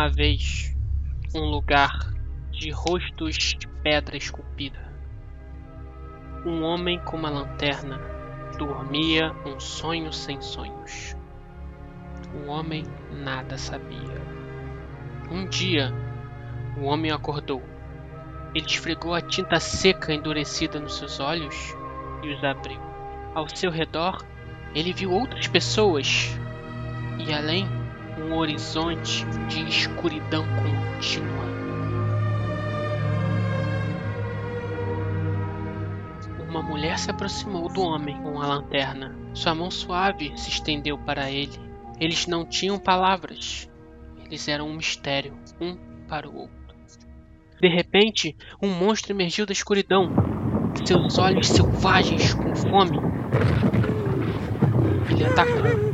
uma vez um lugar de rostos de pedra esculpida. Um homem com uma lanterna dormia um sonho sem sonhos. O homem nada sabia. Um dia, o homem acordou. Ele esfregou a tinta seca endurecida nos seus olhos e os abriu. Ao seu redor, ele viu outras pessoas e além um horizonte de escuridão contínua. Uma mulher se aproximou do homem com a lanterna. Sua mão suave se estendeu para ele. Eles não tinham palavras. Eles eram um mistério, um para o outro. De repente, um monstro emergiu da escuridão. Seus olhos selvagens com fome. Ele atacou.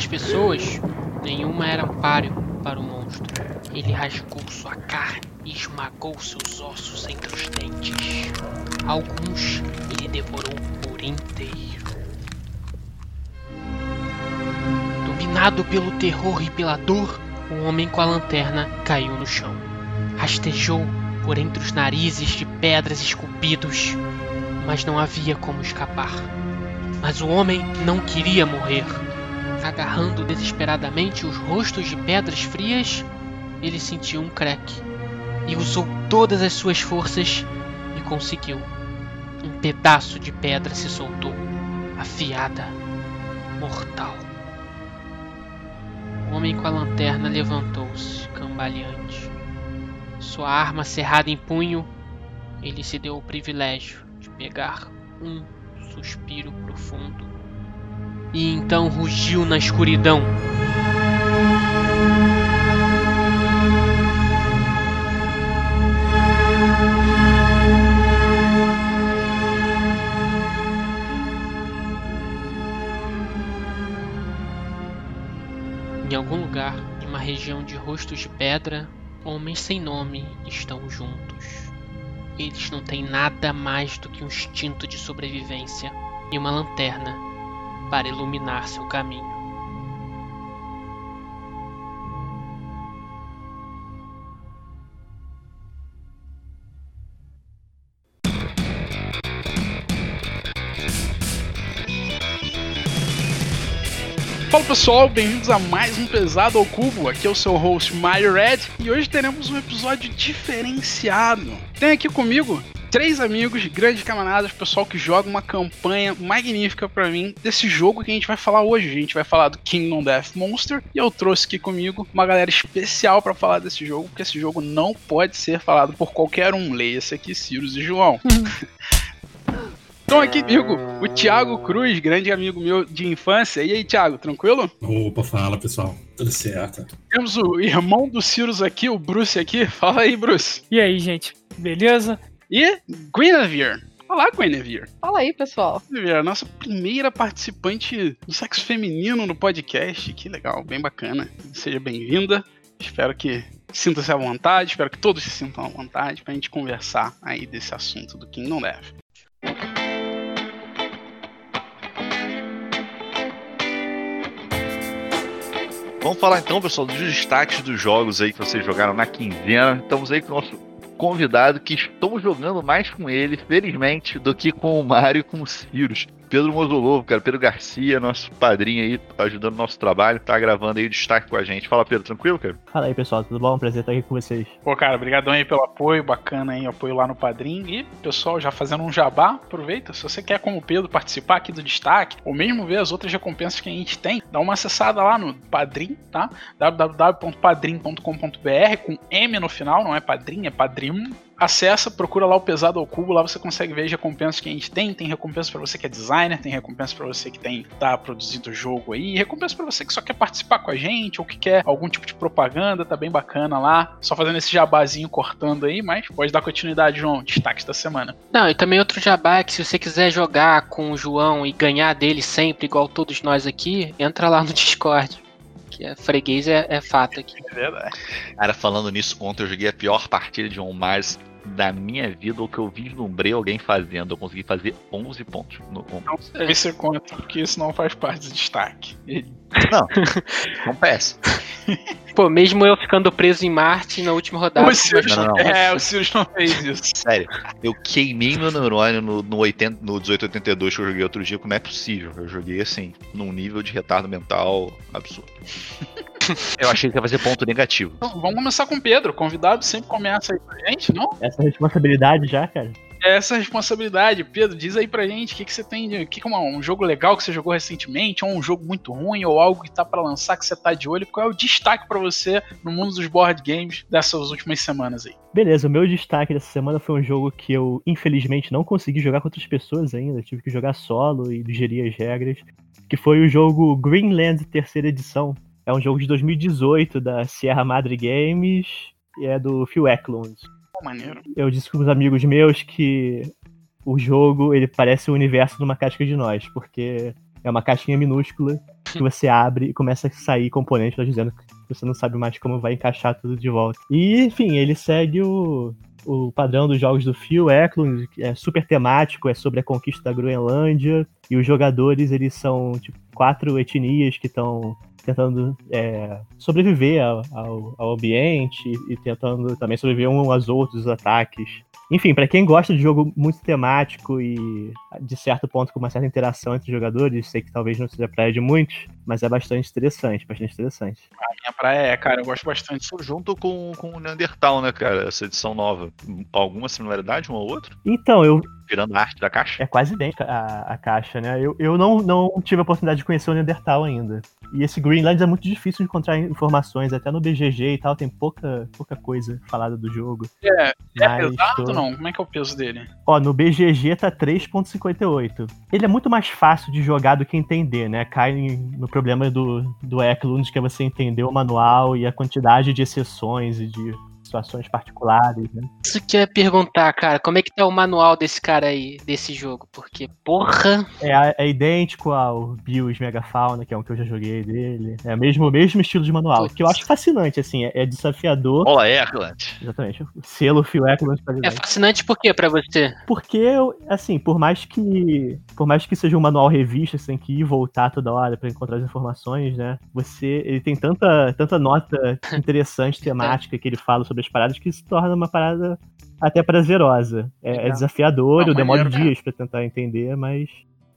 As pessoas, nenhuma era páreo para o monstro. Ele rasgou sua carne e esmagou seus ossos entre os dentes. Alguns ele devorou por inteiro. Dominado pelo terror e pela dor, o homem com a lanterna caiu no chão. Rastejou por entre os narizes de pedras esculpidos, mas não havia como escapar. Mas o homem não queria morrer. Agarrando desesperadamente os rostos de pedras frias, ele sentiu um crack e usou todas as suas forças e conseguiu. Um pedaço de pedra se soltou, afiada, mortal. O homem com a lanterna levantou-se, cambaleante. Sua arma cerrada em punho, ele se deu o privilégio de pegar um suspiro profundo e então rugiu na escuridão. Em algum lugar, em uma região de rostos de pedra, homens sem nome estão juntos. Eles não têm nada mais do que um instinto de sobrevivência e uma lanterna para iluminar seu caminho. Fala pessoal, bem-vindos a mais um Pesado ao Cubo. Aqui é o seu host Mario Red e hoje teremos um episódio diferenciado. Tem aqui comigo três amigos, grandes camaradas, pessoal que joga uma campanha magnífica para mim desse jogo que a gente vai falar hoje. A gente vai falar do Kingdom Death Monster e eu trouxe aqui comigo uma galera especial para falar desse jogo, porque esse jogo não pode ser falado por qualquer um. Leia-se aqui, Cirus e João. Estão aqui comigo o Thiago Cruz, grande amigo meu de infância. E aí, Thiago, tranquilo? Opa, fala pessoal, tudo certo. Temos o irmão do Cirus aqui, o Bruce aqui. Fala aí, Bruce. E aí, gente, beleza? E Guinevere. Olá, Guinevere. Fala aí, pessoal. Guinevere, nossa primeira participante do sexo feminino no podcast. Que legal, bem bacana. Seja bem-vinda. Espero que sinta-se à vontade, espero que todos se sintam à vontade pra gente conversar aí desse assunto do Kingdom Death. Vamos falar então, pessoal, dos destaques dos jogos aí que vocês jogaram na quinzena. Estamos aí com o nosso convidado que estamos jogando mais com ele, felizmente, do que com o Mário e com o Cirus. Pedro Mozolovo, cara, Pedro Garcia, nosso padrinho aí, ajudando o nosso trabalho, tá gravando aí o destaque com a gente. Fala, Pedro, tranquilo, cara? Fala aí, pessoal, tudo bom? Prazer estar aqui com vocês. Pô, cara, obrigadão aí pelo apoio, bacana aí, apoio lá no Padrim. E, pessoal, já fazendo um jabá, aproveita, se você quer, como o Pedro, participar aqui do destaque, ou mesmo ver as outras recompensas que a gente tem, dá uma acessada lá no Padrim, tá? www.padrim.com.br com M no final, não é Padrim, é Padrim acessa, procura lá o Pesado ao Cubo, lá você consegue ver as recompensas que a gente tem. Tem recompensa para você que é designer, tem recompensa para você que tem tá produzindo o jogo aí, recompensa para você que só quer participar com a gente ou que quer algum tipo de propaganda, tá bem bacana lá. Só fazendo esse jabazinho cortando aí, mas pode dar continuidade, João. Destaque da semana. Não, e também outro jabá é que se você quiser jogar com o João e ganhar dele sempre, igual todos nós aqui, entra lá no Discord. Que é freguês é, é fato aqui. É verdade. Cara, falando nisso, ontem eu joguei a pior partida de um Mars da minha vida ou que eu vislumbrei alguém fazendo. Eu consegui fazer 11 pontos no Não sei se conta, porque isso não faz parte do destaque. Não, não peça. Pô, mesmo eu ficando preso em Marte na última rodada. O Sirius, Não, não, não. É, o Sirius não fez isso. Sério, eu queimei meu neurônio no, no, 80, no 1882 que eu joguei outro dia, não é possível. Eu joguei assim, num nível de retardo mental absurdo. Eu achei que ia fazer ponto negativo. Então, vamos começar com o Pedro. O convidado sempre começa aí pra gente, não? Essa responsabilidade já, cara. É essa responsabilidade. Pedro, diz aí pra gente o que, que você tem de. O que, que é uma- um jogo legal que você jogou recentemente, ou um jogo muito ruim, ou algo que tá pra lançar que você tá de olho. Qual é o destaque pra você no mundo dos board games dessas últimas semanas aí? Beleza, o meu destaque dessa semana foi um jogo que eu, infelizmente, não consegui jogar com outras pessoas ainda. Tive que jogar solo e digerir as regras. Que foi o jogo Greenland Terceira Edição. É um jogo de 2018 da Sierra Madre Games e é do Phil Eklund. Maneiro. Eu disse com os amigos meus que o jogo ele parece o universo de uma casca de nós, porque é uma caixinha minúscula que você abre e começa a sair componentes lá dizendo que você não sabe mais como vai encaixar tudo de volta. E, enfim, ele segue o, o padrão dos jogos do Phil Eklund, que é super temático, é sobre a conquista da Groenlândia, e os jogadores, eles são, tipo, quatro etnias que estão tentando é, sobreviver ao, ao, ambiente e tentando também sobreviver um aos outros ataques. Enfim, pra quem gosta de jogo muito temático e de certo ponto com uma certa interação entre os jogadores, sei que talvez não seja praia de muitos, mas é bastante interessante, bastante interessante. Minha praia é, cara, eu gosto bastante. Isso junto com, com o Neandertal, né, cara? Essa edição nova. Alguma similaridade um ao outro? Então, eu Tirando a arte da caixa? é quase idêntica a, a caixa, né? Eu, eu não, não tive a oportunidade de conhecer o Neandertal ainda. E esse Greenland é muito difícil de encontrar informações, até no BGG e tal, tem pouca, pouca coisa falada do jogo. É, é pesado tô- ou não? Como é que é o peso dele? Ó, no BGG tá 3.58. Ele é muito mais fácil de jogar do que entender, né? Cai no problema do, do Eklund, que é você entender o manual e a quantidade de exceções e de situações particulares, né? Isso que eu ia perguntar, cara, como é que tá o manual desse cara aí, desse jogo? Porque, porra, É, é idêntico ao Bios Megafauna, que é um que eu já joguei dele. É o mesmo, o mesmo estilo de manual, Putz. que eu acho fascinante, assim, é, é desafiador. Olá, Erland. Exatamente. O selo Phil Eklund tá é fascinante por quê pra você? Porque, assim, por mais que. Por mais que seja um manual revista, você tem que ir e voltar toda hora pra encontrar as informações, né? Você. Ele tem tanta, tanta nota interessante, temática, que ele fala sobre as paradas, que se torna uma parada até prazerosa. É, é desafiador, Não, eu demoro maneiro, dias pra tentar entender, mas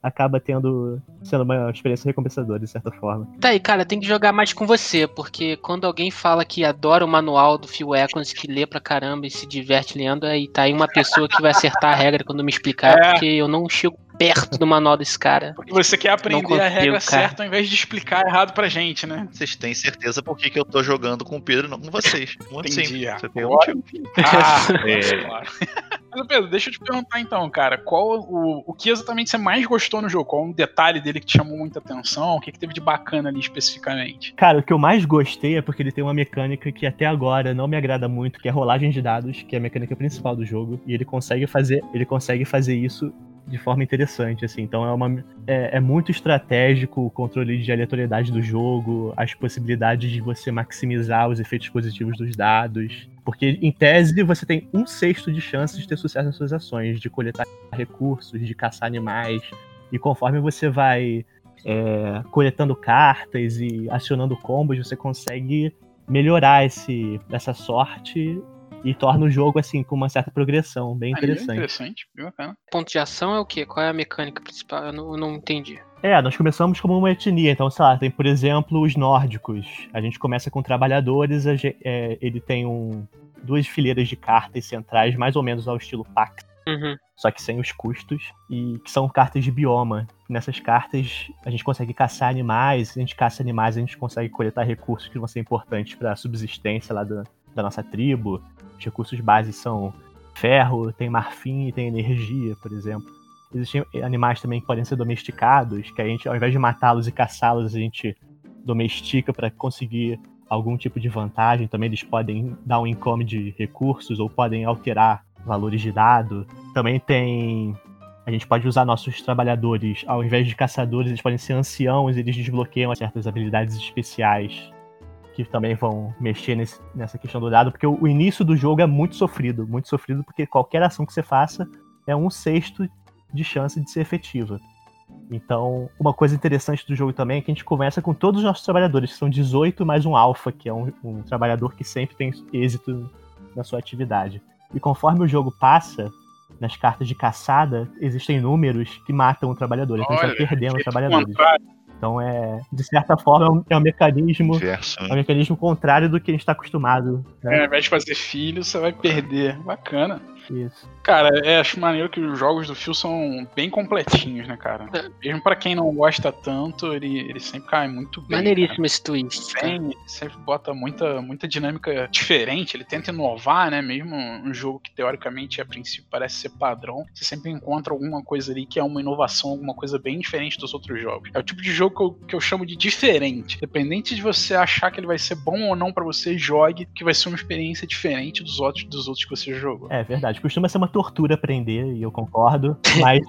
acaba tendo. sendo uma experiência recompensadora, de certa forma. Tá aí, cara, tem que jogar mais com você, porque quando alguém fala que adora o manual do Phil Eklund, que lê pra caramba e se diverte lendo, aí tá aí uma pessoa que vai acertar a regra quando me explicar, É. porque eu não chego perto do manual desse cara. Porque você quer aprender consigo, a regra cara. certa ao invés de explicar errado pra gente, né? Vocês têm certeza por que, que eu tô jogando com o Pedro e não com vocês. Muito Entendi, simples. Você tem um motivo. Ah, É. claro. Mas, Pedro, deixa eu te perguntar então, cara, qual o, o que exatamente você mais gostou no jogo? Qual um detalhe dele que te chamou muita atenção? O que, que teve de bacana ali especificamente? Cara, o que eu mais gostei é porque ele tem uma mecânica que até agora não me agrada muito, que é a rolagem de dados, que é a mecânica principal do jogo, e ele consegue fazer, ele consegue fazer isso de forma interessante, assim. Então é uma é, é muito estratégico o controle de aleatoriedade do jogo, as possibilidades de você maximizar os efeitos positivos dos dados. Porque, em tese, você tem um sexto de chances de ter sucesso nas suas ações, de coletar recursos, de caçar animais. E conforme você vai é, coletando cartas e acionando combos, você consegue melhorar esse, essa sorte e torna o jogo assim com uma certa progressão, bem interessante. Interessante, bem bacana. Ponto de ação é o quê? Qual é a mecânica principal? Eu não, eu não entendi. É, nós começamos como uma etnia, então, sei lá, tem, por exemplo, os nórdicos. A gente começa com trabalhadores, a ge- é, ele tem um, duas fileiras de cartas centrais, mais ou menos ao estilo Pax, Uhum. só que sem os custos, e que são cartas de bioma. Nessas cartas, a gente consegue caçar animais, se a gente caça animais, a gente consegue coletar recursos que vão ser importantes para a subsistência lá da, da nossa tribo. Os recursos bases são ferro, tem marfim e tem energia, por exemplo. Existem animais também que podem ser domesticados, que a gente, ao invés de matá-los e caçá-los, a gente domestica para conseguir algum tipo de vantagem. Também eles podem dar um income de recursos ou podem alterar valores de dado. Também tem. A gente pode usar nossos trabalhadores, ao invés de caçadores, eles podem ser anciãos, eles desbloqueiam certas habilidades especiais. que também vão mexer nesse, nessa questão do dado, porque o, o início do jogo é muito sofrido, muito sofrido, porque qualquer ação que você faça é um sexto de chance de ser efetiva. Então, uma coisa interessante do jogo também é que a gente começa com todos os nossos trabalhadores, que são 18 mais um alfa, que é um, um trabalhador que sempre tem êxito na sua atividade. E conforme o jogo passa, nas cartas de caçada, existem números que matam o trabalhor. Então a gente vai perdendo trabalhadores. Então é, de certa forma, é um, é um mecanismo. Verso, É um mecanismo contrário do que a gente está acostumado. Né? É, ao invés de fazer filho, você vai perder. Bacana. Isso. Cara, é, acho maneiro que os jogos do Phil são bem completinhos, né, cara? Mesmo pra quem não gosta tanto, ele, ele sempre cai muito bem. Maneiríssimo esse twist. cara. Sempre bota muita, muita dinâmica diferente, ele tenta inovar, né? Mesmo um jogo que teoricamente a princípio parece ser padrão, você sempre encontra alguma coisa ali que é uma inovação, alguma coisa bem diferente dos outros jogos. É o tipo de jogo que eu, que eu chamo de diferente. Independente de você achar que ele vai ser bom ou não pra você, jogue, que vai ser uma experiência diferente dos outros, dos outros que você jogou. É verdade. Costuma ser uma tortura aprender, e eu concordo, mas,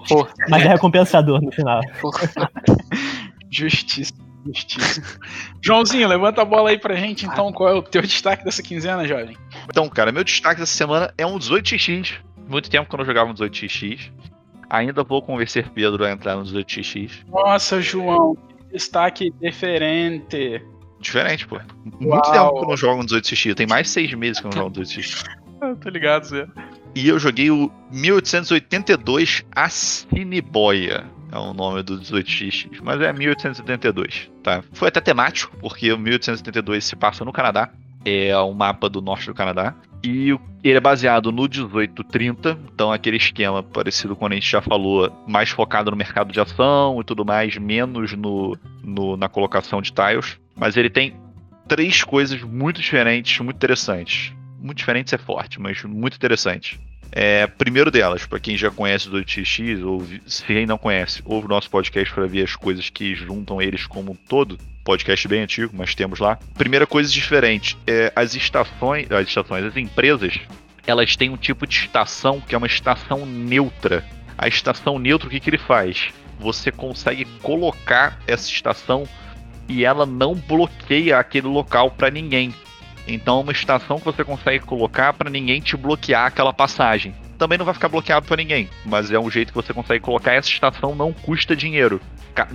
mas é recompensador no final. Justiça. Justiça. Joãozinho, levanta a bola aí pra gente, então. Qual é o teu destaque dessa quinzena, jovem? Então, cara, meu destaque dessa semana é um 18x. Muito tempo que eu não jogava um 18x. Ainda vou convencer Pedro a entrar no 18x. Nossa, João, que destaque diferente. Diferente, pô. Muito Uau. tempo que eu não jogo um 18x. Tem mais de seis meses que eu não jogo um 18x. Ah, Tô ligado, Zé. E eu joguei o 1882 A. É o nome do 18x, mas é 1882, tá? Foi até temático, porque o 1882 se passa no Canadá. É um mapa do norte do Canadá. E ele é baseado no 1830, então aquele esquema parecido com o que a gente já falou, mais focado no mercado de ação e tudo mais, menos no, no- na colocação de tiles. Mas ele tem três coisas muito diferentes, muito interessantes. Muito diferentes é forte, mas muito interessantes. É, primeiro delas, para quem já conhece o 2x, ou se quem não conhece, ouve o nosso podcast para ver as coisas que juntam eles como um todo. Podcast bem antigo, mas temos lá. Primeira coisa diferente, é, as estações, as estações, as empresas, elas têm um tipo de estação que é uma estação neutra. A estação neutra, o que, que ele faz? Você consegue colocar essa estação e ela não bloqueia aquele local para ninguém. Então é uma estação que você consegue colocar para ninguém te bloquear aquela passagem. Também não vai ficar bloqueado para ninguém, mas é um jeito que você consegue colocar essa estação não custa dinheiro.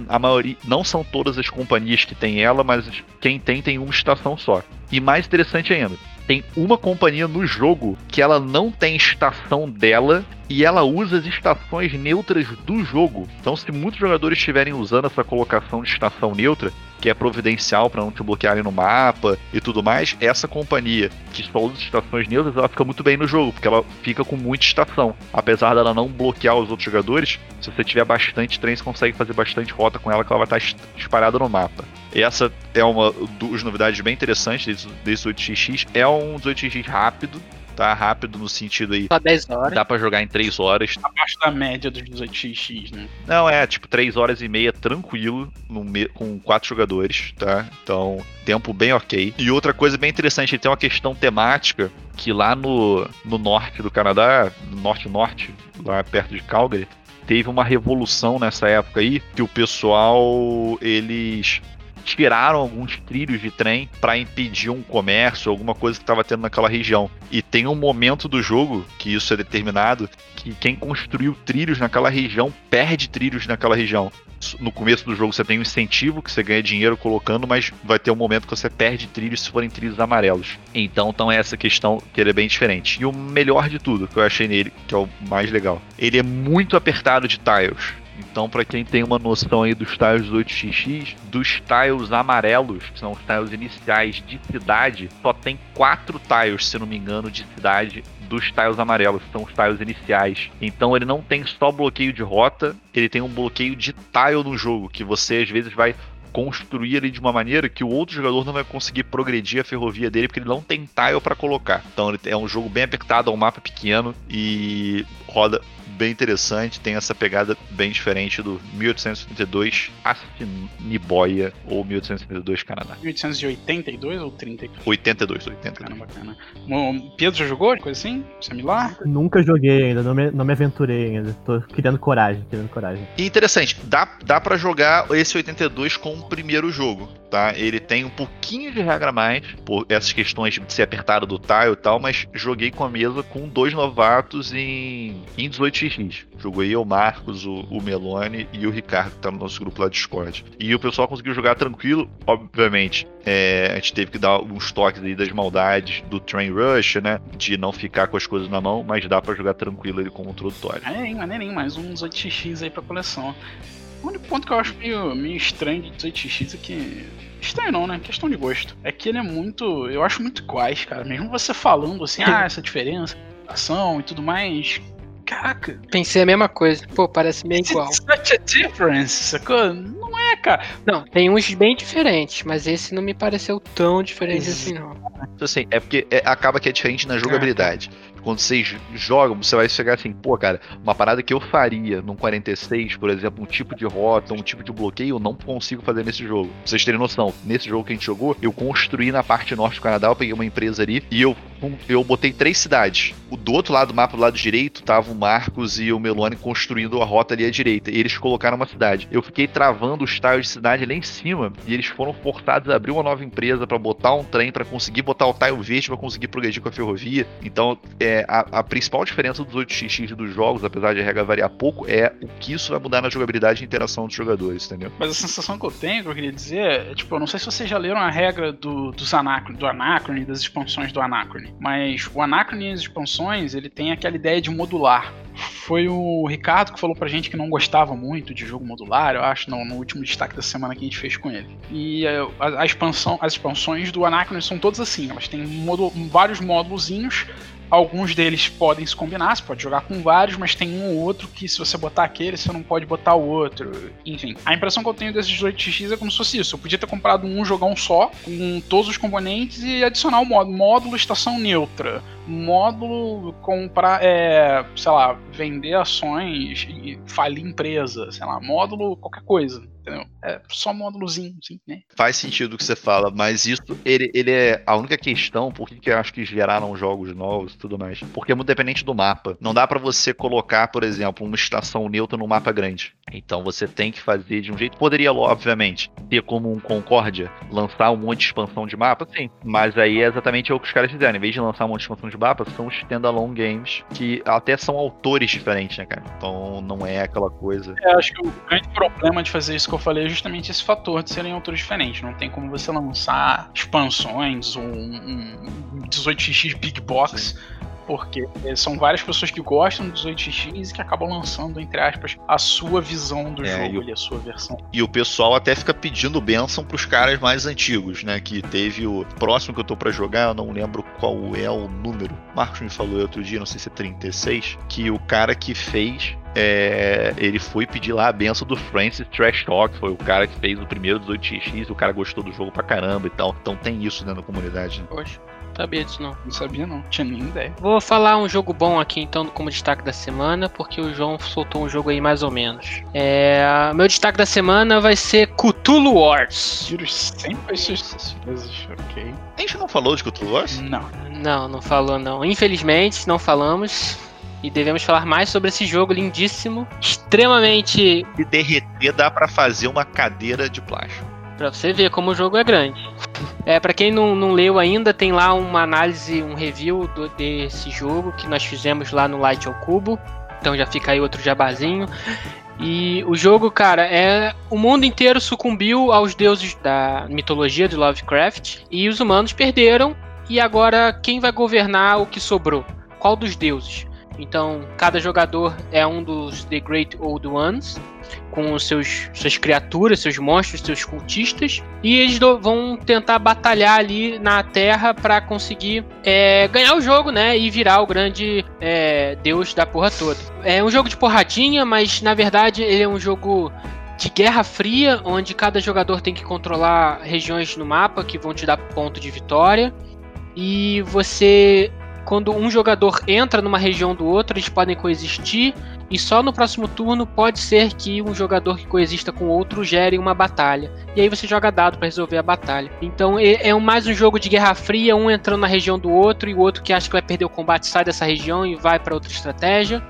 A maioria não são todas as companhias que tem ela, mas quem tem tem uma estação só. E mais interessante ainda, tem uma companhia no jogo que ela não tem estação dela e ela usa as estações neutras do jogo. Então, se muitos jogadores estiverem usando essa colocação de estação neutra, que é providencial para não te bloquearem no mapa e tudo mais, essa companhia que só usa estações neutras, ela fica muito bem no jogo, porque ela fica com muita estação. Apesar dela não bloquear os outros jogadores, se você tiver bastante trem, você consegue fazer bastante rota com ela, que ela vai estar es- espalhada no mapa. Essa é uma das novidades bem interessantes desse, desse 8xx. É um 18x rápido, tá? Rápido no sentido aí. Só 10 horas. Dá pra jogar em 3 horas. Abaixo da média dos 18x, né? Não, é tipo 3 horas e meia tranquilo no me- com quatro jogadores, tá? Então, tempo bem ok. E outra coisa bem interessante, ele tem uma questão temática que lá no, no norte do Canadá, no norte-norte, lá perto de Calgary, teve uma revolução nessa época aí, que o pessoal, eles tiraram alguns trilhos de trem para impedir um comércio, alguma coisa que estava tendo naquela região. E tem um momento do jogo que isso é determinado que quem construiu trilhos naquela região perde trilhos naquela região. No começo do jogo você tem um incentivo que você ganha dinheiro colocando, mas vai ter um momento que você perde trilhos se forem trilhos amarelos. Então, então é essa questão que ele é bem diferente. E o melhor de tudo que eu achei nele, que é o mais legal, ele é muito apertado de tiles. Então, para quem tem uma noção aí dos tiles do 8xx, dos tiles amarelos, que são os tiles iniciais de cidade, só tem quatro tiles, se não me engano, de cidade dos tiles amarelos, que são os tiles iniciais. Então ele não tem só bloqueio de rota, ele tem um bloqueio de tile no jogo, que você às vezes vai construir ele de uma maneira que o outro jogador não vai conseguir progredir a ferrovia dele porque ele não tem tile para colocar. Então é um jogo bem apertado, é um mapa pequeno e roda bem interessante, tem essa pegada bem diferente do 1832 Assiniboia ou 1832 Canadá. 1882 ou 30? 82, 82. Bacana, bacana. Pedro já jogou? Coisa assim? Similar? Nunca joguei ainda, não me, não me aventurei ainda. Tô criando coragem, criando coragem. E interessante, dá, dá para jogar esse 82 com o primeiro jogo. Tá? Ele tem um pouquinho de regra mais, por essas questões de ser apertado do tile e tal, mas joguei com a mesa com dois novatos em, em 18x. Joguei eu, Marcos, o, o Melone e o Ricardo, que tá no nosso grupo lá de Discord. E o pessoal conseguiu jogar tranquilo, obviamente. É, a gente teve que dar uns toques aí das maldades do Train Rush, né? De não ficar com as coisas na mão, mas dá pra jogar tranquilo ele com o introdutório. Maneirinho, maneirinho, mais um 18x aí pra coleção. O único ponto que eu acho meio, meio estranho de 18x é que. Estranho não, né? Questão de gosto. É que ele é muito. Eu acho muito iguais, cara. Mesmo você falando assim, ah, essa diferença, ação e tudo mais. Caraca, Pensei a mesma coisa. Pô, parece meio igual. Such a difference, sacou? Não é, cara. Não, tem uns bem diferentes, mas esse não me pareceu tão diferente Isso. assim, não. Assim, é porque é- acaba que é diferente na jogabilidade. Quando vocês jogam, você vai chegar assim, pô, cara, uma parada que eu faria num 46, por exemplo, um tipo de rota, um tipo de bloqueio, eu não consigo fazer nesse jogo. Pra vocês terem noção, nesse jogo que a gente jogou, eu construí na parte norte do Canadá, eu peguei uma empresa ali e eu, eu botei três cidades. O do outro lado do mapa, do lado direito, tava o Marcos e o Melone construindo a rota ali à direita. E eles colocaram uma cidade. Eu fiquei travando os tiles de cidade lá em cima e eles foram forçados a abrir uma nova empresa pra botar um trem, pra conseguir botar o tile verde, pra conseguir progredir com a ferrovia. Então, é, a, a principal diferença dos 8x dos jogos, apesar de a regra variar pouco, é o que isso vai mudar na jogabilidade e interação dos jogadores, entendeu? Mas a sensação que eu tenho, que eu queria dizer, é tipo, eu não sei se vocês já leram a regra do, dos Anacron, do Anacrone, das expansões do Anacrone. Mas o Anacrone expansões, ele tem aquela ideia de modular. Foi o Ricardo que falou pra gente que não gostava muito de jogo modular, eu acho, no, no último destaque da semana que a gente fez com ele. E é, a, a expansão, as expansões do Anacrone são todas assim, elas têm modu- vários módulozinhos Alguns deles podem se combinar, você pode jogar com vários, mas tem um ou outro que se você botar aquele, você não pode botar o outro. Enfim, a impressão que eu tenho desses 8x é como se fosse isso. Eu podia ter comprado um, jogar um só, com todos os componentes e adicionar o módulo. Módulo estação neutra. Módulo comprar, é, sei lá, vender ações falir empresa, sei lá, módulo qualquer coisa. Entendeu? É só módulozinho, assim, né? Faz sentido o que você fala, mas isso, ele, ele é a única questão, por que eu acho que geraram jogos novos e tudo mais. Porque é muito dependente do mapa. Não dá pra você colocar, por exemplo, uma estação neutra num mapa grande. Então você tem que fazer de um jeito. Poderia, obviamente, ter como um Concórdia, lançar um monte de expansão de mapa, sim. Mas aí é exatamente o que os caras fizeram. Em vez de lançar um monte de expansão de mapa, são standalone games que até são autores diferentes, né, cara? Então não é aquela coisa. É, acho que o grande problema de fazer isso que eu falei é justamente esse fator de serem autores diferentes. Não tem como você lançar expansões ou um, um 18x Big Box. Porque são várias pessoas que gostam do 18x e que acabam lançando, entre aspas, a sua visão do É, jogo e o- a sua versão. E o pessoal até fica pedindo bênção pros caras mais antigos, né? Que teve o próximo que eu tô pra jogar, eu não lembro qual é o número. Marcos me falou outro dia, não sei se é 36, que o cara que fez. É, ele foi pedir lá a benção do Francis Trash Talk, foi o cara que fez o primeiro 18x, o cara gostou do jogo pra caramba e tal. Então tem isso dentro da comunidade, né? Poxa, não sabia disso não. Não sabia, não. Tinha nem ideia. Vou falar um jogo bom aqui então como destaque da semana, porque o João soltou um jogo aí mais ou menos. É, meu destaque da semana vai ser Cthulhu Wars. Tiro sempre as suas coisas, ok? A gente não falou de Cthulhu Wars? Não. Não, não falou não. Infelizmente, não falamos. E devemos falar mais sobre esse jogo lindíssimo, extremamente Se derreter, dá pra fazer uma cadeira de plástico. Pra você ver como o jogo é grande. É, para quem não, não leu ainda, tem lá uma análise, um review do- desse jogo que nós fizemos lá no Light ao Cubo. Então já fica aí outro jabazinho. E o jogo, cara, é. O mundo inteiro sucumbiu aos deuses da mitologia de Lovecraft. E os humanos perderam. E agora quem vai governar o que sobrou? Qual dos deuses? Então, cada jogador é um dos The Great Old Ones com seus suas criaturas, seus monstros, seus cultistas, e eles do- vão tentar batalhar ali na Terra para conseguir é, ganhar o jogo, né, e virar o grande é, deus da porra toda. É um jogo de porradinha, mas na verdade ele é um jogo de guerra fria, onde cada jogador tem que controlar regiões no mapa que vão te dar ponto de vitória. E você quando um jogador entra numa região do outro, eles podem coexistir e só no próximo turno pode ser que um jogador que coexista com outro gere uma batalha. E aí você joga dado para resolver a batalha. Então é é mais um jogo de guerra fria, um entrando na região do outro e o outro que acha que vai perder o combate sai dessa região e vai para outra estratégia.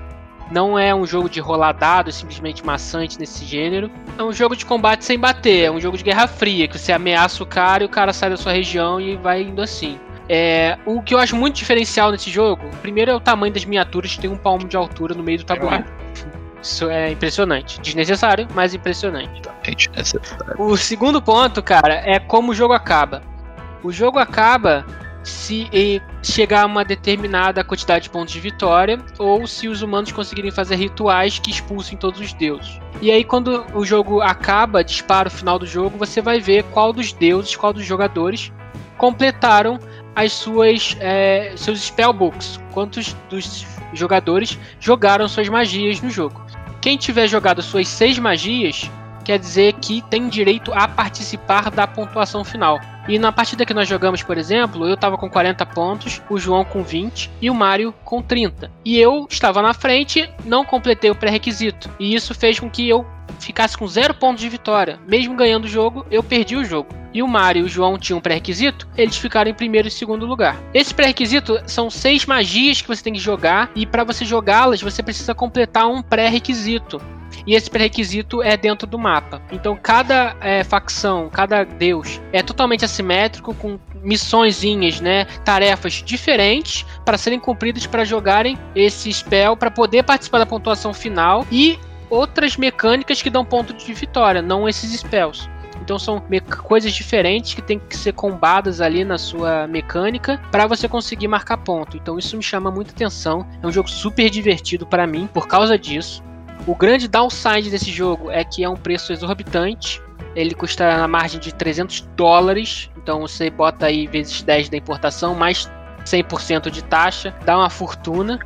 Não é um jogo de rolar dados simplesmente maçante nesse gênero. É um jogo de combate sem bater, é um jogo de guerra fria, que você ameaça o cara e o cara sai da sua região e vai indo assim. É, o que eu acho muito diferencial nesse jogo, primeiro é o tamanho das miniaturas, tem um palmo de altura no meio do tabuleiro. Isso é impressionante. Desnecessário, mas impressionante. Necessário. O segundo ponto, cara, é como o jogo acaba. O jogo acaba se chegar a uma determinada quantidade de pontos de vitória ou se os humanos conseguirem fazer rituais que expulsem todos os deuses. E aí quando o jogo acaba, dispara o final do jogo, você vai ver qual dos deuses, qual dos jogadores completaram as suas eh, seus spellbooks, quantos dos jogadores jogaram suas magias no jogo. Quem tiver jogado suas seis magias quer dizer que tem direito a participar da pontuação final. E na partida que nós jogamos, por exemplo, eu estava com 40 pontos, o João com 20 e o Mário com 30. E eu estava na frente, não completei o pré-requisito. E isso fez com que eu ficasse com zero pontos de vitória. Mesmo ganhando o jogo, eu perdi o jogo. E o Mário e o João tinham um pré-requisito, eles ficaram em primeiro e segundo lugar. Esse pré-requisito são seis magias que você tem que jogar, e para você jogá-las, você precisa completar um pré-requisito e esse pré-requisito é dentro do mapa. Então cada é, facção, cada deus é totalmente assimétrico, com missõezinhas, né, tarefas diferentes para serem cumpridas para jogarem esse spell para poder participar da pontuação final e outras mecânicas que dão ponto de vitória, não esses spells. Então são coisas diferentes que tem que ser combadas ali na sua mecânica para você conseguir marcar ponto. Então isso me chama muita atenção. É um jogo super divertido para mim por causa disso. O grande downside desse jogo é que é um preço exorbitante. Ele custa na margem de 300 dólares. Então você bota aí vezes 10 da importação, mais 100% de taxa, dá uma fortuna.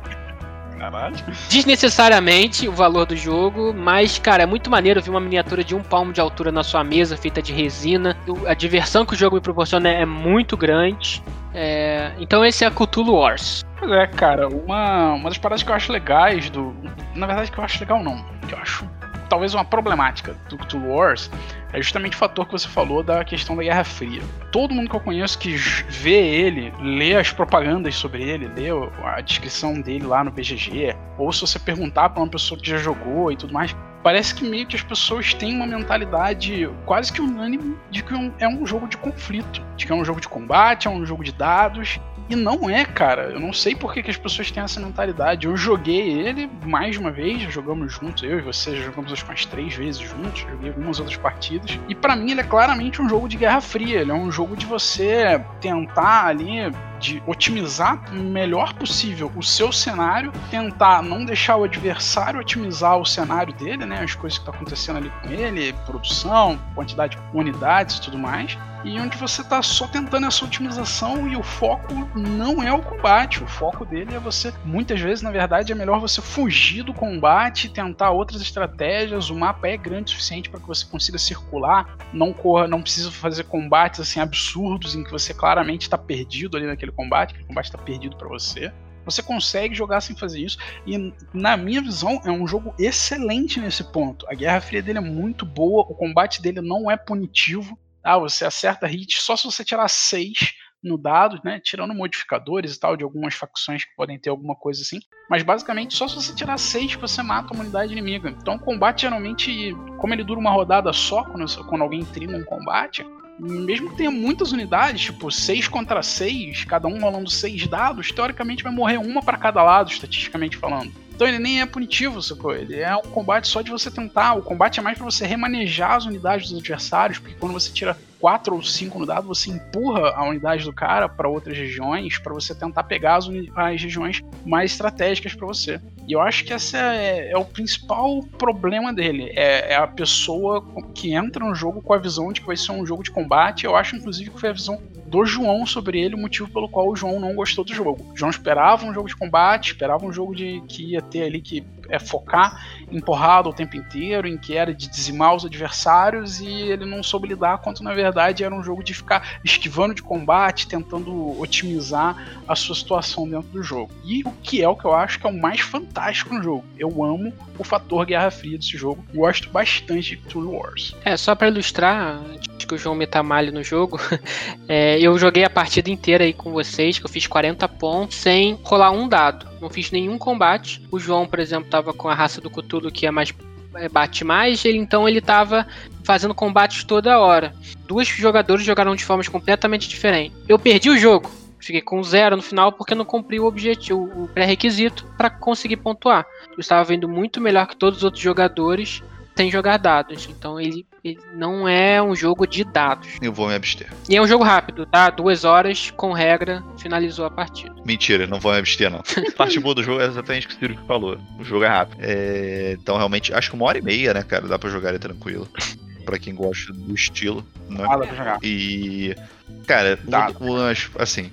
Caralho. Desnecessariamente o valor do jogo, mas, cara, é muito maneiro ver uma miniatura de um palmo de altura na sua mesa, feita de resina. A diversão que o jogo me proporciona é muito grande. É... Então esse é a Cthulhu Wars. Pois é, cara, uma, uma das paradas que eu acho legais do. Na verdade, que eu acho legal não. Que eu acho talvez uma problemática do Cthulhu Wars é justamente o fator que você falou da questão da Guerra Fria. Todo mundo que eu conheço que vê ele, lê as propagandas sobre ele, lê a descrição dele lá no BGG, ou se você perguntar para uma pessoa que já jogou e tudo mais, parece que meio que as pessoas têm uma mentalidade quase que unânime de que é um jogo de conflito, de que é um jogo de combate, é um jogo de dados, e não é, cara. Eu não sei por que, que as pessoas têm essa mentalidade. Eu joguei ele mais uma vez, jogamos juntos, eu e você jogamos acho umas três vezes juntos, joguei algumas outras partidas. E para mim ele é claramente um jogo de Guerra Fria. Ele é um jogo de você tentar ali de otimizar o melhor possível o seu cenário, tentar não deixar o adversário otimizar o cenário dele, né? As coisas que estão tá acontecendo ali com ele, produção, quantidade de unidades e tudo mais e onde você está só tentando essa otimização e o foco não é o combate. O foco dele é você, muitas vezes, na verdade, é melhor você fugir do combate, tentar outras estratégias. O mapa é grande o suficiente para que você consiga circular, não corra, não precisa fazer combates assim absurdos em que você claramente está perdido ali naquele combate, que o combate está perdido para você. Você consegue jogar sem fazer isso. E, na minha visão, é um jogo excelente nesse ponto. A Guerra Fria dele é muito boa, o combate dele não é punitivo. Ah, você acerta hit só se você tirar 6 no dado, né? Tirando modificadores e tal, de algumas facções que podem ter alguma coisa assim. Mas basicamente, só se você tirar 6 você mata a unidade inimiga. Então o combate geralmente, como ele dura uma rodada só, quando, quando alguém trina um combate, mesmo que tenha muitas unidades, tipo 6 contra 6, cada um rolando 6 dados, teoricamente vai morrer uma para cada lado, estatisticamente falando. Então ele nem é punitivo, sacou? Ele é um combate só de você tentar. O combate é mais para você remanejar as unidades dos adversários, porque quando você tira 4 ou 5 no dado, você empurra a unidade do cara para outras regiões, para você tentar pegar as, as regiões mais estratégicas para você. E eu acho que esse é, é o principal problema dele. É, é, a pessoa que entra no jogo com a visão de que vai ser um jogo de combate. Eu acho, inclusive, que foi a visão do João sobre ele, o motivo pelo qual o João não gostou do jogo. O João esperava um jogo de combate, esperava um jogo de que ia ter ali que é focar em porrada o tempo inteiro, em que era de dizimar os adversários e ele não soube lidar, quanto na verdade era um jogo de ficar esquivando de combate, tentando otimizar a sua situação dentro do jogo. E o que é o que eu acho que é o mais fantástico no jogo. Eu amo o fator Guerra Fria desse jogo, gosto bastante de Tool Wars. É, só para ilustrar, que o João metamalhe no jogo, é, eu joguei a partida inteira aí com vocês, que eu fiz 40 pontos sem rolar um dado. Não fiz nenhum combate. O João, por exemplo, tava com a raça do Cthulhu que é mais é, bate mais, ele então ele tava fazendo combates toda hora. Dois jogadores jogaram de formas completamente diferentes. Eu perdi o jogo. Fiquei com zero no final porque não cumpri o objetivo, o pré-requisito para conseguir pontuar. Eu estava vendo muito melhor que todos os outros jogadores sem jogar dados. Então ele, ele não é um jogo de dados. Eu vou me abster. E é um jogo rápido, tá? Duas horas com regra, finalizou a partida. Mentira, não vou me abster, não. A parte boa do jogo é exatamente o que o Ciro falou. O jogo é rápido. É, Então, realmente, acho que uma hora e meia, né, cara? Dá pra jogar ele tranquilo. Pra quem gosta do estilo. Né? Ah, dá pra jogar. E. Cara, Dá. o- o- as- assim,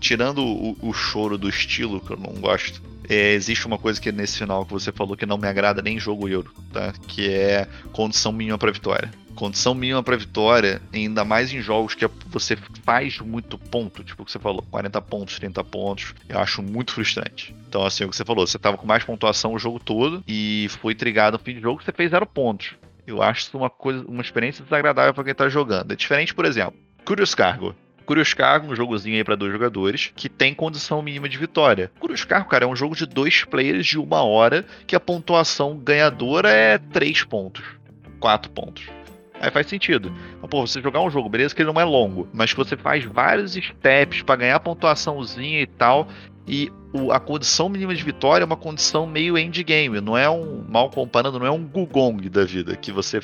tirando o, o choro do estilo, que eu não gosto, é, existe uma coisa que nesse final que você falou que não me agrada nem em jogo euro, tá? Que é condição mínima pra vitória. Condição mínima pra vitória, ainda mais em jogos que você faz muito ponto, tipo o que você falou, 40 pontos, 30 pontos, eu acho muito frustrante. Então, assim, o que você falou, você tava com mais pontuação o jogo todo e foi trigado no fim de jogo, você fez zero pontos. Eu acho isso uma coisa, uma experiência desagradável pra quem tá jogando. É diferente, por exemplo, Curious Cargo. Curious Cargo, um jogozinho aí pra dois jogadores, que tem condição mínima de vitória. Curious Cargo, cara, é um jogo de dois players de uma hora, que a pontuação ganhadora é três pontos, quatro pontos. Aí faz sentido. Mas, pô, você jogar um jogo, beleza que ele não é longo, mas que você faz vários steps pra ganhar pontuaçãozinha e tal, e o- a condição mínima de vitória é uma condição meio endgame, não é um, mal comparando, não é um Gugong da vida, que você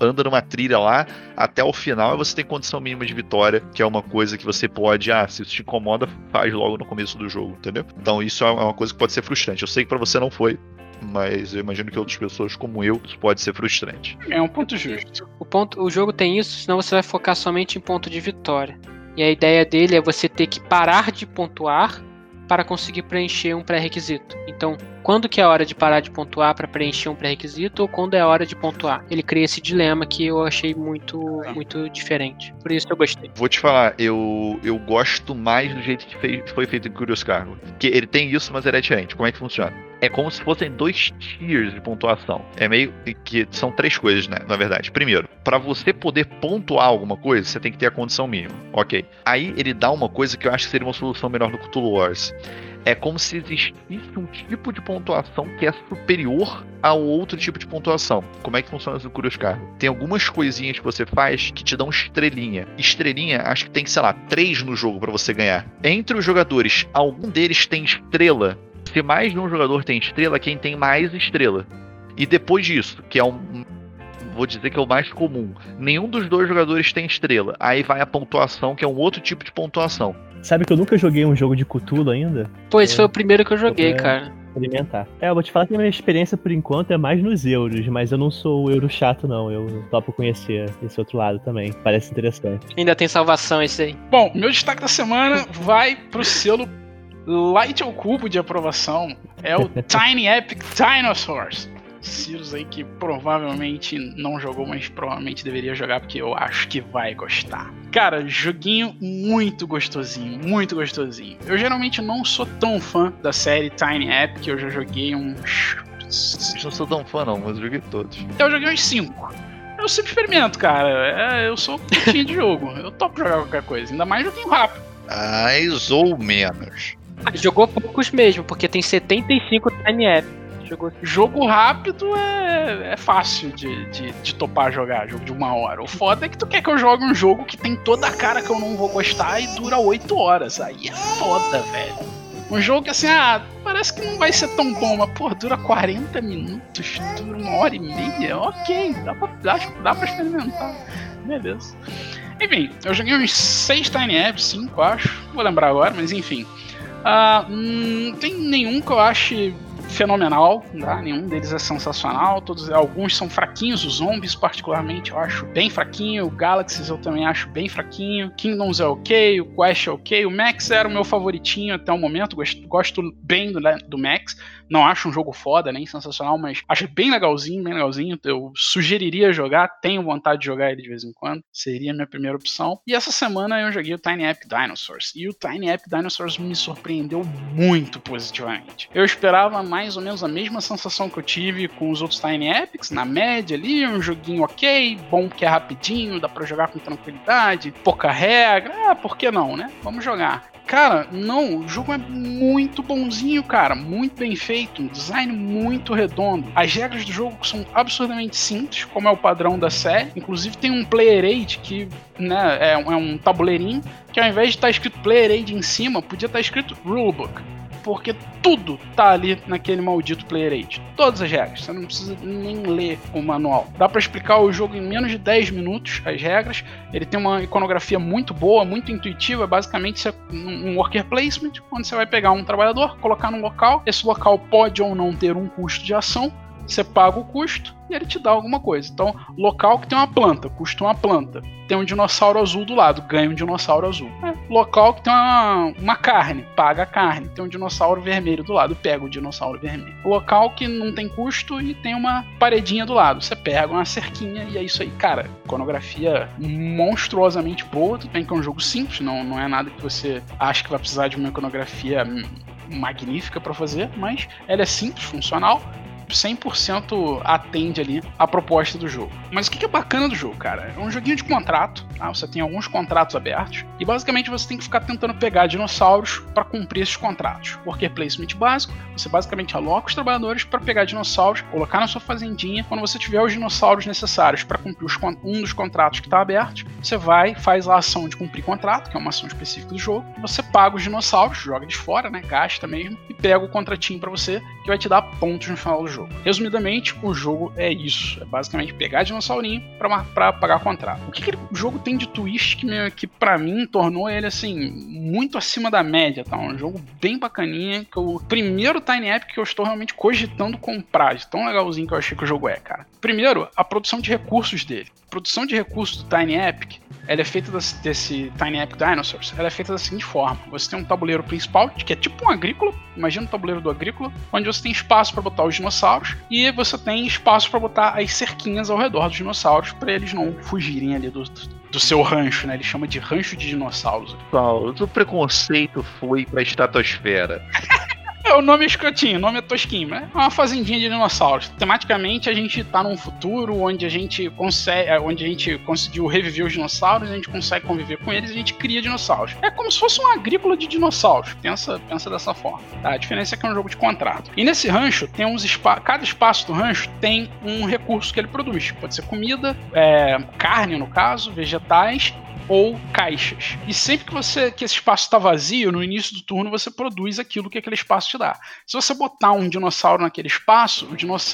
anda numa trilha lá até o final e você tem condição mínima de vitória, que é uma coisa que você pode, ah, se isso te incomoda, faz logo no começo do jogo, entendeu? Então isso é uma coisa que pode ser frustrante. Eu sei que pra você não foi, mas eu imagino que outras pessoas como eu, isso pode ser frustrante. É um ponto justo. O, ponto, o jogo tem isso, senão você vai focar somente em ponto de vitória. E a ideia dele é você ter que parar de pontuar para conseguir preencher um pré-requisito. Então, quando que é a hora de parar de pontuar para preencher um pré-requisito ou quando é a hora de pontuar? Ele cria esse dilema que eu achei muito, muito diferente. Por isso eu gostei. Vou te falar, eu, eu gosto mais do jeito que fei- foi feito em Curious Cargo. Que ele tem isso, mas ele é diferente. Como é que funciona? É como se fossem dois tiers de pontuação. É meio que são três coisas, né? Na verdade. Primeiro, para você poder pontuar alguma coisa, você tem que ter a condição mínima. Ok. Aí ele dá uma coisa que eu acho que seria uma solução melhor no Cthulhu Wars. É como se existisse um tipo de pontuação que é superior ao outro tipo de pontuação. Como é que funciona isso no Curious Cargo? Tem algumas coisinhas que você faz que te dão estrelinha. Estrelinha, acho que tem, sei lá, três no jogo pra você ganhar. Entre os jogadores, algum deles tem estrela. Se mais de um jogador tem estrela, quem tem mais estrela. E depois disso, que é um. Vou dizer que é o mais comum. Nenhum dos dois jogadores tem estrela. Aí vai a pontuação, que é um outro tipo de pontuação. Sabe que eu nunca joguei um jogo de Cthulhu ainda? Pô, esse foi o primeiro que eu joguei, É. cara. Experimentar. É, eu vou te falar que a minha experiência por enquanto é mais nos euros, mas eu não sou o euro chato, não. Eu topo conhecer esse outro lado também. Parece interessante. Ainda tem salvação esse aí. Bom, meu destaque da semana vai pro selo Light ao Cubo de aprovação. É o Tiny Epic Dinosaurs. Sirius aí que provavelmente não jogou, mas provavelmente deveria jogar porque eu acho que vai gostar. Cara, joguinho muito gostosinho, muito gostosinho. Eu geralmente não sou tão fã da série Tiny Epic, eu já joguei uns. Eu não sou tão fã, não, mas eu joguei todos. Eu joguei uns 5. Eu sempre experimento, cara. É, eu sou curtinho de jogo. Eu topo jogar qualquer coisa. Ainda mais joguinho rápido. Mais ou menos. Ah, Jogou poucos mesmo, porque tem 75 Tiny App. Jogou Jogo rápido é, é fácil de, de, de topar jogar, jogo de uma hora. O foda é que tu quer que eu jogue um jogo que tem toda a cara que eu não vou gostar e dura 8 horas. Aí é foda, velho. Um jogo que assim, ah, parece que não vai ser tão bom, mas pô, dura 40 minutos, dura uma hora e meia, ok, dá pra, dá, pra experimentar. Beleza. Enfim, eu joguei uns 6 Tiny Apps, 5 acho, não vou lembrar agora, mas enfim. Ah, hum, tem nenhum que eu ache fenomenal, tá? nenhum deles é sensacional, todos alguns são fraquinhos, os zombies particularmente eu acho bem fraquinho, o Galaxies eu também acho bem fraquinho, Kingdoms é ok, o Quest é ok, o Max era o meu favoritinho até o momento, gosto, gosto bem do, do Max, não acho um jogo foda, nem sensacional, mas acho bem legalzinho, bem legalzinho. Eu sugeriria jogar, tenho vontade de jogar ele de vez em quando. Seria a minha primeira opção. E essa semana eu joguei o Tiny Epic Dinosaurs. E o Tiny Epic Dinosaurs me surpreendeu muito positivamente. Eu esperava mais mais ou menos a mesma sensação que eu tive com os outros Tiny Epics, na média ali, um joguinho ok, bom porque é rapidinho, dá pra jogar com tranquilidade, pouca regra, ah, por que não, né? Vamos jogar. Cara, não, o jogo é muito bonzinho, cara, muito bem feito, um design muito redondo. As regras do jogo são absurdamente simples, como é o padrão da série. Inclusive tem um player aid que né, é, é um tabuleirinho que ao invés de estar escrito player aid em cima, podia estar escrito rulebook porque tudo tá ali naquele maldito Player Aid. Todas as regras, você não precisa nem ler o manual. Dá para explicar o jogo em menos de 10 minutos, as regras. Ele tem uma iconografia muito boa, muito intuitiva, basicamente um worker placement, onde você vai pegar um trabalhador, colocar num local, esse local pode ou não ter um custo de ação, você paga o custo e ele te dá alguma coisa. Então, local que tem uma planta, custa uma planta. Tem um dinossauro azul do lado, ganha um dinossauro azul. É, local que tem uma, uma carne, paga a carne. Tem um dinossauro vermelho do lado, pega o dinossauro vermelho. Local que não tem custo e tem uma paredinha do lado. Você pega uma cerquinha e é isso aí. Cara, iconografia monstruosamente boa. Tudo bem que é um jogo simples, não, não é nada que você acha que vai precisar de uma iconografia magnífica para fazer, mas ela é simples, funcional 100% atende ali a proposta do jogo. Mas o que é bacana do jogo, cara? É um joguinho de contrato, tá? Você tem alguns contratos abertos e basicamente você tem que ficar tentando pegar dinossauros para cumprir esses contratos. Worker placement básico, você basicamente aloca os trabalhadores para pegar dinossauros, colocar na sua fazendinha. Quando você tiver os dinossauros necessários para cumprir os, um dos contratos que está aberto, você vai, faz a ação de cumprir contrato, que é uma ação específica do jogo. Você paga os dinossauros, joga de fora, né? Gasta mesmo e pega o contratinho para você que vai te dar pontos no final do jogo jogo. Resumidamente, o jogo é isso. É basicamente pegar dinossaurinho pra, pra pagar contrato. O que, que o jogo tem de twist que, me, que para mim tornou ele assim muito acima da média, tá? Um jogo bem bacaninha, que o primeiro Tiny Epic que eu estou realmente cogitando comprar, de tão legalzinho que eu achei que o jogo é, cara. Primeiro, a produção de recursos dele. A produção de recursos do Tiny Epic ela é feita desse, desse Tiny Epic Dinosaurs, ela é feita da seguinte forma: você tem um tabuleiro principal, que é tipo um agrícola, imagina um tabuleiro do agrícola, onde você tem espaço para botar os dinossauros e você tem espaço para botar as cerquinhas ao redor dos dinossauros para eles não fugirem ali do, do seu rancho, né? Ele chama de rancho de dinossauros. Paulo, o preconceito foi pra estratosfera. É, o nome é escrotinho, o nome é tosquinho, mas é uma fazendinha de dinossauros. Tematicamente, a gente tá num futuro onde a gente consegue. É, onde a gente conseguiu reviver os dinossauros, a gente consegue conviver com eles a gente cria dinossauros. É como se fosse uma agrícola de dinossauros. Pensa, pensa dessa forma. Tá? A diferença é que é um jogo de contrato. E nesse rancho, tem uns espaços. Cada espaço do rancho tem um recurso que ele produz. Pode ser comida, é, carne, no caso, vegetais ou caixas. E sempre que você que esse espaço está vazio, no início do turno você produz aquilo que aquele espaço te dá. Se você botar um dinossauro naquele espaço,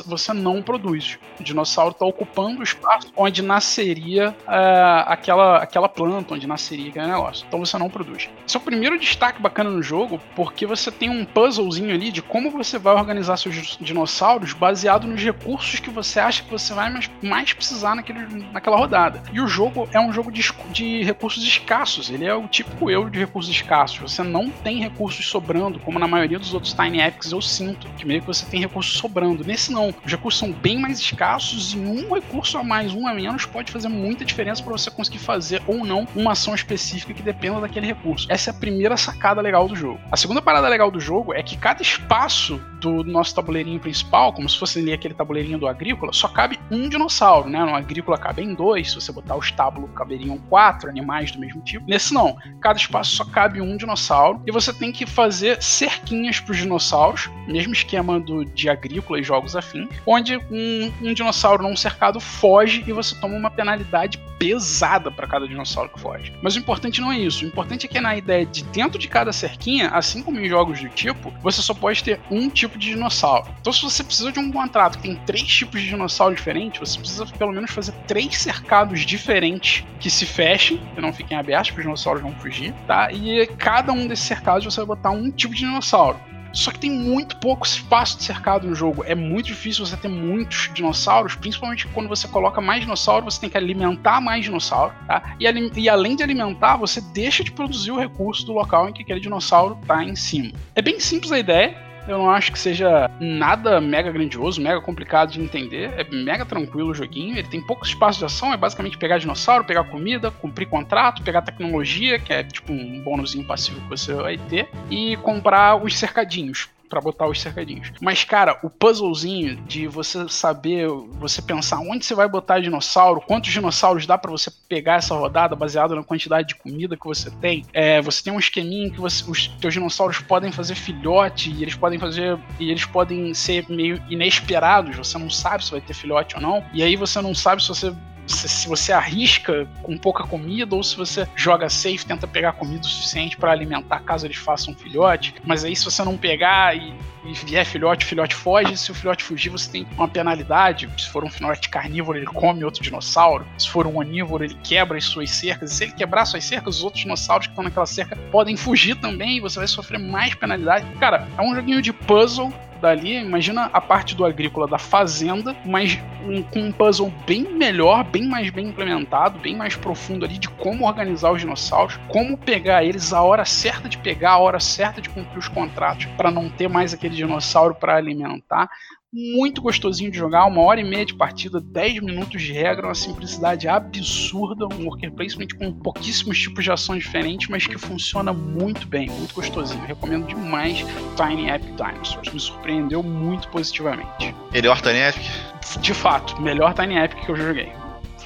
você não produz. O dinossauro está ocupando o espaço onde nasceria uh, aquela, aquela planta, onde nasceria aquele negócio. Então você não produz. Esse é o primeiro destaque bacana no jogo, porque você tem um puzzlezinho ali de como você vai organizar seus dinossauros baseado nos recursos que você acha que você vai mais, mais precisar naquele, naquela rodada. E o jogo é um jogo de, de recursos escassos. Ele é o típico euro de recursos escassos. Você não tem recursos sobrando, como na maioria dos outros Tiny Epics eu sinto, que meio que você tem recursos sobrando. Nesse não. Os recursos são bem mais escassos e um recurso a mais, um a menos, pode fazer muita diferença para você conseguir fazer ou não uma ação específica que dependa daquele recurso. Essa é a primeira sacada legal do jogo. A segunda parada legal do jogo é que cada espaço do nosso tabuleirinho principal, como se fosse ali aquele tabuleirinho do agrícola, só cabe um dinossauro, né? No agrícola cabe em dois, se você botar o estábulo caberiam quatro animais do mesmo tipo. Nesse não, cada espaço só cabe um dinossauro e você tem que fazer cerquinhas para os dinossauros, mesmo esquema do de agrícola e jogos afins, onde um, um dinossauro não cercado foge e você toma uma penalidade pesada para cada dinossauro que foge. Mas o importante não é isso, o importante é que na ideia de dentro de cada cerquinha, assim como em jogos do tipo, você só pode ter um tipo de dinossauro. Então se você precisa de um contrato que tem três tipos de dinossauro diferentes, você precisa pelo menos fazer três cercados diferentes que se fechem que não fiquem abertos para os dinossauros não fugir, tá? E cada um desses cercados você vai botar um tipo de dinossauro. Só que tem muito pouco espaço de cercado no jogo. É muito difícil você ter muitos dinossauros, principalmente quando você coloca mais dinossauro, você tem que alimentar mais dinossauro, tá? E, e além de alimentar, você deixa de produzir o recurso do local em que aquele dinossauro está em cima. É bem simples a ideia, eu não acho que seja nada mega grandioso, mega complicado de entender. É mega tranquilo o joguinho. Ele tem pouco espaço de ação, é basicamente pegar dinossauro, pegar comida, cumprir contrato, pegar tecnologia, que é tipo um bônusinho passivo que você vai ter, e comprar os cercadinhos para botar os cercadinhos. Mas, cara, o puzzlezinho de você saber, você pensar onde você vai botar dinossauro, quantos dinossauros dá para você pegar essa rodada baseado na quantidade de comida que você tem. É, você tem um esqueminha que você, os teus dinossauros podem fazer filhote e eles podem fazer e eles podem ser meio inesperados. Você não sabe se vai ter filhote ou não. E aí você não sabe se você se, se você arrisca com pouca comida ou se você joga safe, tenta pegar comida o suficiente para alimentar caso eles façam um filhote. Mas aí se você não pegar e, e vier filhote, o filhote foge. Se o filhote fugir, você tem uma penalidade. Se for um filhote carnívoro, ele come outro dinossauro. Se for um onívoro, ele quebra as suas cercas. E se ele quebrar suas cercas, os outros dinossauros que estão naquela cerca podem fugir também e você vai sofrer mais penalidade. Cara, é um joguinho de puzzle dali, imagina a parte do agrícola da fazenda, mas um, com um puzzle bem melhor, bem mais bem implementado, bem mais profundo ali de como organizar os dinossauros, como pegar eles a hora certa de pegar, a hora certa de cumprir os contratos para não ter mais aquele dinossauro para alimentar muito gostosinho de jogar, uma hora e meia de partida, 10 minutos de regra, uma simplicidade absurda, um worker placement com pouquíssimos tipos de ações diferentes, mas que funciona muito bem, muito gostosinho. recomendo demais Tiny Epic Dinosaurs, me surpreendeu muito positivamente. Melhor Tiny Epic? De fato, melhor Tiny Epic que eu já joguei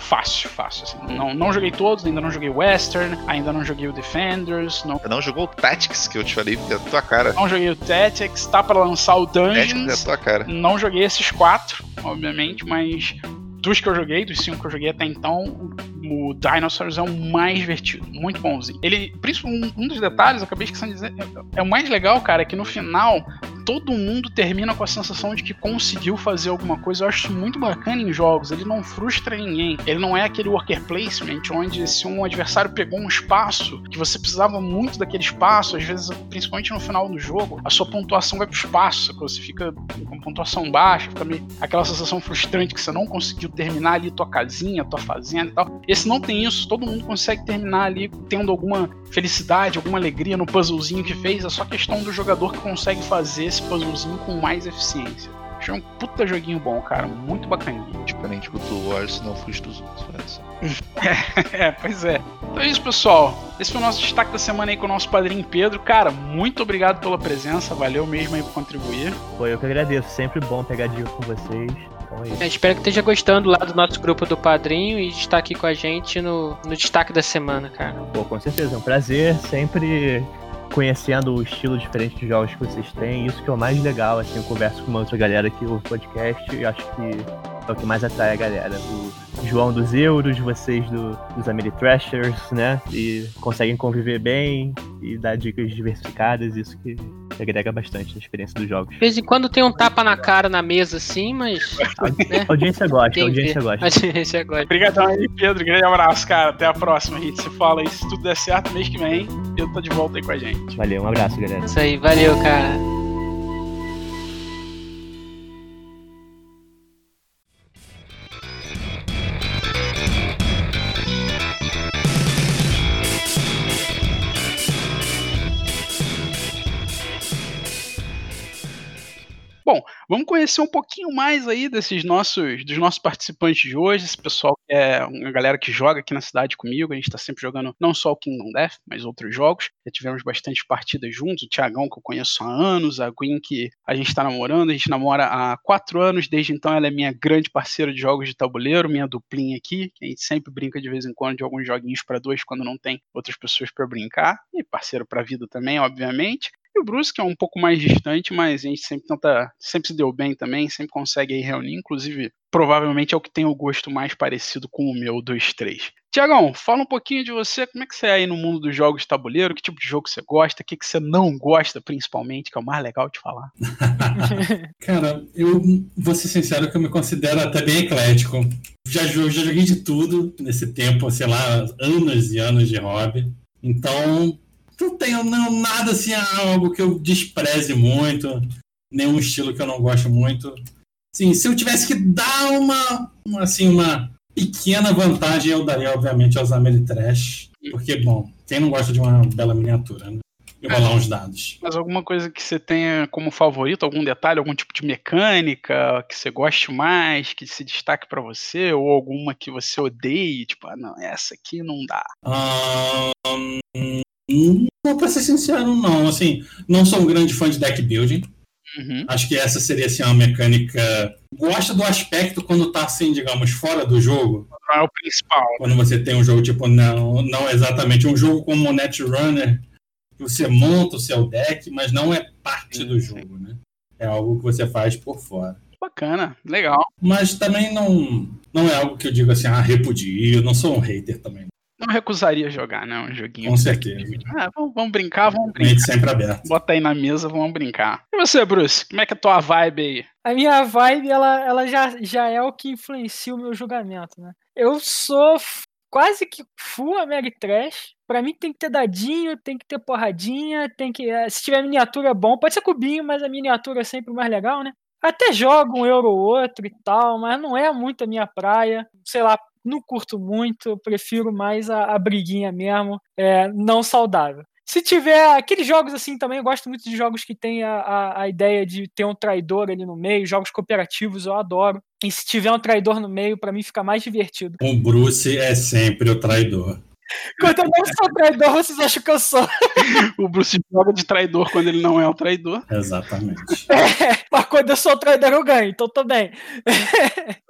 fácil, fácil. Assim. Não, não joguei todos, ainda não joguei Western, ainda não joguei o Defenders. Não, não jogou o Tactics, que eu te falei, que é a tua cara. Não joguei o Tactics, tá para lançar o Dungeons. Tactics é a tua cara. Não joguei esses quatro, obviamente, mas dos que eu joguei, dos cinco que eu joguei até então, o Dinosaurs é o mais divertido, muito bonzinho. Ele, principalmente um dos detalhes, eu acabei esquecendo de dizer, é, é o mais legal, cara, é que no final todo mundo termina com a sensação de que conseguiu fazer alguma coisa. Eu acho isso muito bacana em jogos. Ele não frustra ninguém. Ele não é aquele worker placement onde se um adversário pegou um espaço que você precisava muito daquele espaço, às vezes, principalmente no final do jogo, a sua pontuação vai pro espaço, você fica com pontuação baixa, fica meio aquela sensação frustrante que você não conseguiu terminar ali tua casinha, tua fazenda e tal. Esse não tem isso. Todo mundo consegue terminar ali tendo alguma felicidade, alguma alegria no puzzlezinho que fez. É só questão do jogador que consegue fazer esse puzzlezinho com mais eficiência. Achei um puta joguinho bom, cara. Muito bacaninho. Diferente do Wars, não fui dos outros. é, pois é. Então é isso, pessoal. Esse foi o nosso destaque da semana aí com o nosso padrinho Pedro. Cara, muito obrigado pela presença. Valeu mesmo aí por contribuir. Foi eu que agradeço. Sempre bom pegar dica com vocês. Então é isso. É, espero que esteja gostando lá do nosso grupo do padrinho e de estar aqui com a gente no, no destaque da semana, cara. Pô, com certeza. É um prazer. Sempre conhecendo o estilo diferente de jogos que vocês têm. Isso que é o mais legal, assim, eu converso com uma outra galera aqui o podcast e acho que é o que mais atrai a galera. O João dos Euros, vocês do, dos Ameritrashers, né? E conseguem conviver bem e dar dicas diversificadas, isso que agrega bastante na experiência dos jogos. De vez em quando tem um tapa na cara na mesa, assim, mas. Né? A audiência gosta, a audiência gosta. A audiência gosta. Obrigadão aí, Pedro. Grande abraço, cara. Até a próxima. A gente se fala aí. Se tudo der certo, mês que vem, Pedro tá de volta aí com a gente. Valeu, um abraço, galera. Isso aí, valeu, cara. Bom, vamos conhecer um pouquinho mais aí desses nossos, dos nossos participantes de hoje, esse pessoal que é uma galera que joga aqui na cidade comigo, a gente está sempre jogando não só o Kingdom Death, mas outros jogos. Já tivemos bastante partidas juntos, o Tiagão que eu conheço há anos, a Gwen que a gente está namorando, a gente namora há quatro anos, desde então ela é minha grande parceira de jogos de tabuleiro, minha duplinha aqui, a gente sempre brinca de vez em quando de alguns joguinhos para dois quando não tem outras pessoas para brincar, e parceiro para vida também, obviamente. E o Bruce, que é um pouco mais distante, mas a gente sempre tenta, sempre se deu bem também, sempre consegue aí reunir, inclusive, provavelmente é o que tem o gosto mais parecido com o meu dos três. Tiagão, fala um pouquinho de você, como é que você é aí no mundo dos jogos de tabuleiro, que tipo de jogo você gosta, o que, que você não gosta, principalmente, que é o mais legal de falar. Cara, eu vou ser sincero que eu me considero até bem eclético. Já, já joguei de tudo nesse tempo, sei lá, anos e anos de hobby. Então, não tenho não, nada assim, algo que eu despreze muito, nenhum estilo que eu não gosto muito. Sim, se eu tivesse que dar uma, uma, assim, uma pequena vantagem, eu daria, obviamente, aos Ameritrash. Porque, bom, quem não gosta de uma bela miniatura, né? E rolar uns dados. Mas alguma coisa que você tenha como favorito, algum detalhe, algum tipo de mecânica que você goste mais, que se destaque para você, ou alguma que você odeie, tipo, ah, não, essa aqui não dá. Um, não, pra ser sincero, não. Assim, não sou um grande fã de deck building. Uhum. Acho que essa seria assim, uma mecânica. Gosta do aspecto quando tá assim, digamos, fora do jogo. Não é o principal. Quando você tem um jogo, tipo, não, não exatamente um jogo como o Netrunner, que você monta o seu deck, mas não é parte do jogo, né? É algo que você faz por fora. Bacana, legal. Mas também não, não é algo que eu digo assim, ah, repudio, eu não sou um hater também. Não recusaria jogar, né? Um joguinho. Com certeza. Ah, vamos, vamos brincar, vamos brincar. Mente sempre aberta. Bota aí na mesa, vamos brincar. E você, Bruce? Como é que é a tua vibe aí? A minha vibe, ela, ela já, já é o que influencia o meu julgamento, né? Eu sou quase que full Ameritrash. Pra mim tem que ter dadinho, tem que ter porradinha, tem que. eh, Se tiver miniatura é bom, pode ser cubinho, mas a miniatura é sempre mais legal, né? Até jogo um euro ou outro e tal, mas não é muito a minha praia. Sei lá, não curto muito, eu prefiro mais a, a briguinha mesmo, é, não saudável. Se tiver aqueles jogos assim também, eu gosto muito de jogos que tem a, a, a ideia de ter um traidor ali no meio, jogos cooperativos eu adoro. E se tiver um traidor no meio, pra mim fica mais divertido. O Bruce é sempre o traidor. Quando eu não sou traidor, vocês acham que eu sou. O Bruce joga de traidor quando ele não é o traidor. Exatamente. É, mas quando eu sou traidor, eu ganho, então tô bem.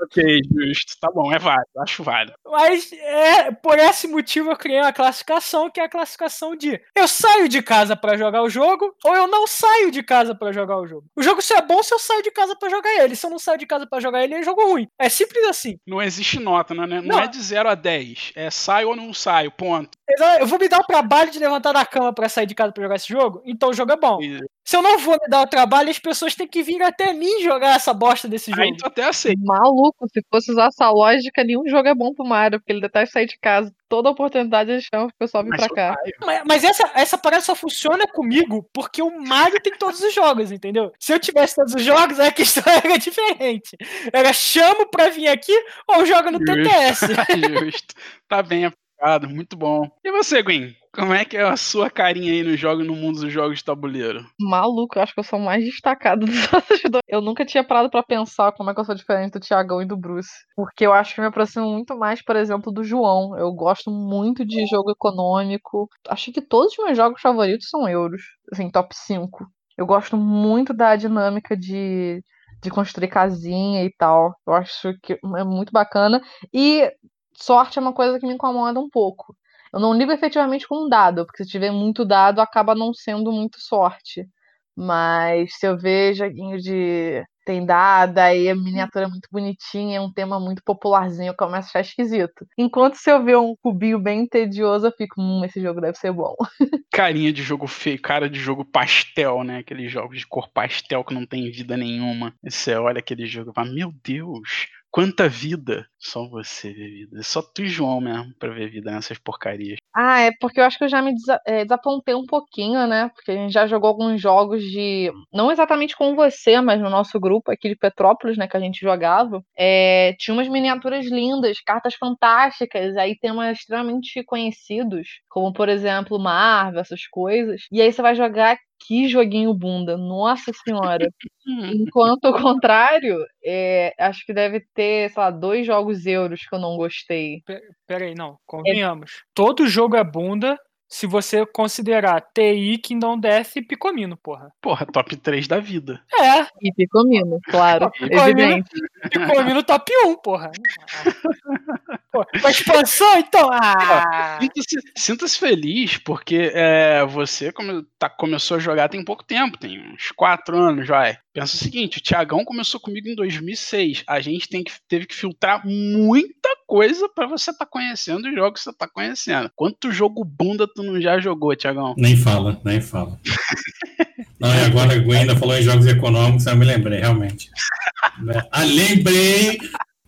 Ok, justo. Tá bom, é válido, acho válido. Mas é, por esse motivo eu criei uma classificação que é a classificação de eu saio de casa pra jogar o jogo ou eu não saio de casa pra jogar o jogo. O jogo só é bom se eu saio de casa pra jogar ele. Se eu não saio de casa pra jogar ele, é jogo ruim. É simples assim. Não existe nota, né? Não, Não. é de 0 a 10. É saio ou não saio, ponto. Eu vou me dar o trabalho de levantar da cama pra sair de casa pra jogar esse jogo, então o jogo é bom. E- Se eu não vou me dar o trabalho, as pessoas têm que vir até mim jogar essa bosta desse jogo. Aí tu até aceita. Maluco, se fosse usar essa lógica, nenhum jogo é bom pro Mario, porque ele detesta sair de casa. Toda oportunidade ele chama o pessoal vir Mas pra cá. Mas, mas essa, essa parada só funciona comigo porque o Mario tem todos os jogos, entendeu? Se eu tivesse todos os jogos, a questão era diferente. Era chamo pra vir aqui ou joga no TTS. Justo. Tá bem muito bom. E você, Gwen? Como é que é a sua carinha aí no jogo no mundo dos jogos de tabuleiro? Maluco, eu acho que eu sou mais destacado dos dois. Eu nunca tinha parado pra pensar como é que eu sou diferente do Thiagão e do Bruce. Porque eu acho que me aproximo muito mais, por exemplo, do João. Eu gosto muito de jogo econômico. Acho que todos os meus jogos favoritos são euros. Assim, top 5. Eu gosto muito da dinâmica de, de construir casinha e tal. Eu acho que é muito bacana. E sorte é uma coisa que me incomoda um pouco. Eu não ligo efetivamente com um dado, porque se tiver muito dado, acaba não sendo muito sorte. Mas se eu ver joguinho de tem dado, aí a miniatura é muito bonitinha, é um tema muito popularzinho, eu começo a achar esquisito. Enquanto se eu ver um cubinho bem tedioso, eu fico, hum, esse jogo deve ser bom. Carinha de jogo feio, cara de jogo pastel, né? Aqueles jogos de cor pastel que não tem vida nenhuma. E você olha aquele jogo e fala, meu Deus, quanta vida. Só você vê vida. Só tu e João mesmo pra ver vida nessas porcarias. Ah, é porque eu acho que eu já me desa- eh, desapontei um pouquinho, né? Porque a gente já jogou alguns jogos de. Não exatamente com você, mas no nosso grupo aqui de Petrópolis, né? Que a gente jogava. É, Tinha umas miniaturas lindas, cartas fantásticas, aí temas extremamente conhecidos, como por exemplo Marvel, essas coisas. E aí você vai jogar. Que joguinho bunda, nossa senhora. Enquanto ao contrário, é, acho que deve ter, sei lá, dois jogos euros que eu não gostei. Pera aí, não, convenhamos. Todo jogo é bunda se você considerar TI, Kingdom Death e Picomino, porra. Porra, top 3 da vida. É, E Picomino, claro, Picomino. evidente. Picomino top 1, porra. Pô, com a expansão, então. Ah, Sinta-se sinta-se feliz, porque é, você come- tá- começou a jogar tem pouco tempo, tem uns 4 anos, vai. Pensa o seguinte, o Thiagão começou comigo em 2006. A gente tem que, teve que filtrar muita coisa pra você tá conhecendo os jogos que você tá conhecendo. Quanto jogo bunda tu não já jogou, Thiagão? Nem fala, nem fala. Não, e agora a Gwen ainda falou em jogos econômicos, eu me lembrei, realmente. Né? Ah, lembrei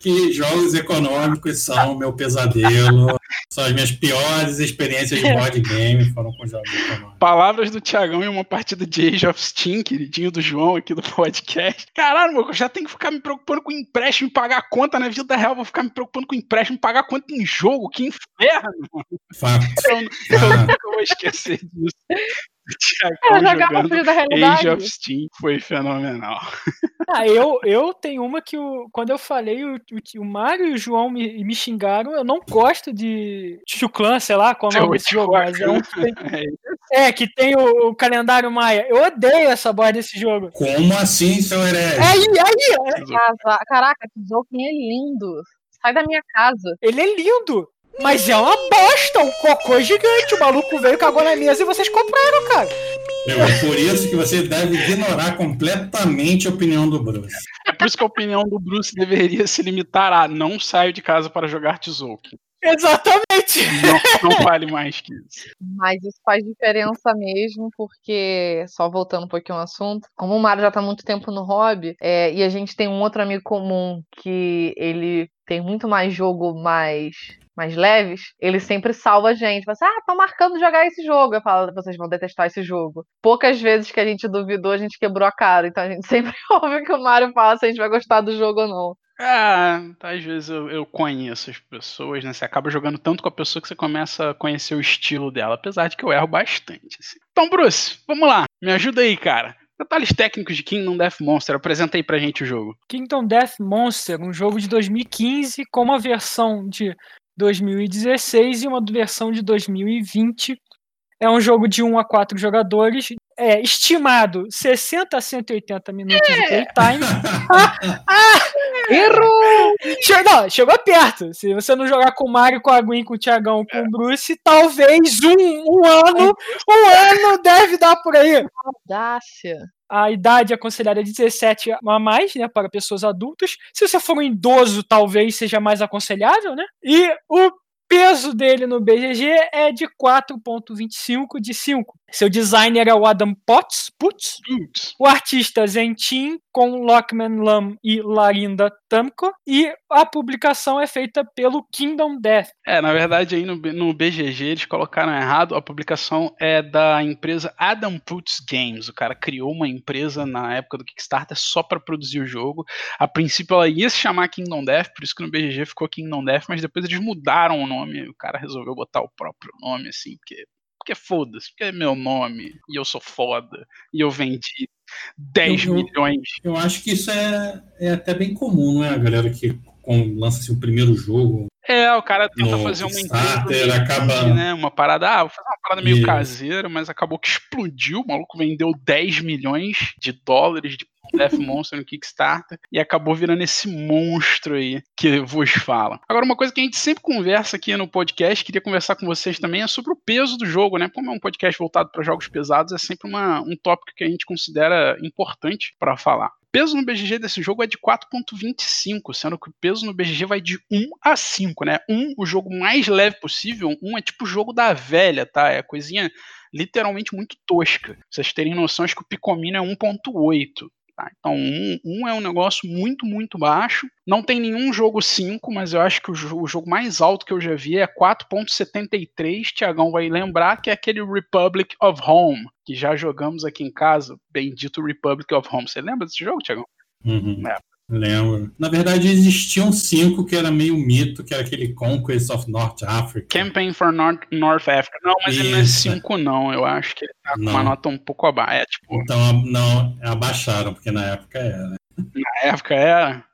que jogos econômicos são o meu pesadelo, são as minhas piores experiências de board game foram com jogos econômicos. Palavras do Thiagão em uma partida de Age of Steam, queridinho do João aqui do podcast. Caralho, meu, eu já tenho que ficar me preocupando com empréstimo e pagar conta na vida real. Vou ficar me preocupando com empréstimo e pagar conta em jogo. Que inferno! Fato. Eu, eu nunca vou esquecer disso. É, fugir da Age of Steam foi fenomenal. ah, eu, eu tenho uma que o, quando eu falei, o, o, o Mário e o João me, me xingaram. Eu não gosto de Chuclan, sei lá qual é o nome desse jogo, mas é um que tem, É, É, que tem o, o calendário Maia. Eu odeio essa bosta desse jogo. Como assim, seu herege? Aí, aí, Casa- Caraca, que Tzolk'in é lindo. Sai da minha casa. ele é lindo. Mas é uma bosta, um cocô gigante. O maluco veio, cagou na mesa e vocês compraram, cara. Meu, é por isso que você deve ignorar completamente a opinião do Bruce. É por isso que a opinião do Bruce deveria se limitar a não saio de casa para jogar Tzolk'in. Exatamente. Não, não vale mais que isso. Mas isso faz diferença mesmo, porque, só voltando um pouquinho ao assunto, como o Mário já tá há muito tempo no hobby, é, e a gente tem um outro amigo comum que ele tem muito mais jogo mais, mais leves, ele sempre salva a gente. Fala assim, ah, tô marcando jogar esse jogo. Eu falo, vocês vão detestar esse jogo. Poucas vezes que a gente duvidou, a gente quebrou a cara. Então a gente sempre ouve o que o Mário fala se a gente vai gostar do jogo ou não. Ah, às vezes eu, eu conheço as pessoas, né? Você acaba jogando tanto com a pessoa que você começa a conhecer o estilo dela, apesar de que eu erro bastante. assim. Então, Bruce, vamos lá. Me ajuda aí, cara. Detalhes técnicos de Kingdom Death Monster. Apresenta aí pra gente o jogo. Kingdom Death Monster, um jogo de 2015 com uma versão de 2016 e uma versão de 2020. É um jogo de 1 a 4 jogadores, é estimado 60 a 180 minutos de playtime. Errou! Che- não, chegou perto. Se você não jogar com o Mario, com a Gwen, com o Thiagão, com o Bruce, talvez um, um ano, um ano deve dar por aí. Audácia. A idade aconselhada é 17 a mais, né, para pessoas adultas. Se você for um idoso, talvez seja mais aconselhável, né? E o peso dele no BGG é de 4.25 de 5. Seu designer é o Adam Potts, Putz. Putz. O artista Zentin com Lockman Lam e Larinda Tamko. E a publicação é feita pelo Kingdom Death. É, na verdade, aí no, no BGG eles colocaram errado. A publicação é da empresa Adam Putz Games. O cara criou uma empresa na época do Kickstarter só pra produzir o jogo. A princípio ela ia se chamar Kingdom Death, por isso que no BGG ficou Kingdom Death, mas depois eles mudaram o nome. O cara resolveu botar o próprio nome, assim, porque. Porque foda-se, porque é meu nome, e eu sou foda, e eu vendi 10 Eu- milhões. Eu acho que isso é, é até bem comum, não é? A galera que com- lança assim, o primeiro jogo. É, o cara tenta fazer uma empresa, acaba- né? Uma parada, ah, vou fazer uma parada meio caseira, mas acabou que explodiu. O maluco vendeu 10 milhões de dólares de Death Monster no Kickstarter e acabou virando esse monstro aí que vos fala. Agora, uma coisa que a gente sempre conversa aqui no podcast, queria conversar com vocês também, é sobre o peso do jogo, né? Como é um podcast voltado para jogos pesados, é sempre uma, um tópico que a gente considera importante para falar. Peso no BGG desse jogo é de 4.25, sendo que o peso no BGG vai de 1 a 5, né? 1, o jogo mais leve possível, 1 é tipo o jogo da velha, tá? É coisinha literalmente muito tosca. Pra vocês terem noção, acho que o Picomino é 1.8. Tá? Então, 1, 1 é um negócio muito, muito baixo. Não tem nenhum jogo 5, mas eu acho que o, o jogo mais alto que eu já vi é 4.73. Tiagão vai lembrar que é aquele Republic of Home, que já jogamos aqui em casa. Bendito Republic of Home. Você lembra desse jogo, Tiagão? Uhum. É. Lembro. Na verdade, existiam cinco que era meio mito, que era aquele Conquest of North Africa. Campaign for North, North Africa. Não, mas ele não é Isso. 5, não. Eu acho que ele tá com Não. uma nota um pouco abaixo. É, tipo, Então, não, abaixaram, porque na época era. na época era.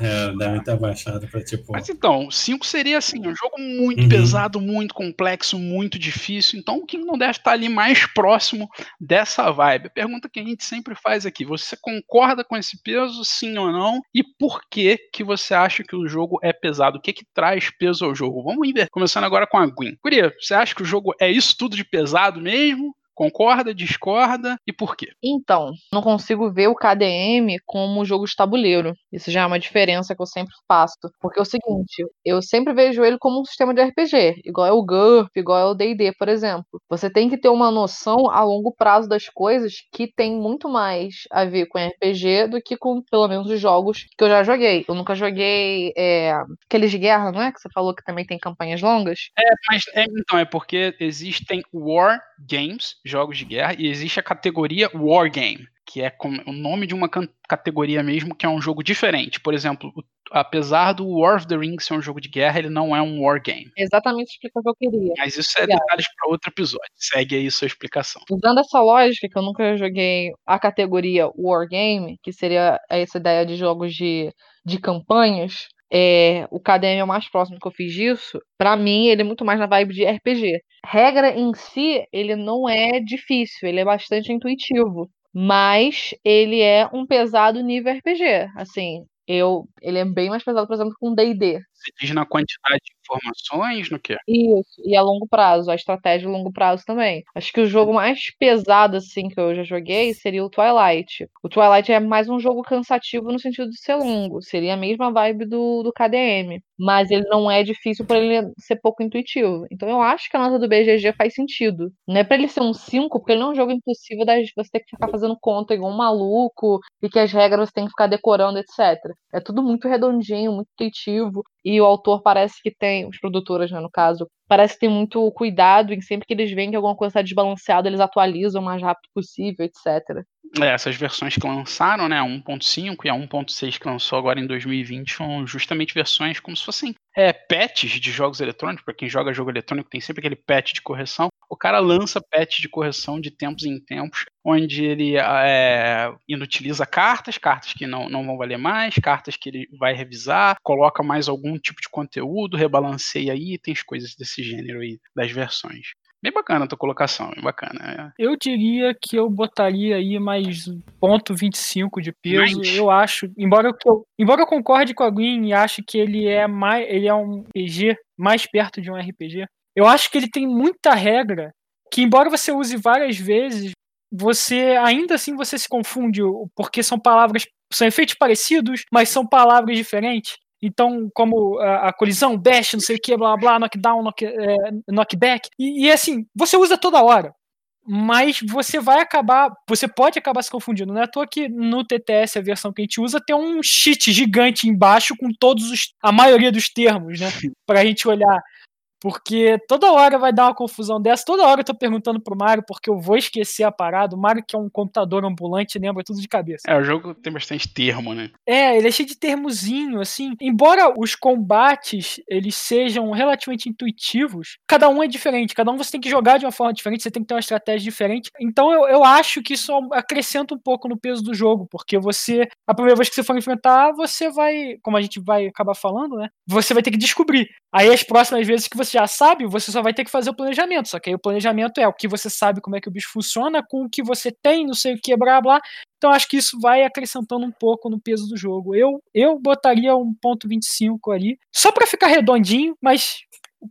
É, deve ter abaixado pra tipo. Mas então, 5 seria assim, um jogo muito Uhum. pesado, muito complexo, muito difícil. Então o Kingdom Death tá ali mais próximo dessa vibe. A pergunta que a gente sempre faz aqui: você concorda com esse peso, sim ou não? E por que que você acha que o jogo é pesado? O que que traz peso ao jogo? Vamos ver. Começando agora com a Gwen. Guria, você acha que o jogo é isso tudo de pesado mesmo? Concorda, discorda e por quê? Então, não consigo ver o KDM como jogo de tabuleiro. Isso já é uma diferença que eu sempre faço. Porque é o seguinte, eu sempre vejo ele como um sistema de RPG, igual é o GURP, igual é o D&D, por exemplo. Você tem que ter uma noção a longo prazo das coisas que tem muito mais a ver com RPG do que com, pelo menos, os jogos que eu já joguei. Eu nunca joguei é, aqueles de guerra, não é? Que você falou que também tem campanhas longas. Mas é, então, é porque existem War Games, jogos de guerra, e existe a categoria War Game, que é o nome de uma categoria mesmo, que é um jogo diferente. Por exemplo, apesar do War of the Ring ser um jogo de guerra, ele não é um War Game. Exatamente explica o que eu queria. Mas isso é Legal. detalhes para outro episódio. Segue aí sua explicação. Usando essa lógica, que eu nunca joguei a categoria Wargame, que seria essa ideia de jogos de, de campanhas, é, o KDM é o mais próximo que eu fiz disso. Pra mim, ele é muito mais na vibe de RPG. Regra em si, ele não é difícil, ele é bastante intuitivo. Mas ele é um pesado nível RPG. Assim, eu, ele é bem mais pesado, por exemplo, com D&D. Você diz na quantidade de informações, no quê? Isso, e a longo prazo, a estratégia a longo prazo também. Acho que o jogo mais pesado, assim, que eu já joguei seria o Twilight. O Twilight é mais um jogo cansativo no sentido de ser longo, seria a mesma vibe do, do KDM. Mas ele não é difícil por ele ser pouco intuitivo. Então eu acho que a nota do BGG faz sentido. Não é pra ele ser um 5, porque ele não é um jogo impossível da você ter que ficar fazendo conta igual um maluco, e que as regras você tem que ficar decorando, etc. É tudo muito redondinho, muito intuitivo. E o autor parece que tem, os produtores, né, no caso, parece que tem muito cuidado em sempre que eles veem que alguma coisa está desbalanceada, eles atualizam o mais rápido possível, etc. É, essas versões que lançaram, né, a 1.5 e a 1.6 que lançou agora em 2020, são justamente versões como se fossem é, patches de jogos eletrônicos. Para quem joga jogo eletrônico, tem sempre aquele patch de correção. O cara lança patch de correção de tempos em tempos, onde ele é, inutiliza cartas, cartas que não, não vão valer mais, cartas que ele vai revisar, coloca mais algum tipo de conteúdo, rebalanceia itens, coisas desse gênero aí das versões. Bem bacana a tua colocação, bem bacana. É. Eu diria que eu botaria aí mais ponto 25 de peso. Eu acho, embora eu, embora eu concorde com a Green e ache que ele é mais, ele é um PG mais perto de um RPG, eu acho que ele tem muita regra que embora você use várias vezes, você ainda assim você se confunde porque são palavras são efeitos parecidos, mas são palavras diferentes. Então, como a, a colisão, bash, não sei o que, blá blá, knockdown, knock, é, knockback. E, e assim, você usa toda hora. Mas você vai acabar. Você pode acabar se confundindo. Não é à toa que no TTS, a versão que a gente usa, tem um cheat gigante embaixo com todos os. a maioria dos termos, né? Pra gente olhar. Porque toda hora vai dar uma confusão dessa. Toda hora eu tô perguntando pro Mario, porque eu vou esquecer a parada. O Mario, que é um computador ambulante, lembra tudo de cabeça. É, o jogo tem bastante termo, né? É, ele é cheio de termozinho, assim. Embora os combates eles sejam relativamente intuitivos, cada um é diferente. Cada um você tem que jogar de uma forma diferente, você tem que ter uma estratégia diferente. Então eu, eu acho que isso acrescenta um pouco no peso do jogo, porque você, a primeira vez que você for enfrentar, você vai, como a gente vai acabar falando, né? Você vai ter que descobrir. Aí as próximas vezes que você já sabe, você só vai ter que fazer o planejamento. Só que aí o planejamento é o que você sabe como é que o bicho funciona, com o que você tem, não sei o que, blá blá. Então acho que isso vai acrescentando um pouco no peso do jogo. Eu, eu botaria um ponto 25 ali, só para ficar redondinho, mas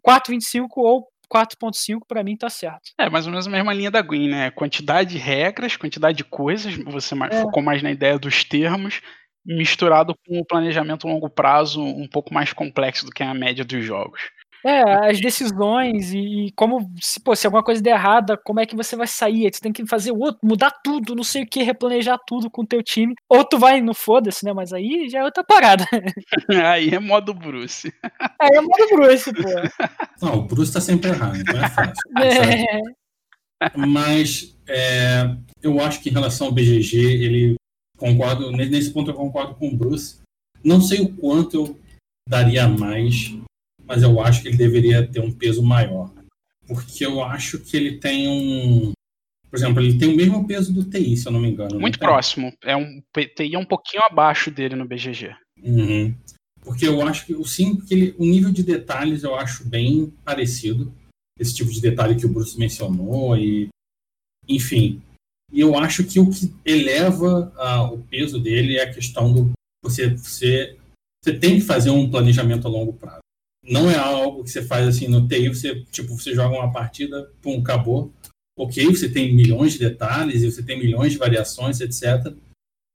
4,25 ou 4.5 para mim tá certo. É, mais ou menos a mesma linha da Green, né? Quantidade de regras, quantidade de coisas, você É. focou mais na ideia dos termos, misturado com o planejamento a longo prazo um pouco mais complexo do que a média dos jogos. É, as decisões e, e como, se, pô, se alguma coisa der errada, como é que você vai sair? Aí Tu tem que fazer o outro, mudar tudo, não sei o que, replanejar tudo com o teu time. Ou tu vai no foda-se, né? Mas aí já é outra parada. Aí é modo Bruce. Aí é modo Bruce, pô. Não, o Bruce tá sempre errado, então é fácil. É, Mas é, eu acho que em relação ao BGG, ele concordo, ne- nesse ponto eu concordo com o Bruce. Não sei o quanto eu daria mais, mas eu acho que ele deveria ter um peso maior. Porque eu acho que ele tem um. Por exemplo, ele tem o mesmo peso do TI, se eu não me engano. não Muito próximo. É um TI é um pouquinho abaixo dele no BGG. Uhum. Porque eu acho que o sim, porque ele, o nível de detalhes eu acho bem parecido. Esse tipo de detalhe que o Bruce mencionou e enfim. E eu acho que o que eleva ah, o peso dele é a questão do você, você você tem que fazer um planejamento a longo prazo. Não é algo que você faz assim no TI, você tipo você joga uma partida, pum, acabou. Ok, você tem milhões de detalhes e você tem milhões de variações, etc.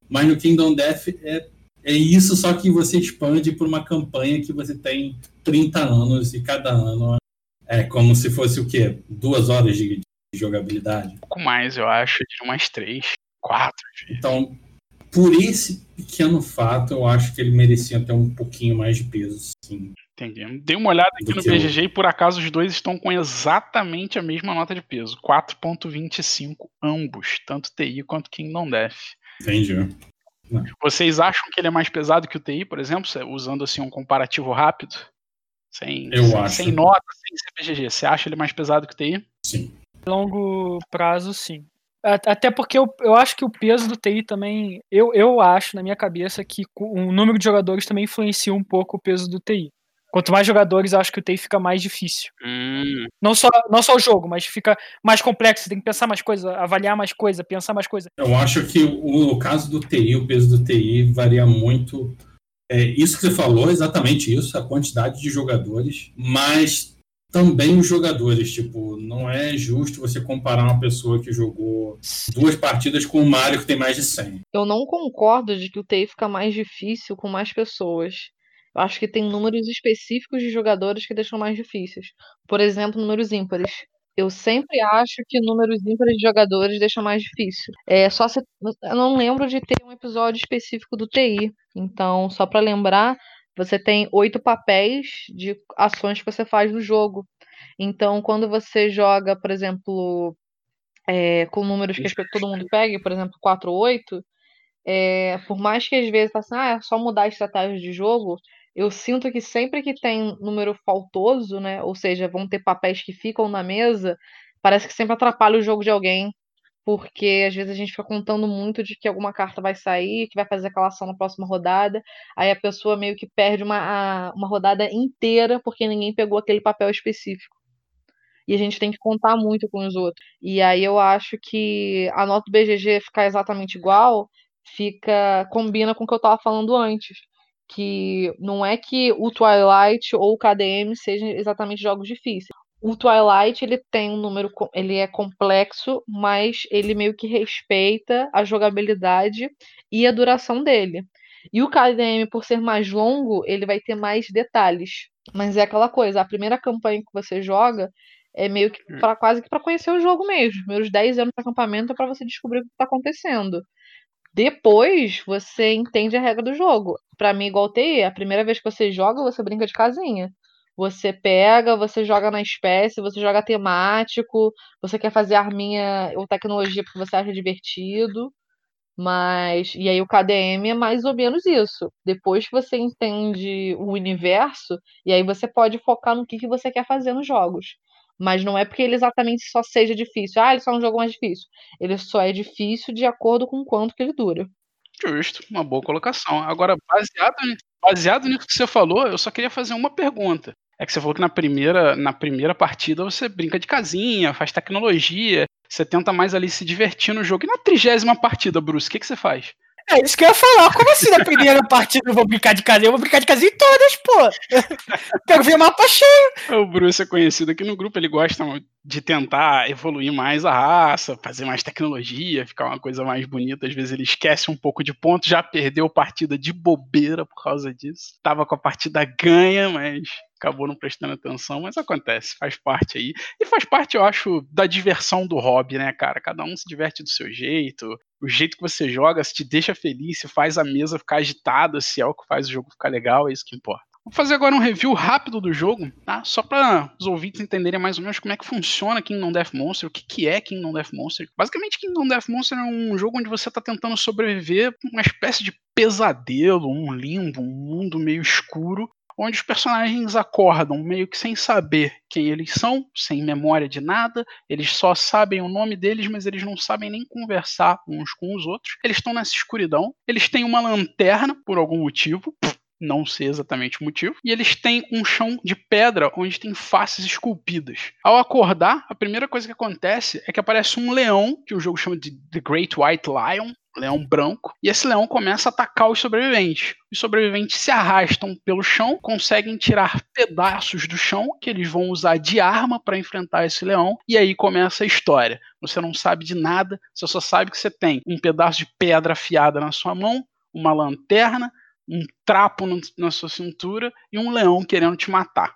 Mas no Kingdom Death é é isso, só que você expande por uma campanha que você tem 30 anos e cada ano é como se fosse o quê? Duas horas de, de jogabilidade. Um pouco mais, eu acho, de umas três, quatro. Então, por esse pequeno fato, eu acho que ele merecia ter um pouquinho mais de peso. Sim. Entendi. Dei uma olhada aqui no BGG e por acaso os dois estão com exatamente a mesma nota de peso. 4.25 ambos, tanto TI quanto Kingdom Death. Entendi. Vocês acham que ele é mais pesado que o TI, por exemplo, usando assim um comparativo rápido? Sem, Eu sem, acho. sem nota, sem CPGG. Você acha ele mais pesado que o TI? Sim. longo prazo, sim. Até porque eu, eu acho que o peso do TI também. Eu, eu acho, na minha cabeça, que o número de jogadores também influencia um pouco o peso do TI. Quanto mais jogadores, eu acho que o TI fica mais difícil. Hum, Não só, não só o jogo, mas fica mais complexo. Você tem que pensar mais coisa, avaliar mais coisa, pensar mais coisa. Eu acho que o, o caso do TI, o peso do TI varia muito. É, isso que você falou, exatamente isso, a quantidade de jogadores, mas também os jogadores. Tipo, não é justo você comparar uma pessoa que jogou duas partidas com o Mario que tem mais de 100. Eu não concordo de que o TI fica mais difícil com mais pessoas. Eu acho que tem números específicos de jogadores que deixam mais difíceis. Por exemplo, números ímpares. Eu sempre acho que números ímpares de jogadores deixam mais difícil. É só se eu não lembro de ter um episódio específico do TI. Então, só para lembrar, você tem oito papéis de ações que você faz no jogo. Então, quando você joga, por exemplo, é, com números que todo mundo pegue, por exemplo, 4 ou 8, é, por mais que às vezes assim, ah, é só mudar a estratégia de jogo, eu sinto que sempre que tem número faltoso, né? Ou seja, vão ter papéis que ficam na mesa, parece que sempre atrapalha o jogo de alguém, porque às vezes a gente fica contando muito de que alguma carta vai sair, que vai fazer aquela ação na próxima rodada, aí a pessoa meio que perde uma, uma rodada inteira porque ninguém pegou aquele papel específico. E a gente tem que contar muito com os outros. E aí eu acho que a nota do BGG ficar exatamente igual fica combina com o que eu estava falando antes, que não é que o Twilight ou o KDM sejam exatamente jogos difíceis. O Twilight ele tem um número, ele é complexo, mas ele meio que respeita a jogabilidade e a duração dele. E o KDM, por ser mais longo, ele vai ter mais detalhes. Mas é aquela coisa, a primeira campanha que você joga é meio que pra, quase que para conhecer o jogo mesmo. Meus 10 anos de acampamento é para você descobrir o que está acontecendo. Depois você entende a regra do jogo. Pra mim, igual TI, a primeira vez que você joga, você brinca de casinha. Você pega, você joga na espécie, você joga temático, você quer fazer arminha ou tecnologia porque você acha divertido. Mas. E aí o KDM é mais ou menos isso. Depois que você entende o universo, e aí você pode focar no que, que você quer fazer nos jogos. Mas não é porque ele exatamente só seja difícil. Ah, ele só é um jogo mais difícil. Ele só é difícil de acordo com quanto que ele dura. justo, uma boa colocação. Agora, baseado, baseado nisso que você falou, eu só queria fazer uma pergunta. É que você falou que na primeira, na primeira partida você brinca de casinha, faz tecnologia, você tenta mais ali se divertir no jogo. E na trigésima partida, Bruce, o que, que você faz? É isso que eu ia falar. Como assim na primeira partida eu vou brincar de casinha? Eu vou brincar de casinha em todas, pô. Quero ver mapa cheio. O Bruce é conhecido aqui no grupo, ele gosta de tentar evoluir mais a raça, fazer mais tecnologia, ficar uma coisa mais bonita. Às vezes ele esquece um pouco de ponto, já perdeu partida de bobeira por causa disso. Tava com a partida ganha, mas acabou não prestando atenção, mas acontece, faz parte aí. E faz parte, eu acho, da diversão do hobby, né, cara? Cada um se diverte do seu jeito. O jeito que você joga, se te deixa feliz, se faz a mesa ficar agitada, se é o que faz o jogo ficar legal, é isso que importa. Vou fazer agora um review rápido do jogo, tá? Só para os ouvintes entenderem mais ou menos como é que funciona Kingdom Death Monster, o que, que é Kingdom Death Monster. Basicamente, Kingdom Death Monster é um jogo onde você está tentando sobreviver uma espécie de pesadelo, um limbo, um mundo meio escuro, onde os personagens acordam meio que sem saber quem eles são, sem memória de nada, eles só sabem o nome deles, mas eles não sabem nem conversar uns com os outros. Eles estão nessa escuridão, eles têm uma lanterna por algum motivo, não sei exatamente o motivo, e eles têm um chão de pedra onde tem faces esculpidas. Ao acordar, a primeira coisa que acontece é que aparece um leão, que o jogo chama de The Great White Lion, leão branco, e esse leão começa a atacar os sobreviventes. Os sobreviventes se arrastam pelo chão, conseguem tirar pedaços do chão que eles vão usar de arma para enfrentar esse leão, e aí começa a história. Você não sabe de nada, você só sabe que você tem um pedaço de pedra afiada na sua mão, uma lanterna, um trapo no, na sua cintura e um leão querendo te matar.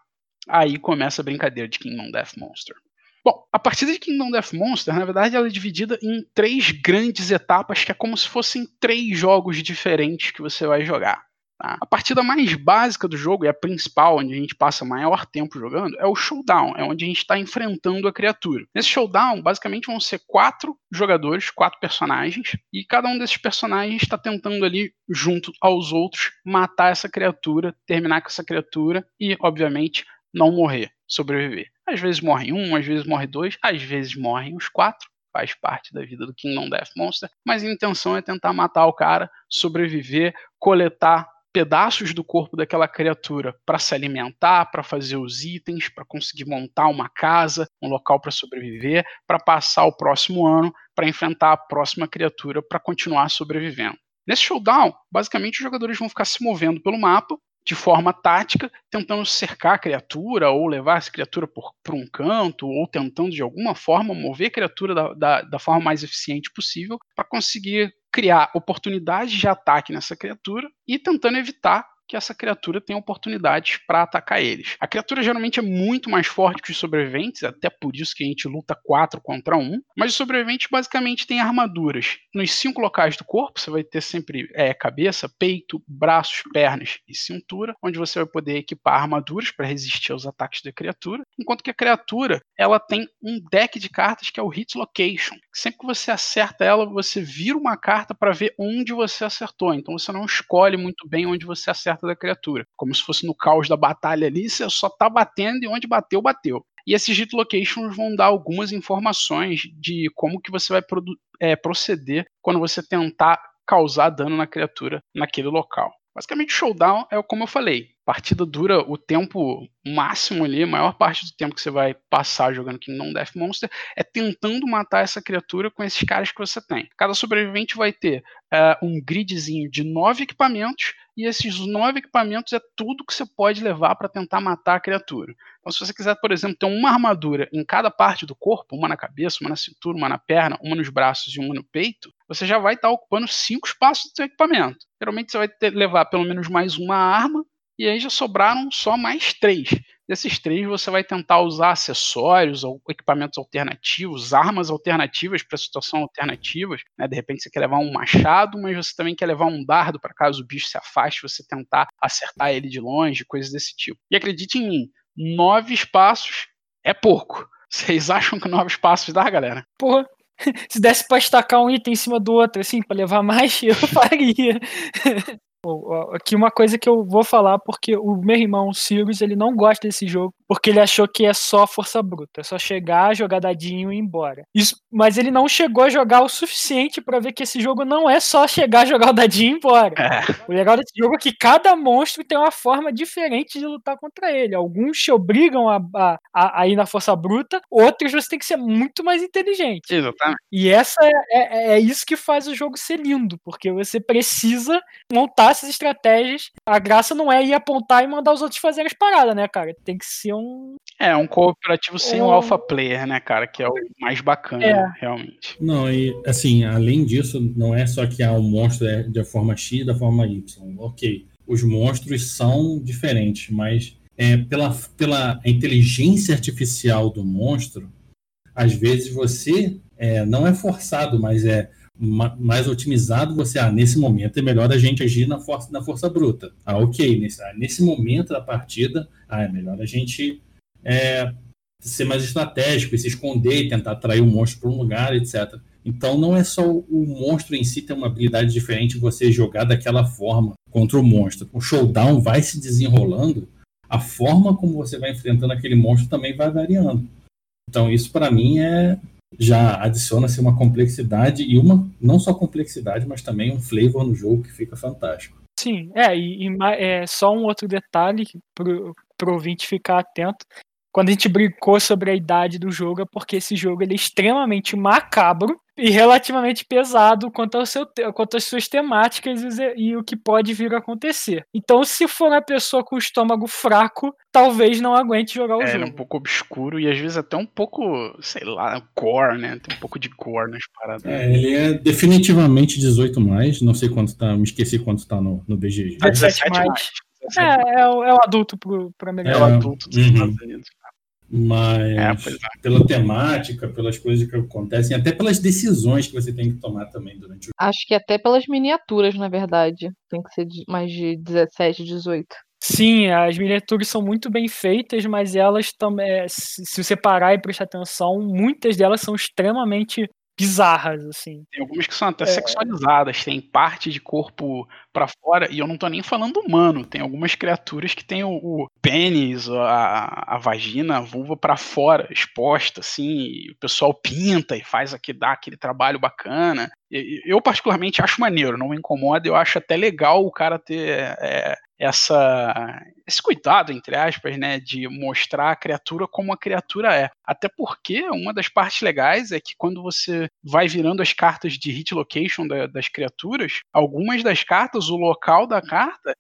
Aí começa a brincadeira de Kingdom Death Monster. Bom, a partida de Kingdom Death Monster, na verdade, ela é dividida em três grandes etapas, que é como se fossem três jogos diferentes que você vai jogar. Tá? A partida mais básica do jogo, e a principal, onde a gente passa maior tempo jogando, é o showdown, é onde a gente está enfrentando a criatura. Nesse showdown, basicamente vão ser quatro jogadores, quatro personagens, e cada um desses personagens está tentando ali, junto aos outros, matar essa criatura, terminar com essa criatura e, obviamente, não morrer, sobreviver. Às vezes morre um, às vezes morre dois, às vezes morrem os quatro. faz parte da vida do Kingdom Death Monster, mas a intenção é tentar matar o cara, sobreviver, coletar pedaços do corpo daquela criatura para se alimentar, para fazer os itens, para conseguir montar uma casa, um local para sobreviver, para passar o próximo ano para enfrentar a próxima criatura para continuar sobrevivendo. Nesse showdown, basicamente os jogadores vão ficar se movendo pelo mapa de forma tática, tentando cercar a criatura ou levar essa criatura para um canto, ou tentando de alguma forma mover a criatura da, da, da forma mais eficiente possível para conseguir criar oportunidades de ataque nessa criatura e tentando evitar que essa criatura tenha oportunidades para atacar eles. A criatura geralmente é muito mais forte que os sobreviventes, até por isso que a gente luta 4 contra 1. Mas os sobreviventes basicamente têm armaduras. Nos cinco locais do corpo, você vai ter sempre é, cabeça, peito, braços, pernas e cintura, onde você vai poder equipar armaduras para resistir aos ataques da criatura. Enquanto que a criatura ela tem um deck de cartas que é o Hit Location. Sempre que você acerta ela, você vira uma carta para ver onde você acertou. Então você não escolhe muito bem onde você acerta perto da criatura. Como se fosse no caos da batalha ali, você só tá batendo e onde bateu, bateu. E esses hit locations vão dar algumas informações de como que você vai é, proceder quando você tentar causar dano na criatura naquele local. Basicamente, showdown é como eu falei. A partida dura o tempo máximo ali, a maior parte do tempo que você vai passar jogando Kingdom Death Monster é tentando matar essa criatura com esses caras que você tem. Cada sobrevivente vai ter uh, um gridzinho de nove equipamentos e esses nove equipamentos é tudo que você pode levar para tentar matar a criatura. Então, se você quiser, por exemplo, ter uma armadura em cada parte do corpo, uma na cabeça, uma na cintura, uma na perna, uma nos braços e uma no peito, você já vai estar tá ocupando cinco espaços do seu equipamento. Geralmente você vai ter, levar pelo menos mais uma arma, e aí já sobraram só mais três. Desses três, você vai tentar usar acessórios ou equipamentos alternativos, armas alternativas para situação alternativas. Né? De repente, você quer levar um machado, mas você também quer levar um dardo para caso o bicho se afaste, você tentar acertar ele de longe, coisas desse tipo. E acredite em mim, nove espaços é pouco. Vocês acham que nove espaços dá, galera? Porra, se desse pra estacar um item em cima do outro, assim, para levar mais, eu faria. Aqui uma coisa que eu vou falar, porque o meu irmão, o Sirius, ele não gosta desse jogo, porque ele achou que é só força bruta, é só chegar, jogar dadinho e ir embora. Isso, mas ele não chegou a jogar o suficiente para ver que esse jogo não é só chegar, jogar o dadinho e ir embora. É. O legal desse jogo é que cada monstro tem uma forma diferente de lutar contra ele. Alguns te obrigam a, a, a ir na força bruta, outros você tem que ser muito mais inteligente. Exatamente. E essa é, é, é isso que faz o jogo ser lindo, porque você precisa montar essas estratégias. A graça não é ir apontar e mandar os outros fazerem as paradas, né, cara? Tem que ser um. É, um cooperativo sem um... o alpha player, né, cara? Que é o mais bacana, é. realmente. Não, e assim, além disso, não é só que há um monstro é da forma X e da forma Y. Ok. Os monstros são diferentes, mas é, pela, pela inteligência artificial do monstro, às vezes você é, não é forçado, mas é mais otimizado, você, ah, nesse momento é melhor a gente agir na força, na força bruta. Ah, ok, nesse, ah, nesse momento da partida, ah, é melhor a gente é, ser mais estratégico e se esconder e tentar atrair o monstro para um lugar, etc. Então não é só o monstro em si ter uma habilidade diferente você jogar daquela forma contra o monstro. O showdown vai se desenrolando, a forma como você vai enfrentando aquele monstro também vai variando. Então isso para mim é já adiciona-se uma complexidade e uma não só complexidade, mas também um flavor no jogo que fica fantástico. Sim, é, e, e é só um outro detalhe pro, pro ouvinte ficar atento. Quando a gente brincou sobre a idade do jogo, é porque esse jogo ele é extremamente macabro e relativamente pesado quanto, ao seu, quanto às suas temáticas e, e, o que pode vir a acontecer. Então, se for uma pessoa com o estômago fraco, talvez não aguente jogar o é, jogo. É um pouco obscuro e às vezes até um pouco, sei lá, core, né? Tem um pouco de core nas paradas. É, ele é definitivamente 18 mais, não sei quanto tá, me esqueci quanto tá no, no BGG. 17 mais. mais. É, é, o, é o adulto pro, pro americano. É o adulto dos uhum. Estados Unidos. Mas é, é, pela temática, pelas coisas que acontecem, até pelas decisões que você tem que tomar também durante o Acho que até pelas miniaturas, na verdade. Tem que ser mais de 17, 18. Sim, as miniaturas são muito bem feitas, mas elas também, se você parar e prestar atenção, muitas delas são extremamente bizarras, assim. Tem algumas que são até sexualizadas, tem parte de corpo pra fora, e eu não tô nem falando humano, tem algumas criaturas que tem o, o pênis, a, a vagina, a vulva pra fora, exposta, assim, e o pessoal pinta e faz aqui, dá aquele trabalho bacana. Eu, particularmente, acho maneiro, não me incomoda, eu acho até legal o cara ter é, essa esse cuidado, entre aspas, né, de mostrar a criatura como a criatura é. Até porque uma das partes legais é que quando você vai virando as cartas de hit location da- das criaturas, algumas das cartas, o local da carta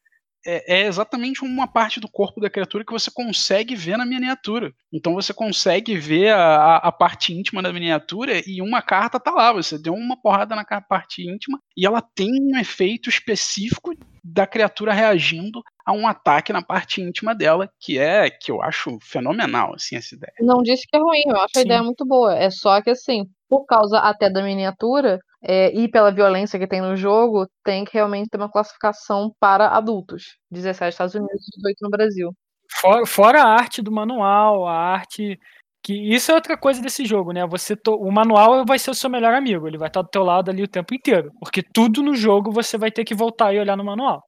é, é exatamente uma parte do corpo da criatura que você consegue ver na miniatura. Então você consegue ver a, a- a parte íntima da miniatura e uma carta tá lá. Você deu uma porrada na parte íntima e ela tem um efeito específico da criatura reagindo a um ataque na parte íntima dela, que é que eu acho fenomenal, assim, essa ideia. Não disse que é ruim, eu acho a Sim. ideia muito boa. É só que, assim, por causa até da miniatura é, e pela violência que tem no jogo, tem que realmente ter uma classificação para adultos. 17 nos Estados Unidos, 18 no Brasil. Fora, fora a arte do manual, a arte. que Isso é outra coisa desse jogo, né? Você to- O manual vai ser o seu melhor amigo, ele vai estar do teu lado ali o tempo inteiro. Porque tudo no jogo você vai ter que voltar e olhar no manual.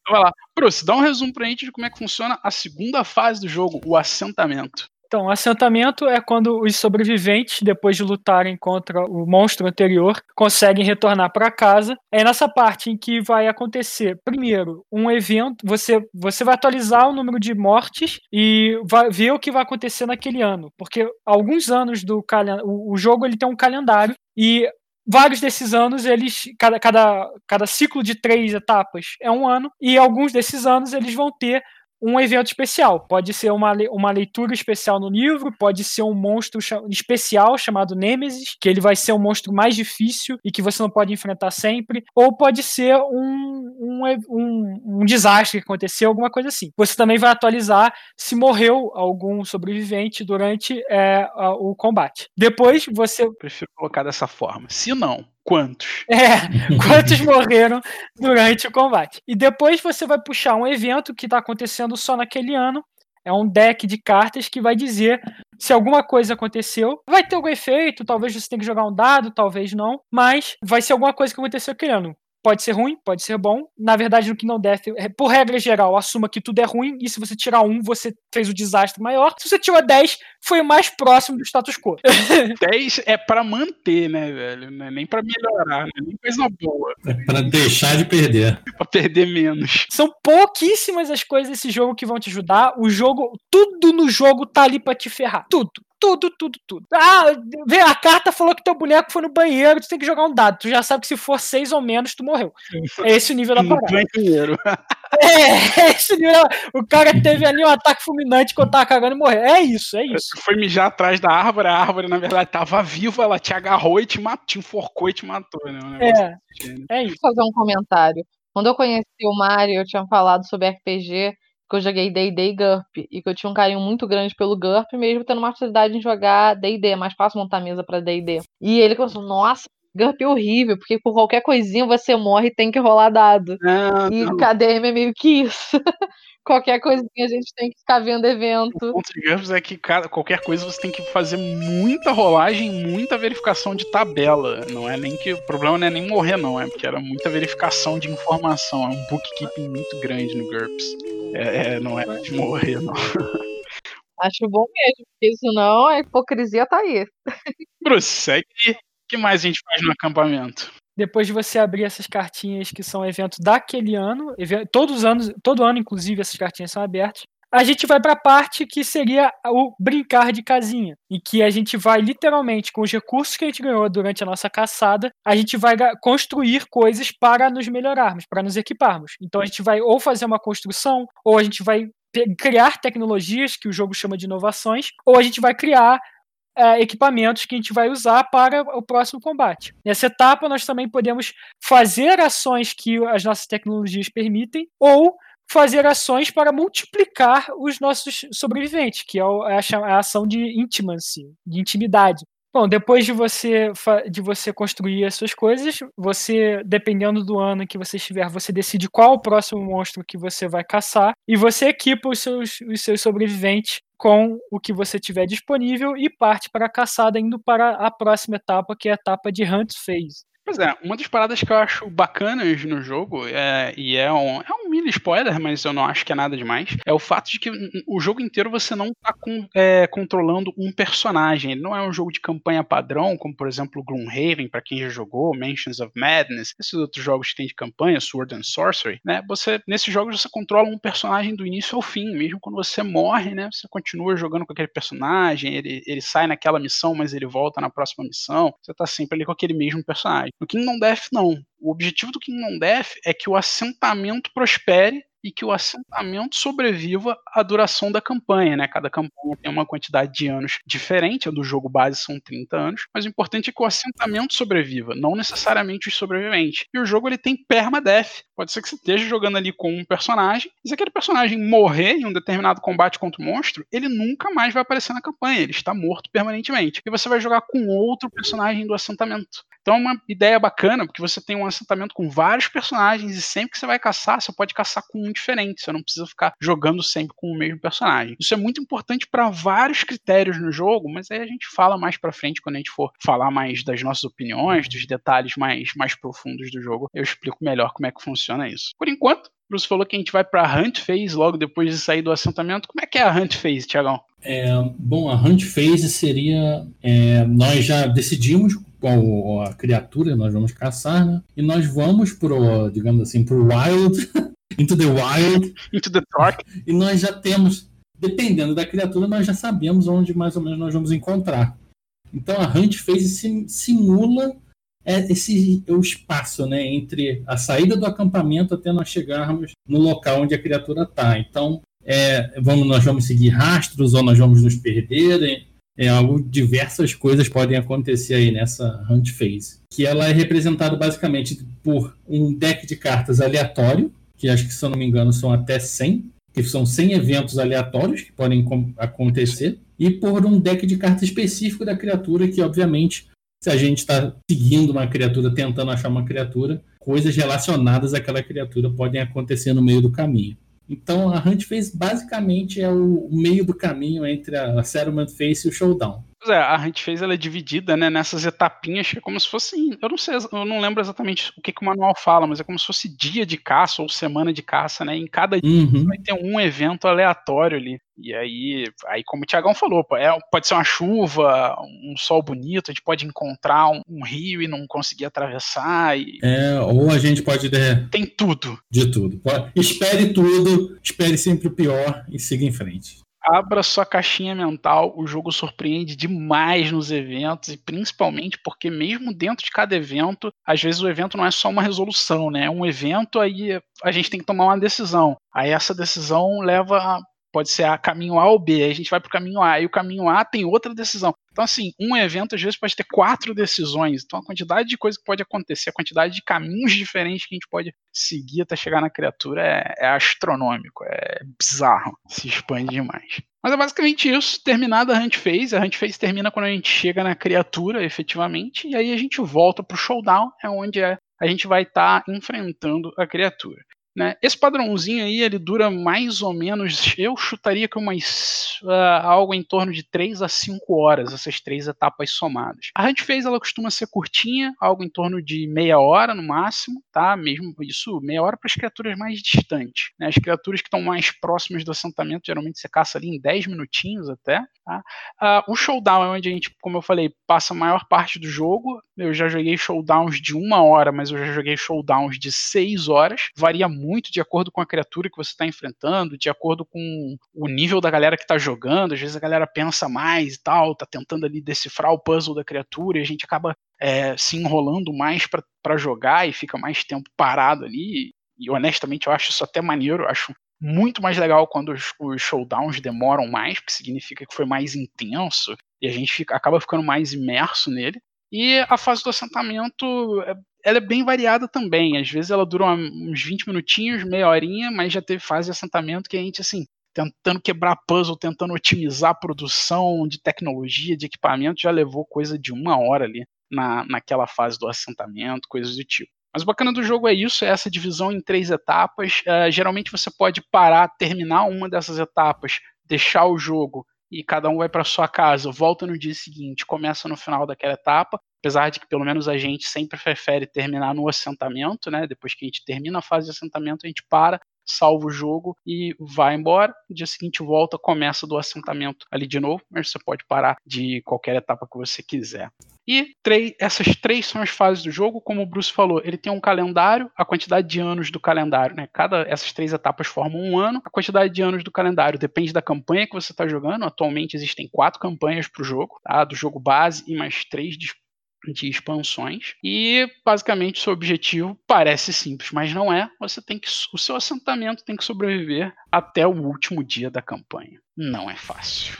Então vai lá. Bruce, dá um resumo pra gente de como é que funciona a segunda fase do jogo, o assentamento. Então, assentamento é quando os sobreviventes, depois de lutarem contra o monstro anterior, conseguem retornar para casa. É nessa parte em que vai acontecer, primeiro, um evento. Você, você vai atualizar o número de mortes e vai ver o que vai acontecer naquele ano. Porque alguns anos do calendário. O jogo ele tem um calendário e. Vários desses anos, eles. Cada, cada, cada ciclo de três etapas é um ano, e alguns desses anos eles vão ter um evento especial. Pode ser uma, uma leitura especial no livro, pode ser um monstro especial chamado Nêmesis, que ele vai ser um monstro mais difícil e que você não pode enfrentar sempre, ou pode ser um, um, um, um desastre que aconteceu, alguma coisa assim. Você também vai atualizar se morreu algum sobrevivente durante é, o combate. Depois você Prefiro colocar dessa forma. Se não, quantos? é, quantos morreram durante o combate. E depois você vai puxar um evento que está acontecendo só naquele ano. É um deck de cartas que vai dizer se alguma coisa aconteceu. Vai ter algum efeito, talvez você tenha que jogar um dado, talvez não. Mas vai ser alguma coisa que aconteceu aquele ano. Pode ser ruim, pode ser bom. Na verdade, no que não deve, por regra geral, assuma que tudo é ruim. E se você tirar um, você fez o desastre maior. Se você tirou 10, foi o mais próximo do status quo. 10 é pra manter, né, velho? Não é nem pra melhorar, não é nem coisa boa. É pra deixar de perder. Pra perder menos. São pouquíssimas as coisas desse jogo que vão te ajudar. O jogo, tudo no jogo tá ali pra te ferrar. Tudo. Tudo, tudo, tudo. Ah, vê, a carta falou que teu boneco foi no banheiro, tu tem que jogar um dado. Tu já sabe que se for seis ou menos, tu morreu. É esse o nível da No parada. banheiro. É, é esse o nível. O cara teve ali um ataque fulminante quando tava cagando e morreu. É isso, é isso. Você foi mijar atrás da árvore, a árvore, na verdade, tava viva, ela te agarrou e te matou, te enforcou e te matou, né? Um É, é isso. fazer um comentário. Quando eu conheci o Mario, eu tinha falado sobre RPG, que eu joguei D&D e GURP, e que eu tinha um carinho muito grande pelo GURP, mesmo tendo uma facilidade em jogar D&D, é mais fácil montar mesa pra D&D. E ele começou, nossa, GURP é horrível, porque por qualquer coisinha você morre e tem que rolar dado. E não. KDM é meio que isso. qualquer coisinha a gente tem que ficar vendo O evento. ponto de GURPS é que cada, qualquer coisa você tem que fazer muita rolagem, muita verificação de tabela. Não é nem que o problema não é nem morrer, não, é porque era muita verificação de informação. É um bookkeeping muito grande no GURPS. É, é, não é de morrer, não. Acho bom mesmo, porque senão a hipocrisia tá aí. Bruce, segue. O que mais a gente faz no acampamento? Depois de você abrir essas cartinhas que são eventos daquele ano, todos os anos, todo ano, inclusive, essas cartinhas são abertas. A gente vai para a parte que seria o brincar de casinha, em que a gente vai literalmente com os recursos que a gente ganhou durante a nossa caçada, a gente vai construir coisas para nos melhorarmos, para nos equiparmos. Então a gente vai ou fazer uma construção, ou a gente vai criar tecnologias que o jogo chama de inovações, ou a gente vai criar é, equipamentos que a gente vai usar para o próximo combate. Nessa etapa, nós também podemos fazer ações que as nossas tecnologias permitem, ou fazer ações para multiplicar os nossos sobreviventes, que é é cha- a ação de intimacy, de intimidade. Bom, depois de você, de você construir as suas coisas, você, dependendo do ano que você estiver, você decide qual o próximo monstro que você vai caçar e você equipa os seus, os seus sobreviventes com o que você tiver disponível e parte para a caçada indo para a próxima etapa, que é a etapa de Hunt Phase. Pois é, uma das paradas que eu acho bacanas no jogo, é, e é um, é um mini spoiler, mas eu não acho que é nada demais, é o fato de que o jogo inteiro você não está com, é, controlando um personagem. Ele não é um jogo de campanha padrão, como por exemplo Gloomhaven, para quem já jogou, Mansions of Madness, esses outros jogos que tem de campanha, Sword and Sorcery, né? Você, nesses jogos você controla um personagem do início ao fim, mesmo quando você morre, né? Você continua jogando com aquele personagem, ele, ele sai naquela missão, mas ele volta na próxima missão. Você está sempre ali com aquele mesmo personagem. No Kingdom Death, não. O objetivo do Kingdom Death é que o assentamento prospere e que o assentamento sobreviva à duração da campanha, né? Cada campanha tem uma quantidade de anos diferente, a do jogo base são 30 anos, mas o importante é que o assentamento sobreviva, não necessariamente os sobreviventes. E o jogo ele tem permadeath. Pode ser que você esteja jogando ali com um personagem, e se aquele personagem morrer em um determinado combate contra o monstro, ele nunca mais vai aparecer na campanha, ele está morto permanentemente. E você vai jogar com outro personagem do assentamento. Então é uma ideia bacana, porque você tem um assentamento com vários personagens e sempre que você vai caçar, você pode caçar com um diferente, você não precisa ficar jogando sempre com o mesmo personagem. Isso é muito importante para vários critérios no jogo, mas aí a gente fala mais para frente quando a gente for falar mais das nossas opiniões, dos detalhes mais, mais profundos do jogo. Eu explico melhor como é que funciona isso. Por enquanto, Bruce falou que a gente vai para a Hunt Phase logo depois de sair do assentamento. Como é que é a Hunt Phase, Tiagão? É, bom, a Hunt Phase seria. É, nós já decidimos qual a criatura nós vamos caçar, né? E nós vamos pro, digamos assim, pro wild, into the wild, into the dark. E nós já temos, dependendo da criatura, nós já sabemos onde mais ou menos nós vamos encontrar. Então a Hunt Phase simula é esse o espaço, né, entre a saída do acampamento até nós chegarmos no local onde a criatura está. Então, é, vamos, nós vamos seguir rastros ou nós vamos nos perder é algo diversas coisas podem acontecer aí nessa hunt phase, que ela é representada basicamente por um deck de cartas aleatório, que acho que se eu não me engano são até 100, que são 100 eventos aleatórios que podem acontecer, e por um deck de cartas específico da criatura, que obviamente se a gente está seguindo uma criatura, tentando achar uma criatura, coisas relacionadas àquela criatura podem acontecer no meio do caminho. Então a Hunt Phase basicamente é o meio do caminho entre a Settlement Phase e o Showdown. É, a Hunt Phase ela é dividida né, nessas etapinhas que é como se fosse. Eu não sei, eu não lembro exatamente o que, que o manual fala, mas é como se fosse dia de caça ou semana de caça, né? Em cada dia uhum. vai ter um evento aleatório ali. E aí, aí como o Tiagão falou, é, pode ser uma chuva, um sol bonito, a gente pode encontrar um, um rio e não conseguir atravessar. E... É, ou a gente pode. Né, Tem tudo. De tudo. Espere tudo, espere sempre o pior e siga em frente abra sua caixinha mental, o jogo surpreende demais nos eventos e principalmente porque mesmo dentro de cada evento, às vezes o evento não é só uma resolução, né? É um evento aí a gente tem que tomar uma decisão. Aí essa decisão leva pode ser a caminho A ou B, aí a gente vai para o caminho A, e o caminho A tem outra decisão. Então, assim, um evento às vezes pode ter quatro decisões. Então, a quantidade de coisa que pode acontecer, a quantidade de caminhos diferentes que a gente pode seguir até chegar na criatura é, é astronômico, é bizarro, se expande demais. Mas é basicamente isso. Terminada a Hunt Phase. A Hunt Phase termina quando a gente chega na criatura, efetivamente, e aí a gente volta pro Showdown, é onde é, a gente vai estar tá enfrentando a criatura. Né? Esse padrãozinho aí, ele dura mais ou menos, eu chutaria que umas, uh, algo em torno de 3 a 5 horas, essas três etapas somadas. A Hunt Phase, ela costuma ser curtinha, algo em torno de meia hora no máximo, tá? Mesmo isso, meia hora para as criaturas mais distantes. Né? As criaturas que estão mais próximas do assentamento, geralmente você caça ali em 10 minutinhos até. Tá? Uh, o Showdown é onde a gente, como eu falei, passa a maior parte do jogo. Eu já joguei Showdowns de uma hora, mas eu já joguei Showdowns de 6 horas. Varia muito de acordo com a criatura que você está enfrentando, de acordo com o nível da galera que está jogando. Às vezes a galera pensa mais e tal, tá tentando ali decifrar o puzzle da criatura e a gente acaba é, se enrolando mais para jogar e fica mais tempo parado ali. E honestamente eu acho isso até maneiro, acho muito mais legal quando os, os, showdowns demoram mais, porque significa que foi mais intenso e a gente fica, acaba ficando mais imerso nele. E a fase do assentamento é ela é bem variada também. Às vezes ela dura uns 20 minutinhos, meia horinha, mas já teve fase de assentamento que a gente, assim, tentando quebrar puzzle, tentando otimizar a produção de tecnologia, de equipamento, já levou coisa de uma hora ali na, naquela fase do assentamento, coisas do tipo. Mas o bacana do jogo é isso, é essa divisão em três etapas. Uh, geralmente você pode parar, terminar uma dessas etapas, deixar o jogo e cada um vai para sua casa, volta no dia seguinte, começa no final daquela etapa. Apesar de que pelo menos a gente sempre prefere terminar no assentamento, né? Depois que a gente termina a fase de assentamento, a gente para, salva o jogo e vai embora. No dia seguinte volta, começa do assentamento ali de novo, mas você pode parar de qualquer etapa que você quiser. E três, essas três são as fases do jogo, como o Bruce falou, ele tem um calendário, a quantidade de anos do calendário, né? Cada essas três etapas formam um ano, a quantidade de anos do calendário depende da campanha que você está jogando. Atualmente existem quatro campanhas para o jogo, tá? Do jogo base e mais três de expansões e basicamente seu objetivo parece simples, mas não é. Você tem que o seu assentamento tem que sobreviver até o último dia da campanha. Não é fácil.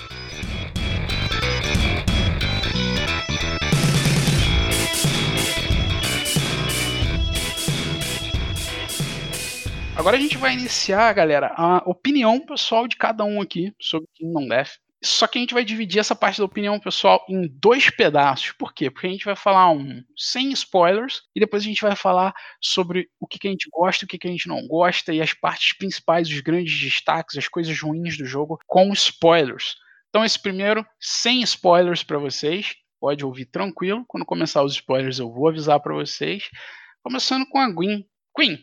Agora a gente vai iniciar, galera, a opinião pessoal de cada um aqui sobre Kingdom Death. Só que a gente vai dividir essa parte da opinião pessoal em dois pedaços. Por quê? Porque a gente vai falar um sem spoilers e depois a gente vai falar sobre o que, que a gente gosta o que, que a gente não gosta e as partes principais, os grandes destaques, as coisas ruins do jogo com spoilers. Então esse primeiro sem spoilers para vocês, pode ouvir tranquilo. Quando começar os spoilers eu vou avisar para vocês. Começando com a Gwen. Queen, o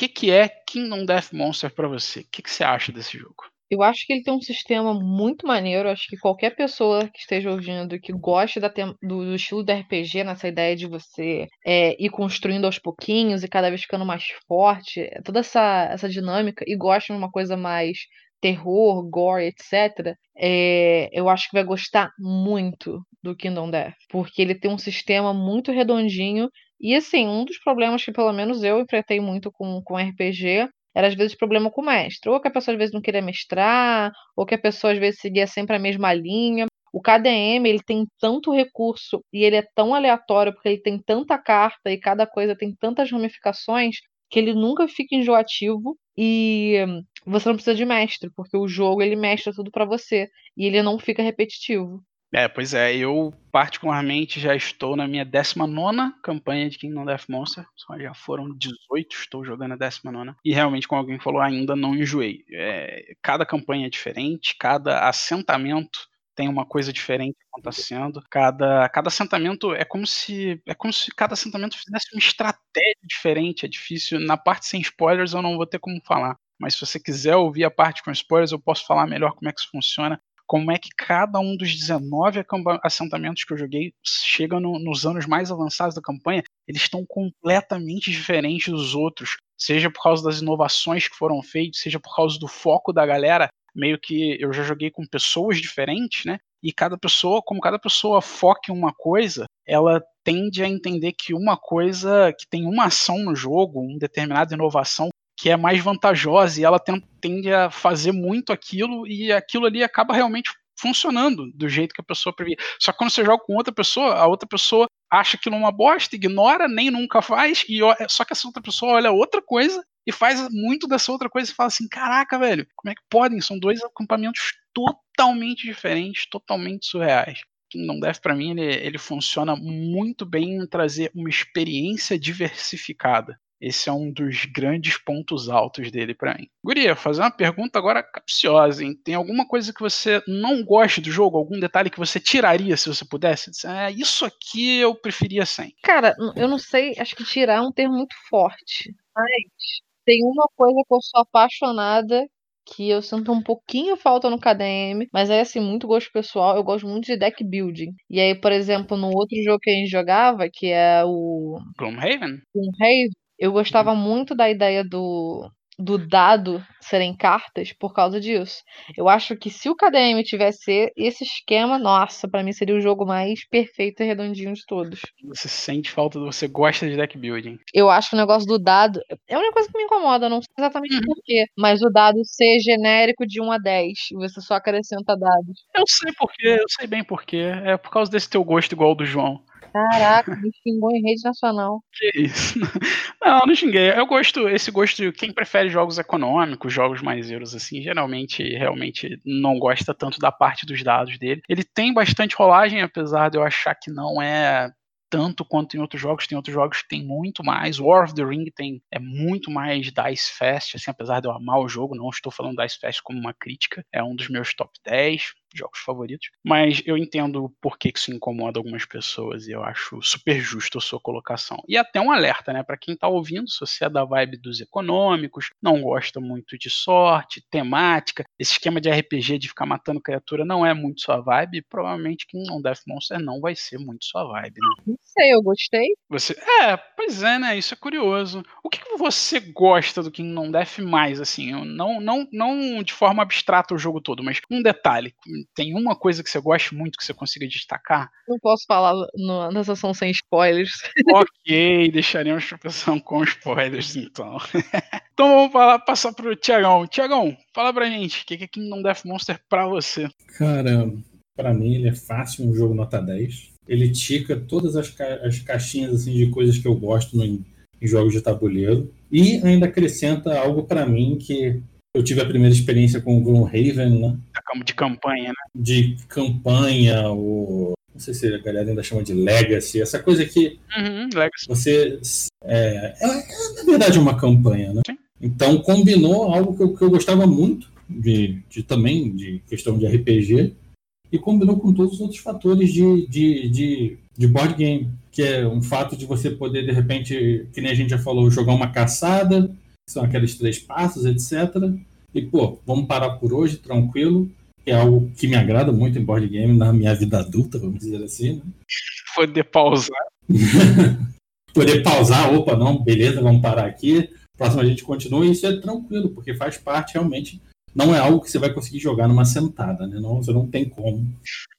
que, que é Kingdom Death Monster para você? O que, que você acha desse jogo? Eu acho que ele tem um sistema muito maneiro. Acho que qualquer pessoa que esteja ouvindo que goste da do, do, estilo do RPG, nessa ideia de você é, ir construindo aos pouquinhos e cada vez ficando mais forte, toda essa, essa dinâmica, e gosta de uma coisa mais terror, gore, etc., é, eu acho que vai gostar muito do Kingdom Death, porque ele tem um sistema muito redondinho. E assim, um dos problemas que pelo menos eu enfrentei muito com, com RPG era às vezes problema com o mestre. Ou que a pessoa às vezes não queria mestrar, ou que a pessoa às vezes seguia sempre a mesma linha. O KDM, ele tem tanto recurso e ele é tão aleatório porque ele tem tanta carta e cada coisa tem tantas ramificações que ele nunca fica enjoativo e você não precisa de mestre, porque o jogo ele mestra tudo para você e ele não fica repetitivo. É, pois é, eu particularmente já estou na minha 19 campanha de Kingdom Death Monster, já foram 18, estou jogando a 19, e realmente, como alguém falou, ainda não enjoei. É, cada campanha é diferente, cada assentamento tem uma coisa diferente acontecendo. Cada, cada assentamento é como se é como se cada assentamento fizesse uma estratégia diferente. É difícil. Na parte sem spoilers eu não vou ter como falar. Mas se você quiser ouvir a parte com spoilers, eu posso falar melhor como é que isso funciona como é que cada um dos 19 assentamentos que eu joguei chega no, nos anos mais avançados da campanha, eles estão completamente diferentes dos outros, seja por causa das inovações que foram feitas, seja por causa do foco da galera, meio que eu já joguei com pessoas diferentes, né? E cada pessoa, como cada pessoa foca em uma coisa, ela tende a entender que uma coisa, que tem uma ação no jogo, uma determinada inovação, que é mais vantajosa e ela tende a fazer muito aquilo e aquilo ali acaba realmente funcionando do jeito que a pessoa previa. Só que quando você joga com outra pessoa, a outra pessoa acha aquilo uma bosta, ignora, nem nunca faz, e só que essa outra pessoa olha outra coisa e faz muito dessa outra coisa e fala assim: caraca, velho, como é que podem? São dois acampamentos totalmente diferentes, totalmente surreais. Kingdom Death, para mim, ele, ele funciona muito bem em trazer uma experiência diversificada. Esse é um dos grandes pontos altos dele para mim. Guria, fazer uma pergunta agora capciosa, hein? Tem alguma coisa que você não gosta do jogo? Algum detalhe que você tiraria se você pudesse? É, isso aqui eu preferia sem. Cara, eu não sei, acho que tirar é um termo muito forte. Mas tem uma coisa que eu sou apaixonada que eu sinto um pouquinho falta no KDM, mas é assim, muito gosto pessoal. Eu gosto muito de deck building. E aí, por exemplo, no outro jogo que a gente jogava, que é o. Gloomhaven? Gloomhaven, eu gostava muito da ideia do, do dado serem cartas por causa disso. Eu acho que se o KDM tivesse esse esquema, nossa, para mim seria o jogo mais perfeito e redondinho de todos. Você sente falta, você gosta de deck building. Eu acho que o negócio do dado é a única coisa que me incomoda, não sei exatamente uhum. porquê, mas o dado ser genérico de 1 a 10 e você só acrescenta dados. Eu sei porquê, eu sei bem porquê. É por causa desse teu gosto igual ao do João. Caraca, me xingou em rede nacional. Que isso? Não, não xinguei. Eu gosto, esse gosto de quem prefere jogos econômicos, jogos mais euros, assim, geralmente realmente não gosta tanto da parte dos dados dele. Ele tem bastante rolagem, apesar de eu achar que não é tanto quanto em outros jogos. Tem outros jogos que tem muito mais. War of the Ring tem é muito mais Dice Fest, assim, apesar de eu amar o jogo, não estou falando Dice Fest como uma crítica. É um dos meus top 10 jogos favoritos. Mas eu entendo por que isso incomoda algumas pessoas e eu acho super justo a sua colocação. E até um alerta, né, para quem tá ouvindo, se você é da vibe dos econômicos, não gosta muito de sorte, temática, esse esquema de RPG de ficar matando criatura não é muito sua vibe, provavelmente Kingdom Death Monster não vai ser muito sua vibe, né? Não sei, eu gostei. Você, é, pois é, né? Isso é curioso. O que, que você gosta do Kingdom Death mais, assim? Não, não, não de forma abstrata o jogo todo, mas um detalhe tem uma coisa que você gosta muito que você consiga destacar? Não posso falar no, na sessão sem spoilers. ok, deixaremos a sessão com spoilers, então. então vamos falar, passar pro Tiagão. Tiagão, fala pra gente, o que é Kingdom Death Monster pra você? Cara, pra mim ele é fácil, um jogo nota 10. Ele tica todas as, ca as caixinhas assim, de coisas que eu gosto no, em jogos de tabuleiro. E ainda acrescenta algo para mim que eu tive a primeira experiência com o Gloomhaven, né? De campanha, né? De campanha, ou não sei se a galera ainda chama de Legacy, essa coisa que uhum, legacy. você. É, é, é, na verdade, uma campanha, né? Sim. Então combinou algo que eu, que eu gostava muito de, de, também de questão de RPG e combinou com todos os outros fatores de, de, de, de board game, que é um fato de você poder, de repente, que nem a gente já falou, jogar uma caçada, são aqueles três passos, etc. E, pô, vamos parar por hoje, tranquilo, que é algo que me agrada muito em board game na minha vida adulta, vamos dizer assim. Né? Poder pausar. Poder pausar, opa, não, beleza, vamos parar aqui. Próximo a gente continua, e isso é tranquilo, porque faz parte realmente. Não é algo que você vai conseguir jogar numa sentada, né? Não, você não tem como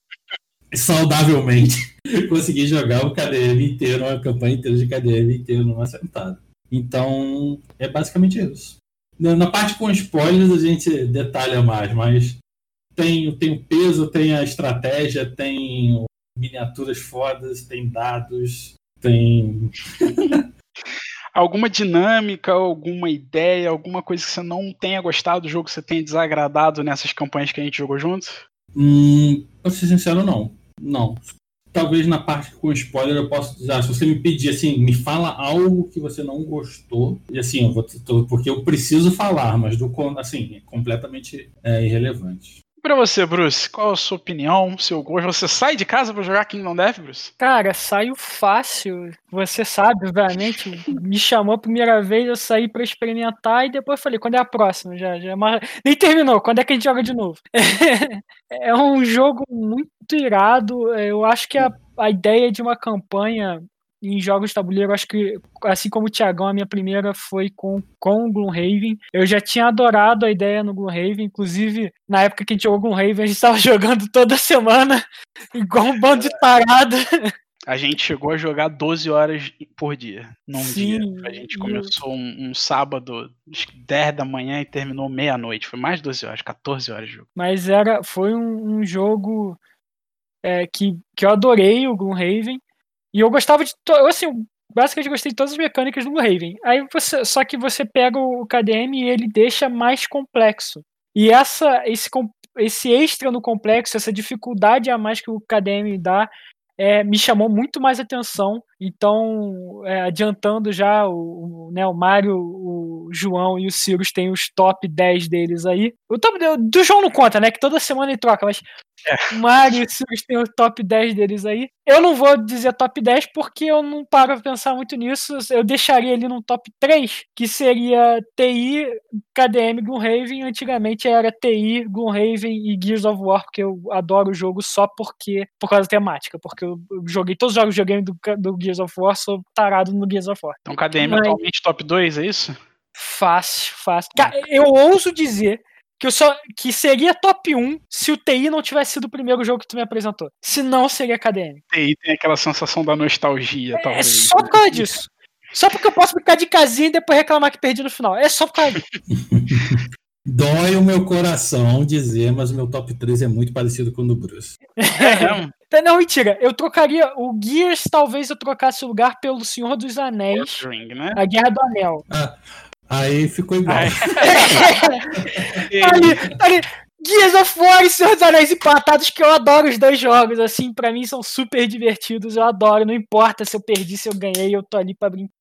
saudavelmente conseguir jogar o KDM inteiro, uma campanha inteira de KDM inteiro numa sentada. Então, é basicamente isso. Na parte com spoilers a gente detalha mais, mas tem, tem o peso, tem a estratégia, tem miniaturas fodas, tem dados, tem. alguma dinâmica, alguma ideia, alguma coisa que você não tenha gostado do jogo, que você tenha desagradado nessas campanhas que a gente jogou juntos? Hum, pra ser sincero, não. Não talvez na parte com spoiler eu possa dizer, se você me pedir assim, me fala algo que você não gostou, e assim, eu vou, porque eu preciso falar, mas do assim, é completamente é, irrelevante. Pra você, Bruce, qual a sua opinião, seu gosto? Você sai de casa para jogar Kingdom Death, Bruce? Cara, saio fácil. Você sabe, obviamente. me chamou a primeira vez, eu saí para experimentar e depois falei, quando é a próxima? Já, já é Nem terminou, quando é que a gente joga de novo? é um jogo muito irado. Eu acho que a, a ideia de uma campanha em jogos de tabuleiro, acho que, assim como o Thiagão, a minha primeira foi com, com o Gloomhaven. Eu já tinha adorado a ideia no Gloomhaven, inclusive na época que a gente jogou Gloomhaven, a gente estava jogando toda semana, igual um bando de parada. A gente chegou a jogar 12 horas por dia, num Sim, dia. A gente começou um, um, sábado, acho que 10 da manhã e terminou meia-noite. Foi mais de 12 horas, 14 horas de jogo. Mas era, foi um, um jogo é, que, que eu adorei, o Gloomhaven. E eu gostava de. Eu, assim, basicamente gostei de todas as mecânicas do Raven. Aí você, só que você pega o KDM e ele deixa mais complexo. E essa, esse, esse extra no complexo, essa dificuldade a mais que o KDM dá, é, me chamou muito mais atenção. Então, é, adiantando já, o, o, né, o Mário, o João e o Cirus têm os top 10 deles aí. O top do João não conta, né? Que toda semana ele troca, mas é. Mario e Sirius tem o top 10 deles aí. Eu não vou dizer top 10 porque eu não paro pra pensar muito nisso. Eu deixaria ele num top 3, que seria TI, KDM, Gloomhaven. Antigamente era TI, Gloomhaven e Gears of War, porque eu adoro o jogo só porque por causa da temática. Porque eu joguei todos os jogos que joguei do, do Gears of War, sou tarado no Gears of War. Então KDM Mas... atualmente top 2, é isso? Fácil, fácil. Eu ouso dizer que, eu só, que seria top 1 se o TI não tivesse sido o primeiro jogo que tu me apresentou. Se não, seria KDM. TI tem aquela sensação da nostalgia, é, talvez. É só por causa disso. Só porque eu posso ficar de casinha e depois reclamar que perdi no final. É só por causa disso. Dói o meu coração dizer, mas o meu top 3 é muito parecido com o do Bruce. É, Não, mentira. Eu trocaria. O Gears, talvez eu trocasse o lugar pelo Senhor dos Anéis. Ring, né? A Guerra do Anel. Ah, aí ficou igual. Ai. ali, ali. Gears of War e Senhor dos Anéis empatados, que eu adoro os dois jogos, assim, pra mim são super divertidos, eu adoro, não importa se eu perdi, se eu ganhei, eu tô ali pra brincar.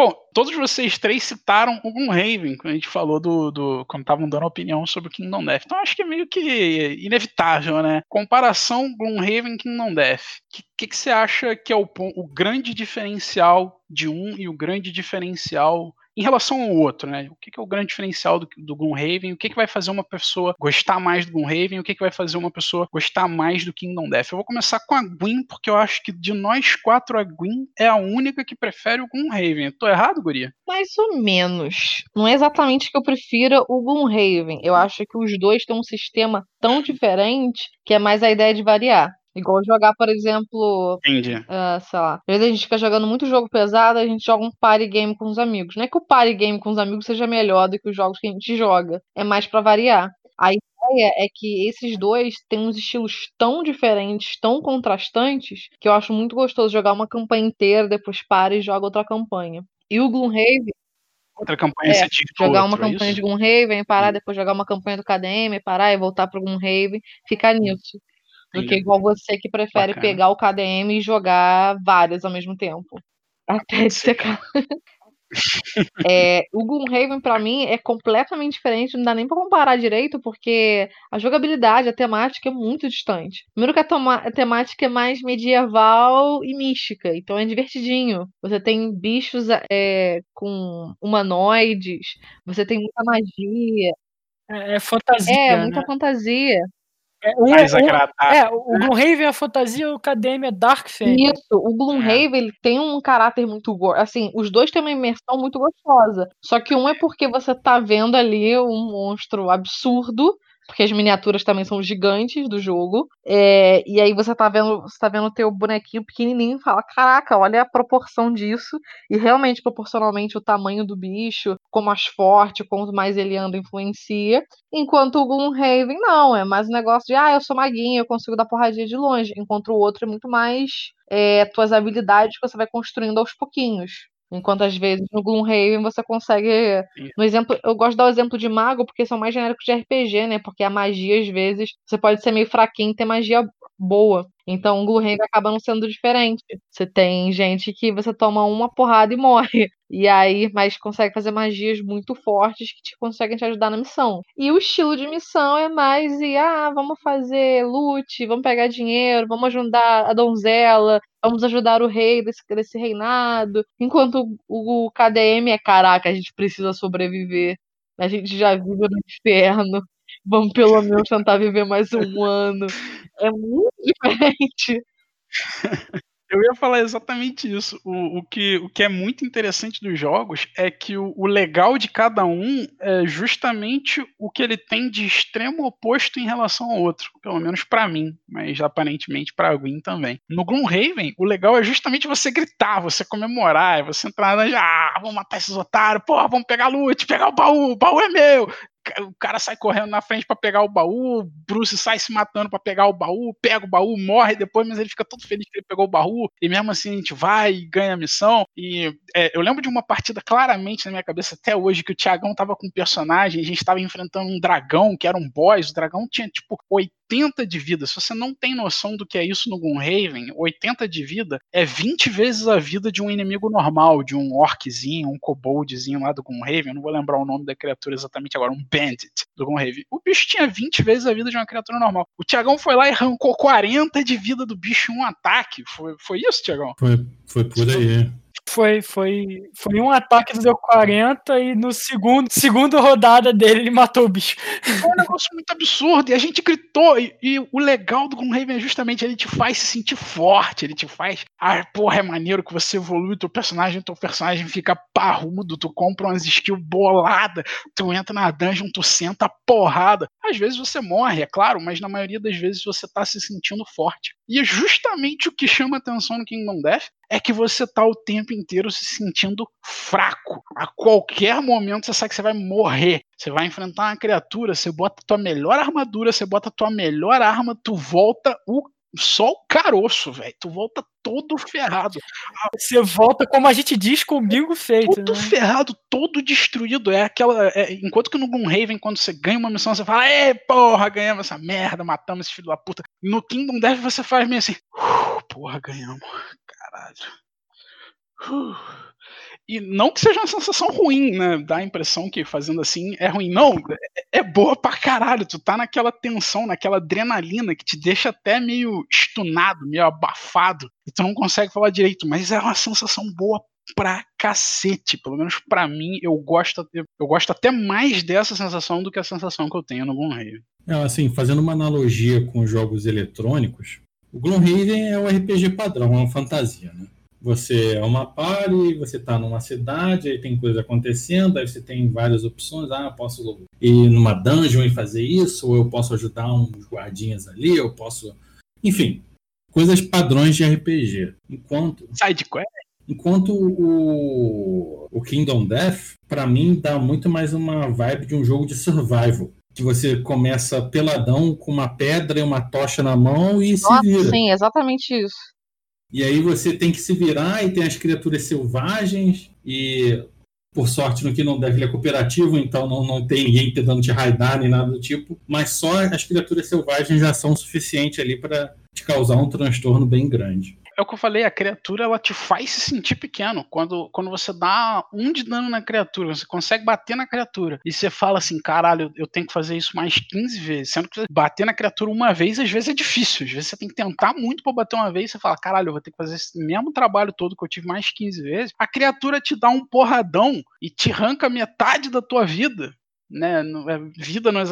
Bom, todos vocês três citaram o Gloomhaven quando a gente falou do. do quando estavam dando opinião sobre o Kingdom Death. Então acho que é meio que inevitável, né? Comparação Gloomhaven e Kingdom Death. O que, que, que você acha que é o, o grande diferencial de um e o grande diferencial em relação ao outro, né? O que, é o grande diferencial do, do Gloomhaven? O que, que vai fazer uma pessoa gostar mais do Gloomhaven? O que, que vai fazer uma pessoa gostar mais do Kingdom Death? Eu vou começar com a Gwen, porque eu acho que de nós quatro, a Gwen é a única que prefere o Gloomhaven. Eu tô errado, Guria? Mais ou menos. Não é exatamente que eu prefira o Gloomhaven. Eu acho que os dois têm um sistema tão diferente que é mais a ideia de variar. Igual jogar, por exemplo, Entendi. ah, sei lá. Às vezes a gente fica jogando muito jogo pesado, a gente joga um party game com os amigos. Não é que o party game com os amigos seja melhor do que os jogos que a gente joga. É mais pra variar. A ideia é que esses dois têm uns estilos tão diferentes, tão contrastantes, que eu acho muito gostoso jogar uma campanha inteira, depois para e joga outra campanha. E o Gloomhaven Outra campanha É, jogar uma é campanha isso? de Gloomhaven, parar, Hum. depois jogar uma campanha do KDM, parar e voltar pro Gloomhaven, ficar nisso. Do que igual você que prefere Bacana. pegar o KDM e jogar várias ao mesmo tempo. Até de secar. É, o Gloomhaven, pra mim, é completamente diferente, não dá nem pra comparar direito, porque a jogabilidade, a temática é muito distante. Primeiro que a, a temática é mais medieval e mística, então é divertidinho. Você tem bichos é, com humanoides, você tem muita magia, É, é fantasia. é, né? muita fantasia. É, um, Mais um- agradável. é, o Gloomhaven é fantasia, o KDM é Dark Fantasy. Isso, o Gloomhaven ele tem um caráter muito go- assim, os dois têm uma imersão muito gostosa. Só que um é porque você tá vendo ali um monstro absurdo, porque as miniaturas também são gigantes do jogo. é, e aí você tá vendo, você tá vendo o teu bonequinho pequenininho e fala: "Caraca, olha a proporção disso". E realmente proporcionalmente o tamanho do bicho, como mais forte, quanto mais ele anda influencia. Enquanto o Gloomhaven não, é mais um negócio de, ah, eu sou maguinho, eu consigo dar porradinha de longe. Enquanto o outro é muito mais é, tuas habilidades que você vai construindo aos pouquinhos. Enquanto às vezes no Gloomhaven você consegue. No exemplo, eu gosto de dar o exemplo de mago porque são mais genéricos de RPG, né? Porque a magia, às vezes, você pode ser meio fraquinho e ter magia boa. Então o Gloomhaven acaba não sendo diferente. Você tem gente que você toma uma porrada e morre. E aí, mas consegue fazer magias muito fortes que te conseguem te ajudar na missão. E o estilo de missão é mais e ah, vamos fazer loot, vamos pegar dinheiro, vamos ajudar a donzela, vamos ajudar o rei desse, desse reinado. Enquanto o, o KDM é caraca, a gente precisa sobreviver. A gente já vive no inferno. Vamos pelo menos tentar viver mais um ano. É muito diferente. Eu ia falar exatamente isso. O, o, que, o que é muito interessante dos jogos é que o, o legal de cada um é justamente o que ele tem de extremo oposto em relação ao outro. Pelo menos pra mim, mas aparentemente pra Gwen também. No Gloomhaven, o legal é justamente você gritar, você comemorar, você entrar na. Ah, vamos matar esses otários, porra, vamos pegar loot, pegar o baú, o baú é meu! O cara sai correndo na frente para pegar o baú, Bruce sai se matando para pegar o baú, pega o baú, morre depois, mas ele fica todo feliz que ele pegou o baú, e mesmo assim a gente vai e ganha a missão. E é, eu lembro de uma partida claramente na minha cabeça até hoje que o Thiagão tava com um personagem, a gente tava enfrentando um dragão, que era um boss, o dragão tinha tipo 80 de vida. Se você não tem noção do que é isso no Gloomhaven, 80 de vida é 20 vezes a vida de um inimigo normal, de um orczinho, um koboldzinho lá do Gloomhaven, eu não vou lembrar o nome da criatura exatamente agora, um bandit do Gloomhaven. O bicho tinha 20 vezes a vida de uma criatura normal. O Tiagão foi lá e arrancou 40 de vida do bicho em um ataque. Foi, foi isso, Tiagão? Foi, foi por aí. Foi, foi, foi um ataque que deu 40 e no segundo, segunda rodada dele ele matou o bicho. Foi um negócio muito absurdo e a gente gritou. E, e o legal do Gloomhaven é justamente ele te faz se sentir forte, ele te faz. Ah, porra, é maneiro que você evolui o teu personagem, teu personagem fica parrudo, tu compra umas skills boladas, tu entra na dungeon, tu senta porrada. Às vezes você morre, é claro, mas na maioria das vezes você tá se sentindo forte. E é justamente o que chama atenção no Kingdom Death é que você tá o tempo inteiro se sentindo fraco. A qualquer momento você sabe que você vai morrer. Você vai enfrentar uma criatura, você bota tua melhor armadura, você bota tua melhor arma, tu volta o só o caroço, velho. Tu volta todo ferrado. Você volta como a gente diz com o bingo feito, Todo né? ferrado, todo destruído. É aquela. é- enquanto que no Gloomhaven, quando você ganha uma missão, você fala, é, porra, ganhamos essa merda, matamos esse filho da puta. No Kingdom Death você faz meio assim, "Uh, porra, ganhamos. Caralho. Uh. E não que seja uma sensação ruim, né? Dá a impressão que fazendo assim é ruim. Não, é, é boa pra caralho. Tu tá naquela tensão, naquela adrenalina que te deixa até meio estunado, meio abafado. E tu não consegue falar direito, mas é uma sensação boa pra cacete. Pelo menos pra mim, eu gosto, eu, gosto até mais dessa sensação do que a sensação que eu tenho no Gloomhaven. É, assim, fazendo uma analogia com jogos eletrônicos, o Gloomhaven é o RPG padrão, é uma fantasia, né? Você é uma party, você está numa cidade, aí tem coisa acontecendo, aí você tem várias opções. Ah, eu posso ir numa dungeon e fazer isso, ou eu posso ajudar uns guardinhas ali, eu posso. Enfim, coisas padrões de RPG. Enquanto, Side quest? enquanto o, o Kingdom Death, para mim, dá muito mais uma vibe de um jogo de survival. Que você começa peladão com uma pedra e uma tocha na mão e se Nossa, vira. sim, exatamente isso. E aí você tem que se virar e tem as criaturas selvagens e por sorte no que não deve ele é cooperativo, então não, não tem ninguém tentando te raidar nem nada do tipo, mas só as criaturas selvagens já são suficiente ali para te causar um transtorno bem grande. É o que eu falei, a criatura ela te faz se sentir pequeno. Quando, quando você dá um de dano na criatura, você consegue bater na criatura. E você fala assim, caralho, eu tenho que fazer isso mais 15 vezes. Sendo que bater na criatura uma vez, às vezes é difícil. Às vezes você tem que tentar muito pra bater uma vez. Você fala, caralho, eu vou ter que fazer esse mesmo trabalho todo que eu tive mais 15 vezes. A criatura te dá um porradão e te arranca metade da tua vida né, é, vida não, é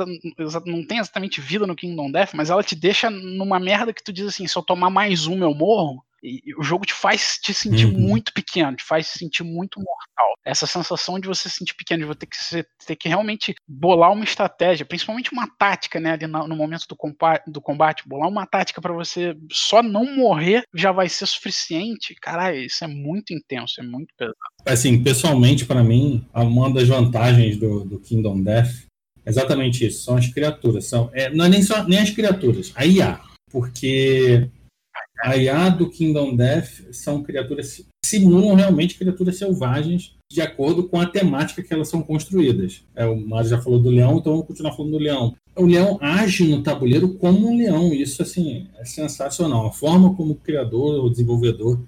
não tem exatamente vida no Kingdom Death, mas ela te deixa numa merda que tu diz assim, se eu tomar mais uma eu morro, e, e o jogo te faz te sentir Uhum. muito pequeno, te faz se sentir muito mortal. Essa sensação de você se sentir pequeno, de você ter que, ser- ter que realmente bolar uma estratégia, principalmente uma tática, né, ali na- no momento do, compa- do combate, bolar uma tática pra você só não morrer já vai ser suficiente. Caralho, isso é muito intenso, é muito pesado. Assim, pessoalmente, para mim, uma das vantagens do, do Kingdom Death é exatamente isso. São as criaturas. São, é, não é nem, só, nem as criaturas, a IA. Porque a IA do Kingdom Death são criaturas simulam realmente criaturas selvagens de acordo com a temática que elas são construídas. É, o Mário já falou do leão, então vamos continuar falando do leão. O leão age no tabuleiro como um leão. Isso assim é sensacional. A forma como o criador, o desenvolvedor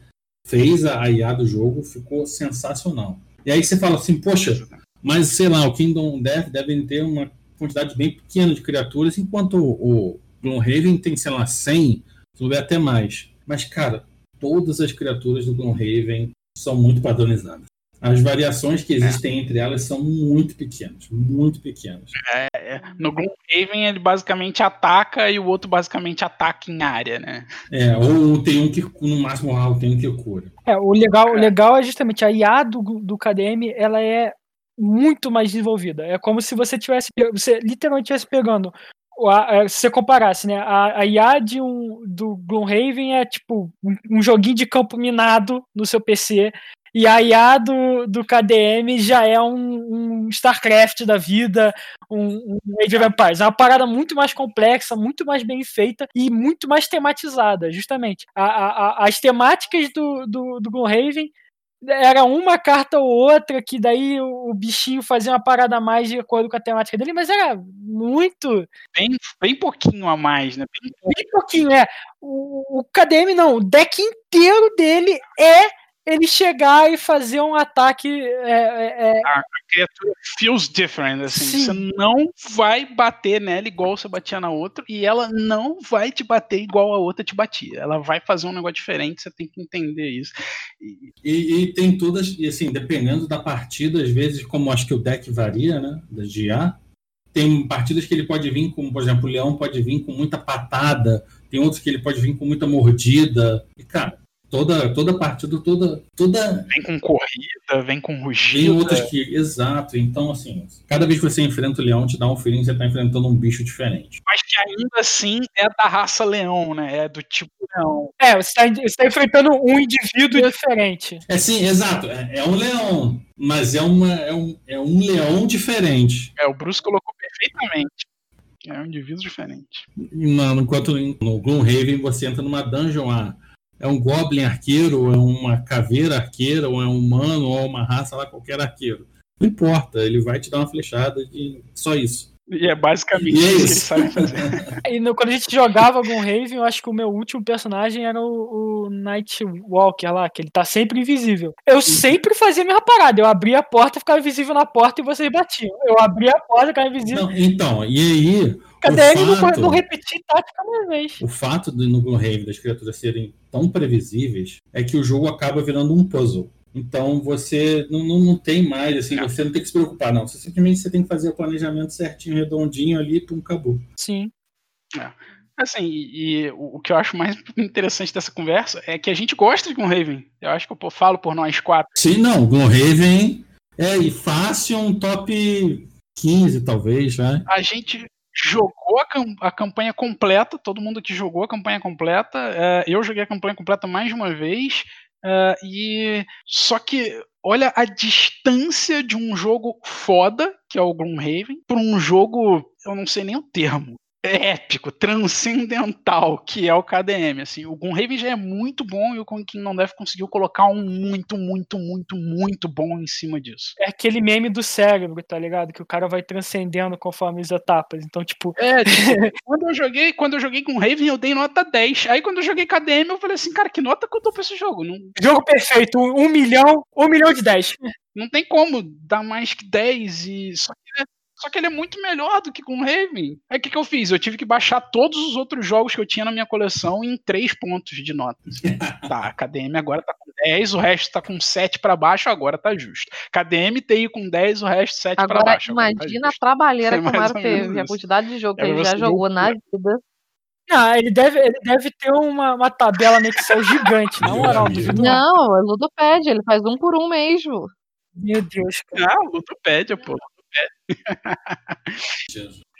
fez a IA do jogo ficou sensacional. E aí você fala assim, poxa, mas sei lá, o Kingdom Death devem ter uma quantidade bem pequena de criaturas, enquanto o o Gloomhaven tem, sei lá, 100, tiver até mais. Mas, cara, todas as criaturas do Gloomhaven são muito padronizadas. As variações que existem entre elas são muito pequenas, muito pequenas. É, no Gloomhaven ele basicamente ataca e o outro basicamente ataca em área, né? É, ou tem um que, no máximo, ah, tem um que cura. É, o legal, o legal é justamente a IA do, do KDM, ela é muito mais desenvolvida. É como se você tivesse, você literalmente estivesse pegando, a- se você comparasse, né, a, a IA de um, do Gloomhaven é tipo um, um joguinho de campo minado no seu PC, e a IA do, do KDM já é um, um StarCraft da vida, um, um Age of Empires. É uma parada muito mais complexa, muito mais bem feita e muito mais tematizada, justamente. As temáticas do, do, do Gloomhaven era uma carta ou outra, que daí o, bichinho fazia uma parada a mais de acordo com a temática dele, mas era muito. Bem, bem pouquinho a mais, né? Bem Bem pouquinho, é. O, o KDM não, o deck inteiro dele é ele chegar e fazer um ataque. é, é, é, a criatura feels different, assim. Sim. Você não vai bater nela igual você batia na outra, e ela não vai te bater igual a outra te batia. Ela vai fazer um negócio diferente, você tem que entender isso. E- E, e tem todas, e assim, dependendo da partida, às vezes, como acho que o deck varia, né, da GA, tem partidas que ele pode vir com, por exemplo, o leão pode vir com muita patada, tem outros que ele pode vir com muita mordida. E, cara, toda, toda partida, toda, toda Vem com corrida, vem com tem rugido. outras que, exato. Então, assim, cada vez que você enfrenta o leão, te dá um feeling que você tá enfrentando um bicho diferente. Mas que ainda assim é da raça leão, né? É do tipo leão. é, você está enfrentando um indivíduo diferente. É sim, exato. É, é um leão, mas é, uma, é, um, é um leão diferente. É, o Bruce colocou perfeitamente. É um indivíduo diferente. Não, enquanto no Gloomhaven você entra numa dungeon lá. É um Goblin arqueiro, ou é uma caveira arqueira, ou é um humano, ou é uma raça lá, qualquer arqueiro. Não importa, ele vai te dar uma flechada de só isso. E é basicamente é isso que eles isso. sabem fazer. E no- quando a gente jogava algum Raven, eu acho que o meu último personagem era o, o Nightwalker lá, que ele tá sempre invisível. Eu sempre fazia a mesma parada. Eu abria a porta, ficava invisível na porta e vocês batiam. Eu abria a porta, ficava invisível. Não, então, e aí. Cadê ele? o Não, fato- não repetir tática uma vez. O fato de no Gloomhaven das criaturas serem tão previsíveis é que o jogo acaba virando um puzzle. Então você não, não, não tem mais, assim, Não. você não tem que se preocupar, não. Você simplesmente você tem que fazer o planejamento certinho, redondinho ali, pum, acabou. Sim. Assim, e, e o o que eu acho mais interessante dessa conversa é que a gente gosta de Gloomhaven. Eu acho que eu falo por nós quatro. Sim, não, Gloomhaven é e fácil um top 15, talvez, né? A gente jogou a, cam- a campanha completa, todo mundo que jogou a campanha completa. é, eu joguei a campanha completa mais de uma vez. É, e só que olha a distância de um jogo foda, que é o Gloomhaven, para um jogo, eu não sei nem o termo. Épico, transcendental, que é o KDM. Assim, o Gloomhaven já é muito bom e o King não deve conseguiu colocar um muito, muito, muito, muito bom em cima disso. É aquele meme do cérebro, tá ligado? Que o cara vai transcendendo conforme as etapas. Então, tipo, É, tipo, quando eu joguei, quando eu joguei com Raven, eu dei nota 10. Aí quando eu joguei KDM, eu falei assim, cara, que nota que eu dou pra esse jogo? Não, jogo perfeito, um, milhão, um milhão de dez. não tem como dar mais que 10 e só que, só que ele é muito melhor do que com Raven. Aí o que, que eu fiz? Eu tive que baixar todos os outros jogos que eu tinha na minha coleção em 3 pontos de nota. assim. tá, a KDM agora tá com 10, o resto tá com 7 pra baixo, agora tá justo. KDM TI com 10, o resto 7 pra Agora, baixo. agora tá imagina a justo. trabalheira É que o Mário menos teve, a quantidade de jogo que É ele pra já o jogou na vida. Não, ele deve, ele deve ter uma, uma tabela no Excel gigante, na Meu moral, não. Não, é Ludopad, ele faz um por um mesmo. Meu Deus, cara. Ah, Ludopédia, pô.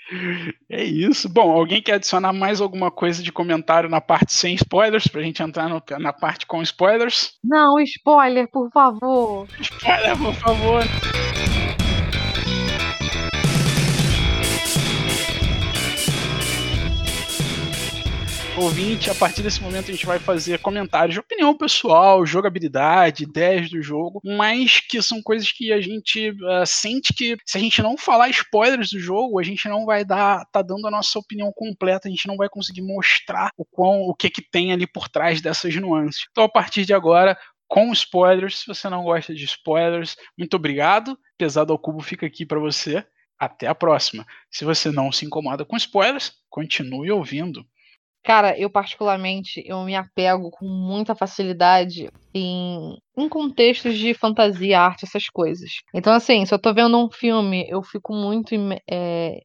É isso. Bom, alguém quer adicionar mais alguma coisa de comentário na parte sem spoilers, pra gente entrar no- na parte com spoilers? Não, spoiler, por favor. Spoiler, por favor. Ouvinte, a partir desse momento a gente vai fazer comentários de opinião pessoal, jogabilidade, ideias do jogo, mas que são coisas que a gente ah, sente que se a gente não falar spoilers do jogo, a gente não vai dar, tá dando a nossa opinião completa, a gente não vai conseguir mostrar o quão, o que que tem ali por trás dessas nuances. Então a partir de agora, com spoilers, se você não gosta de spoilers, muito obrigado. Pesado ao cubo fica aqui para você. Até a próxima. Se você não se incomoda com spoilers, continue ouvindo. Cara, eu particularmente, eu me apego com muita facilidade em, em contextos de fantasia, arte, essas coisas. Então, assim, se eu tô vendo um filme, eu fico muito, é,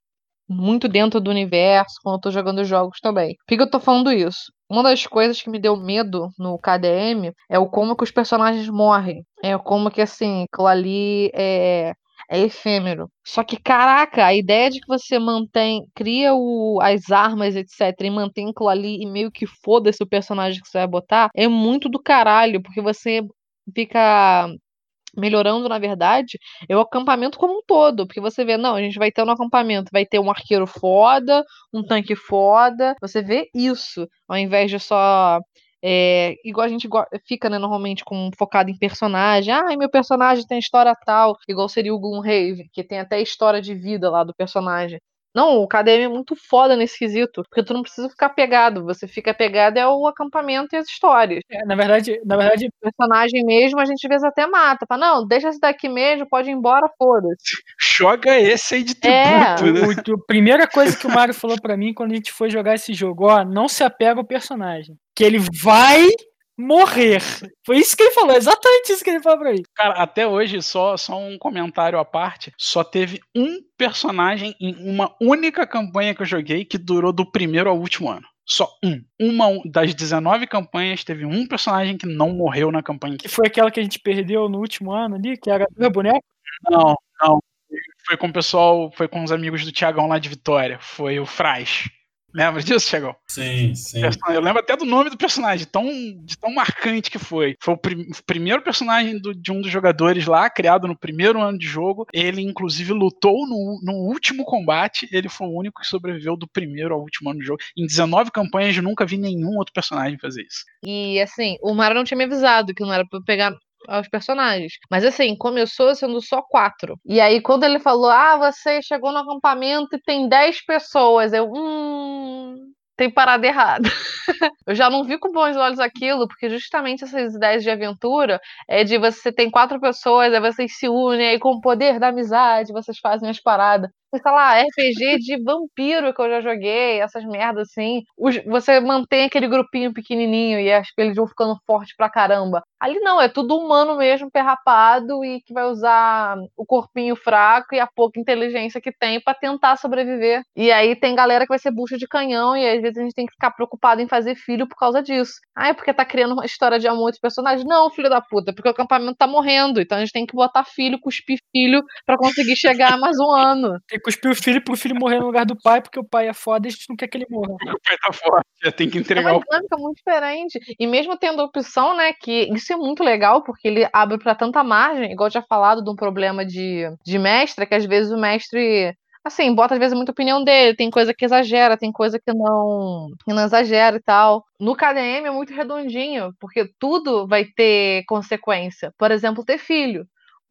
muito dentro do universo quando eu tô jogando jogos também. Por que eu tô falando isso? Uma das coisas que me deu medo no KDM é o como que os personagens morrem. É como que, assim, aquilo ali é, é efêmero. Só que, caraca, a ideia de que você mantém, cria o, as armas, etc, e mantém aquilo ali e meio que foda-se o personagem que você vai botar, é muito do caralho, porque você fica melhorando, na verdade, é o acampamento como um todo, porque você vê, não, a gente vai ter no acampamento, vai ter um arqueiro foda, um tanque foda, você vê isso, ao invés de só é, igual a gente fica, né, normalmente com, focado em personagem. Ah, meu personagem tem história tal, igual seria o Gloomhaven, que tem até história de vida lá do personagem. Não, o KDM é muito foda nesse quesito, porque tu não precisa ficar pegado, você fica pegado é o acampamento e as histórias. É, na verdade, na verdade, O personagem mesmo, a gente às vezes até mata. Fala, não, deixa esse daqui mesmo, pode ir embora, foda-se. Joga esse aí de É, tributo, né? o- a primeira coisa que o Mario falou pra mim quando a gente foi jogar esse jogo, ó, não se apega ao personagem. Que ele vai morrer. Foi isso que ele falou, exatamente isso que ele falou pra mim. Cara, até hoje, só, só um comentário à parte, só teve um personagem em uma única campanha que eu joguei que durou do primeiro ao último ano. Só um. Uma um- das 19 campanhas, teve um personagem que não morreu na campanha. Que foi aquela que a gente perdeu no último ano ali, que era meu boneco. Não, não. Foi com o pessoal, foi com os amigos do Tiagão lá de Vitória. Foi o Fraz. Lembra disso, Chegou? Sim, sim. Eu lembro até do nome do personagem, tão, de tão marcante que foi. Foi o, prim- o primeiro personagem do- de um dos jogadores lá, criado no primeiro ano de jogo. Ele, inclusive, lutou no, no último combate. Ele foi o único que sobreviveu do primeiro ao último ano de jogo. Em 19 campanhas, eu nunca vi nenhum outro personagem fazer isso. E assim, o Mario não tinha me avisado que não era pra eu pegar os personagens. Mas assim, começou sendo só quatro. E aí, quando ele falou, ah, você chegou no acampamento e tem 10 pessoas, eu, hum. Tem parada errada. eu já não vi com bons olhos aquilo, porque justamente essas ideias de aventura é de você tem quatro pessoas, aí vocês se unem, aí com o poder da amizade vocês fazem as paradas. Sei lá, RPG de vampiro que eu já joguei, essas merdas assim. Os- você mantém aquele grupinho pequenininho e acho que eles vão ficando fortes pra caramba. Ali não, é tudo humano mesmo, perrapado e que vai usar o corpinho fraco e a pouca inteligência que tem pra tentar sobreviver. E aí tem galera que vai ser bucha de canhão e às vezes a gente tem que ficar preocupado em fazer filho por causa disso. Ah, é porque tá criando uma história de amor entre personagens? Não, filho da puta, porque o acampamento tá morrendo, então a gente tem que botar filho, cuspir filho pra conseguir chegar mais um ano. Cuspir o filho pro filho morrer no lugar do pai, porque o pai é foda e a gente não quer que ele morra. O pai tá forte, já tem que É entregar uma o. dinâmica muito diferente. E mesmo tendo a opção, né, que isso é muito legal, porque ele abre pra tanta margem, igual eu tinha falado de um problema de, de mestre, que às vezes o mestre, assim, bota às vezes muita opinião dele, tem coisa que exagera, tem coisa que não, que não exagera e tal. No KDM é muito redondinho, porque tudo vai ter consequência. Por exemplo, ter filho.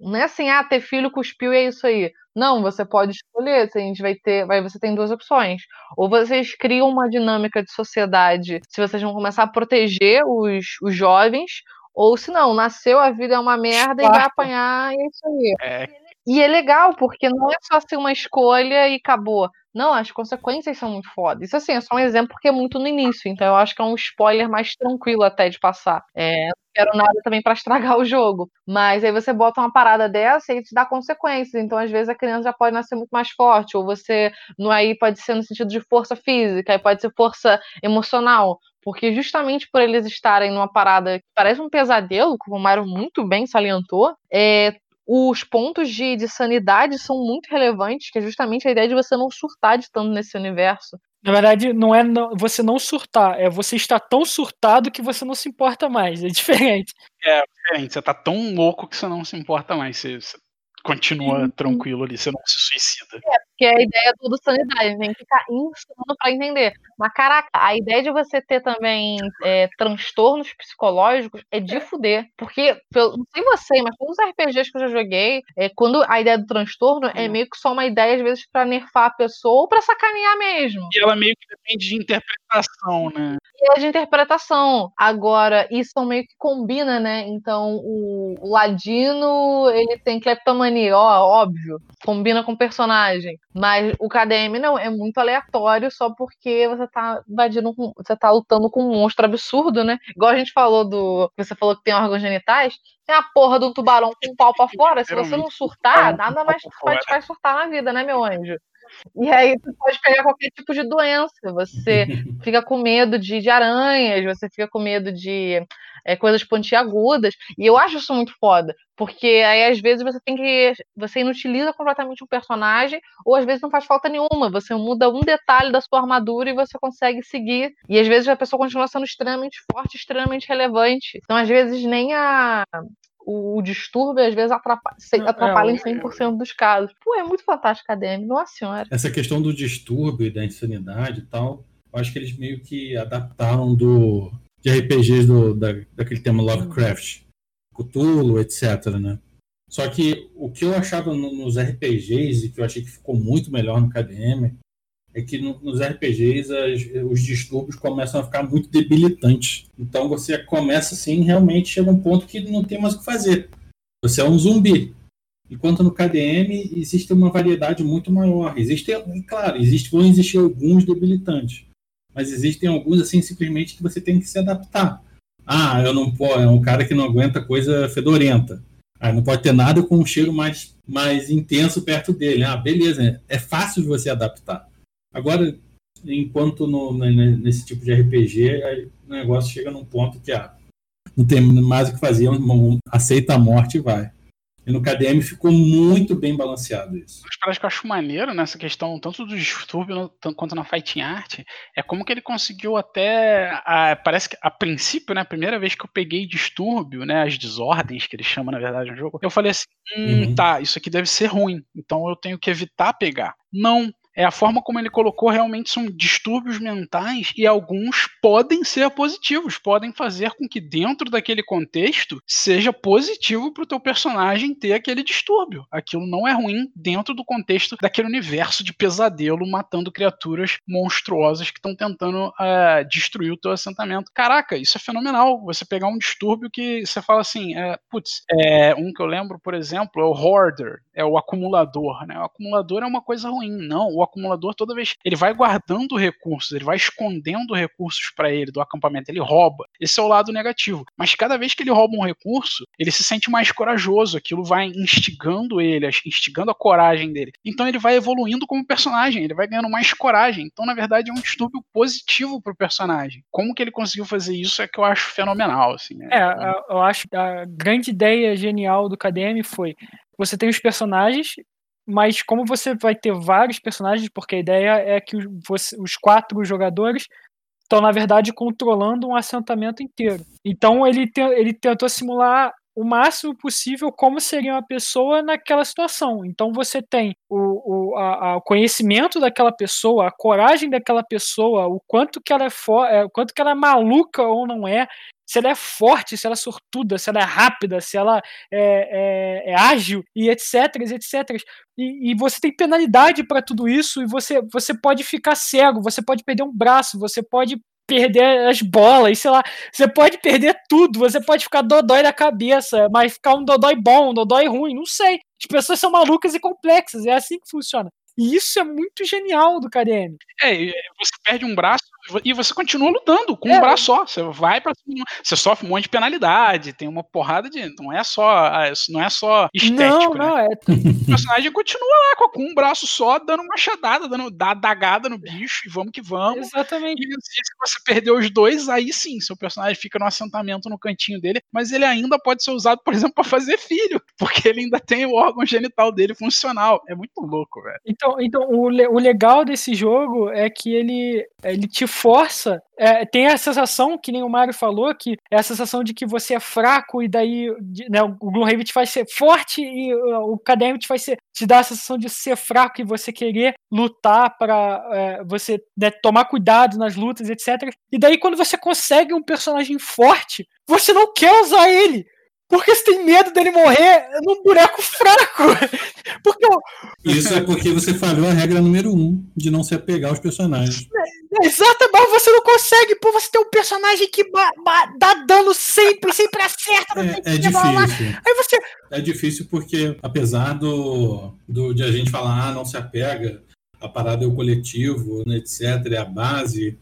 Não é assim, ah, ter filho cuspiu e é isso aí. Não, você pode escolher. A gente vai ter, vai, você tem duas opções. Ou vocês criam uma dinâmica de sociedade, se vocês vão começar a proteger os, os jovens, ou se não, nasceu, a vida é uma merda e vai apanhar e é isso aí. É, E é legal, porque não é só ser uma escolha e acabou. Não, as consequências são muito fodas. Isso assim, é só um exemplo porque é muito no início, então eu acho que é um spoiler mais tranquilo até de passar. É, não quero nada também pra estragar o jogo. Mas aí você bota uma parada dessa e te dá consequências. Então, às vezes, a criança já pode nascer muito mais forte, ou você, no aí pode ser no sentido de força física, aí pode ser força emocional. Porque justamente por eles estarem numa parada que parece um pesadelo, como o Mário muito bem salientou, é, os pontos de, de sanidade são muito relevantes, que é justamente a ideia de você não surtar de tanto nesse universo. Na verdade, não é não- você não surtar, é você estar tão surtado que você não se importa mais. É diferente. diferente. Você tá tão louco que você não se importa mais. Você, você continua tranquilo ali, você não se suicida. Que é a ideia do, sanidade, tem que ficar insano pra entender. Mas, caraca, a ideia de você ter também é, transtornos psicológicos é de fuder. Porque, pelo- não sei você, mas todos os RPGs que eu já joguei, é, quando a ideia do transtorno é Hum. meio que só uma ideia, às vezes, pra nerfar a pessoa ou pra sacanear mesmo. E ela meio que depende de interpretação, né? E é de interpretação. Agora, isso meio que combina, né? Então, o, o Ladino, ele tem cleptomania, ó, óbvio. Combina com o personagem. Mas o KDM não, é muito aleatório só porque você tá invadindo, com- você tá lutando com um monstro absurdo, né? Igual a gente falou do. Você falou que tem órgãos genitais. Tem a porra de um tubarão com um pau pra fora. Se você não surtar, nada mais te faz surtar na vida, né, meu anjo? E aí tu pode pegar qualquer tipo de doença. Você fica com medo de, de aranhas, você fica com medo de é, coisas pontiagudas. E eu acho isso muito foda. Porque aí, às vezes, você tem que. Você inutiliza completamente um personagem, ou às vezes não faz falta nenhuma. Você muda um detalhe da sua armadura e você consegue seguir. E às vezes a pessoa continua sendo extremamente forte, extremamente relevante. Então, às vezes, nem a. O, o distúrbio às vezes atrapalha, é, atrapalha em o- 100% dos casos. Pô, é muito fantástico a DM, nossa senhora. Essa questão do distúrbio e da insanidade e tal, eu acho que eles meio que adaptaram do de RPGs do, da, daquele tema Lovecraft, Cthulhu, etc, né? Só que o que eu achava no- nos RPGs e que eu achei que ficou muito melhor no KDM é que no- nos RPGs as- os distúrbios começam a ficar muito debilitantes. Então você começa assim, realmente chega um ponto que não tem mais o que fazer. Você é um zumbi. Enquanto no KDM existe uma variedade muito maior. Existem, claro, existe, vão existir alguns debilitantes, mas existem alguns assim simplesmente que você tem que se adaptar. Ah, eu não posso, é um cara que não aguenta coisa fedorenta. Ah, não pode ter nada com um cheiro mais, mais intenso perto dele. Ah, beleza, é fácil de você adaptar. Agora, enquanto no, né, nesse tipo de RPG, o negócio chega num ponto que ah, não tem mais o que fazer, aceita a morte e vai. E no KDM ficou muito bem balanceado isso. Das paradas que eu acho maneiro nessa questão, tanto do distúrbio quanto na fighting art, é como que ele conseguiu até. A, parece que a princípio, né? A primeira vez que eu peguei distúrbio, né? As desordens que ele chama, na verdade, no jogo, eu falei assim: hum, uhum. tá, isso aqui deve ser ruim. Então eu tenho que evitar pegar. Não, é a forma como ele colocou realmente são distúrbios mentais e alguns podem ser positivos, podem fazer com que dentro daquele contexto seja positivo para o teu personagem ter aquele distúrbio. Aquilo não é ruim dentro do contexto daquele universo de pesadelo matando criaturas monstruosas que estão tentando uh, destruir o teu assentamento. Caraca, isso é fenomenal. Você pegar um distúrbio que você fala assim, é, putz, é, um que eu lembro, por exemplo, é o Hoarder, é o acumulador, né? O acumulador é uma coisa ruim, não. O acumulador, toda vez ele vai guardando recursos, ele vai escondendo recursos para ele do acampamento, ele rouba. Esse é o lado negativo. Mas cada vez que ele rouba um recurso, ele se sente mais corajoso, aquilo vai instigando ele, instigando a coragem dele. Então ele vai evoluindo como personagem, ele vai ganhando mais coragem. Então, na verdade, é um distúrbio positivo pro personagem. Como que ele conseguiu fazer isso é que eu acho fenomenal, assim. Né? É, eu acho que a grande ideia genial do KDM foi você tem os personagens mas como você vai ter vários personagens, porque a ideia é que os, você, os quatro jogadores estão, na verdade, controlando um assentamento inteiro. Então ele, te, ele tentou simular o máximo possível como seria uma pessoa naquela situação. Então você tem o, o, a, a, o conhecimento daquela pessoa, a coragem daquela pessoa, o quanto que ela é, for, é, o quanto que ela é maluca ou não é, se ela é forte, se ela é sortuda, se ela é rápida, se ela é, é, é ágil e etc, etc. E, e você tem penalidade para tudo isso e você, você pode ficar cego, você pode perder um braço, você pode perder as bolas, sei lá, você pode perder tudo, você pode ficar dodói da cabeça, mas ficar um dodói bom, um dodói ruim, não sei. As pessoas são malucas e complexas, é assim que funciona. E isso é muito genial do KDM. É, você perde um braço e você continua lutando com é. um braço só. Você vai para você sofre um monte de penalidade, tem uma porrada de. Não é só, ah, não é só estético. Não, né? não, é. O personagem continua lá com um braço só, dando machadada, dando dagada no bicho e vamos que vamos. Exatamente. E se você perdeu os dois, aí sim, seu personagem fica no assentamento no cantinho dele, mas ele ainda pode ser usado, por exemplo, para fazer filho, porque ele ainda tem o órgão genital dele funcional. É muito louco, velho. Então, então o, o legal desse jogo é que ele, ele te força. É, tem a sensação, que nem o Mario falou, que é a sensação de que você é fraco e daí né, o Gloomhaven te faz ser forte e o KDM te faz ser, te dá a sensação de ser fraco e você querer lutar para é, você né, tomar cuidado nas lutas, etc. E daí quando você consegue um personagem forte, você não quer usar ele. Porque você tem medo dele morrer num boneco fraco. Porque Isso é porque você falhou a regra número um de não se apegar aos personagens. É, exato, mas você não consegue, pô, você tem um personagem que dá dano sempre, sempre acerta. É, é difícil. Aí você... É difícil porque, apesar do, do de a gente falar, ah, não se apega, a parada é o coletivo, né, etc., é a base,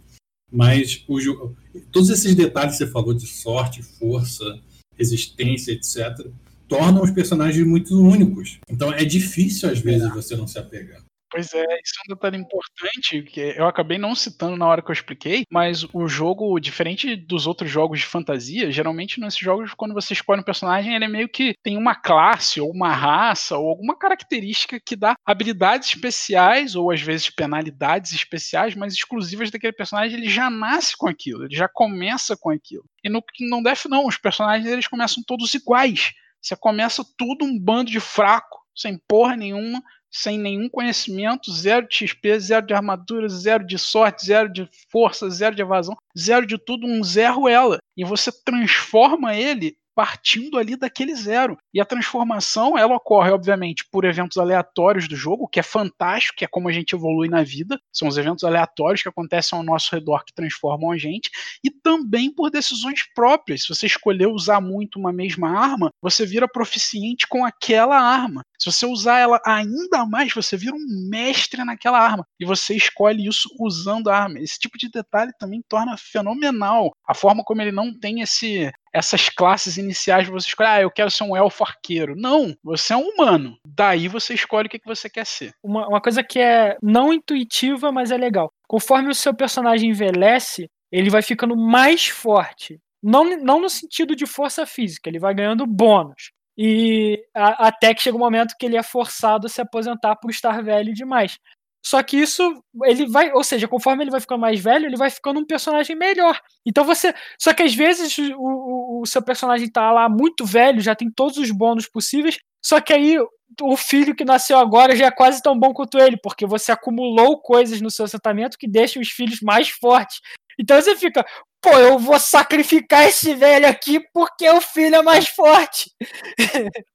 mas o, todos esses detalhes que você falou de sorte, força, resistência, etc., tornam os personagens muito únicos. Então é difícil, às vezes, você não se apegar. Pois é, isso é um detalhe importante que eu acabei não citando na hora que eu expliquei, mas o jogo, diferente dos outros jogos de fantasia, geralmente nesses jogos, quando você escolhe um personagem, ele é meio que tem uma classe, ou uma raça, ou alguma característica que dá habilidades especiais, ou às vezes penalidades especiais, mas exclusivas daquele personagem, ele já nasce com aquilo, ele já começa com aquilo. E no Kingdom Death, não, os personagens eles começam todos iguais. Você começa tudo um bando de fraco, sem porra nenhuma, sem nenhum conhecimento, zero de XP, zero de armadura, zero de sorte, zero de força, zero de evasão, zero de tudo, um zero ela. E você transforma ele partindo ali daquele zero. E a transformação, ela ocorre, obviamente, por eventos aleatórios do jogo, que é fantástico, que é como a gente evolui na vida. São os eventos aleatórios que acontecem ao nosso redor que transformam a gente. E também por decisões próprias. Se você escolher usar muito uma mesma arma, você vira proficiente com aquela arma. Se você usar ela ainda mais, você vira um mestre naquela arma. E você escolhe isso usando a arma. Esse tipo de detalhe também torna fenomenal a forma como ele não tem esse essas classes iniciais você escolhe, ah, eu quero ser um elfo arqueiro. Não, você é um humano. Daí você escolhe o que, que você quer ser. Uma, uma coisa que é não intuitiva, mas é legal. Conforme o seu personagem envelhece, ele vai ficando mais forte. Não, não no sentido de força física, ele vai ganhando bônus. E a, até que chega um momento que ele é forçado a se aposentar por estar velho demais. Só que isso, ele vai, ou seja, conforme ele vai ficando mais velho, ele vai ficando um personagem melhor. Então você. Só que às vezes o, o, o seu personagem tá lá muito velho, já tem todos os bônus possíveis, só que aí o filho que nasceu agora já é quase tão bom quanto ele, porque você acumulou coisas no seu assentamento que deixam os filhos mais fortes. Então você fica, pô, eu vou sacrificar esse velho aqui porque o filho é mais forte.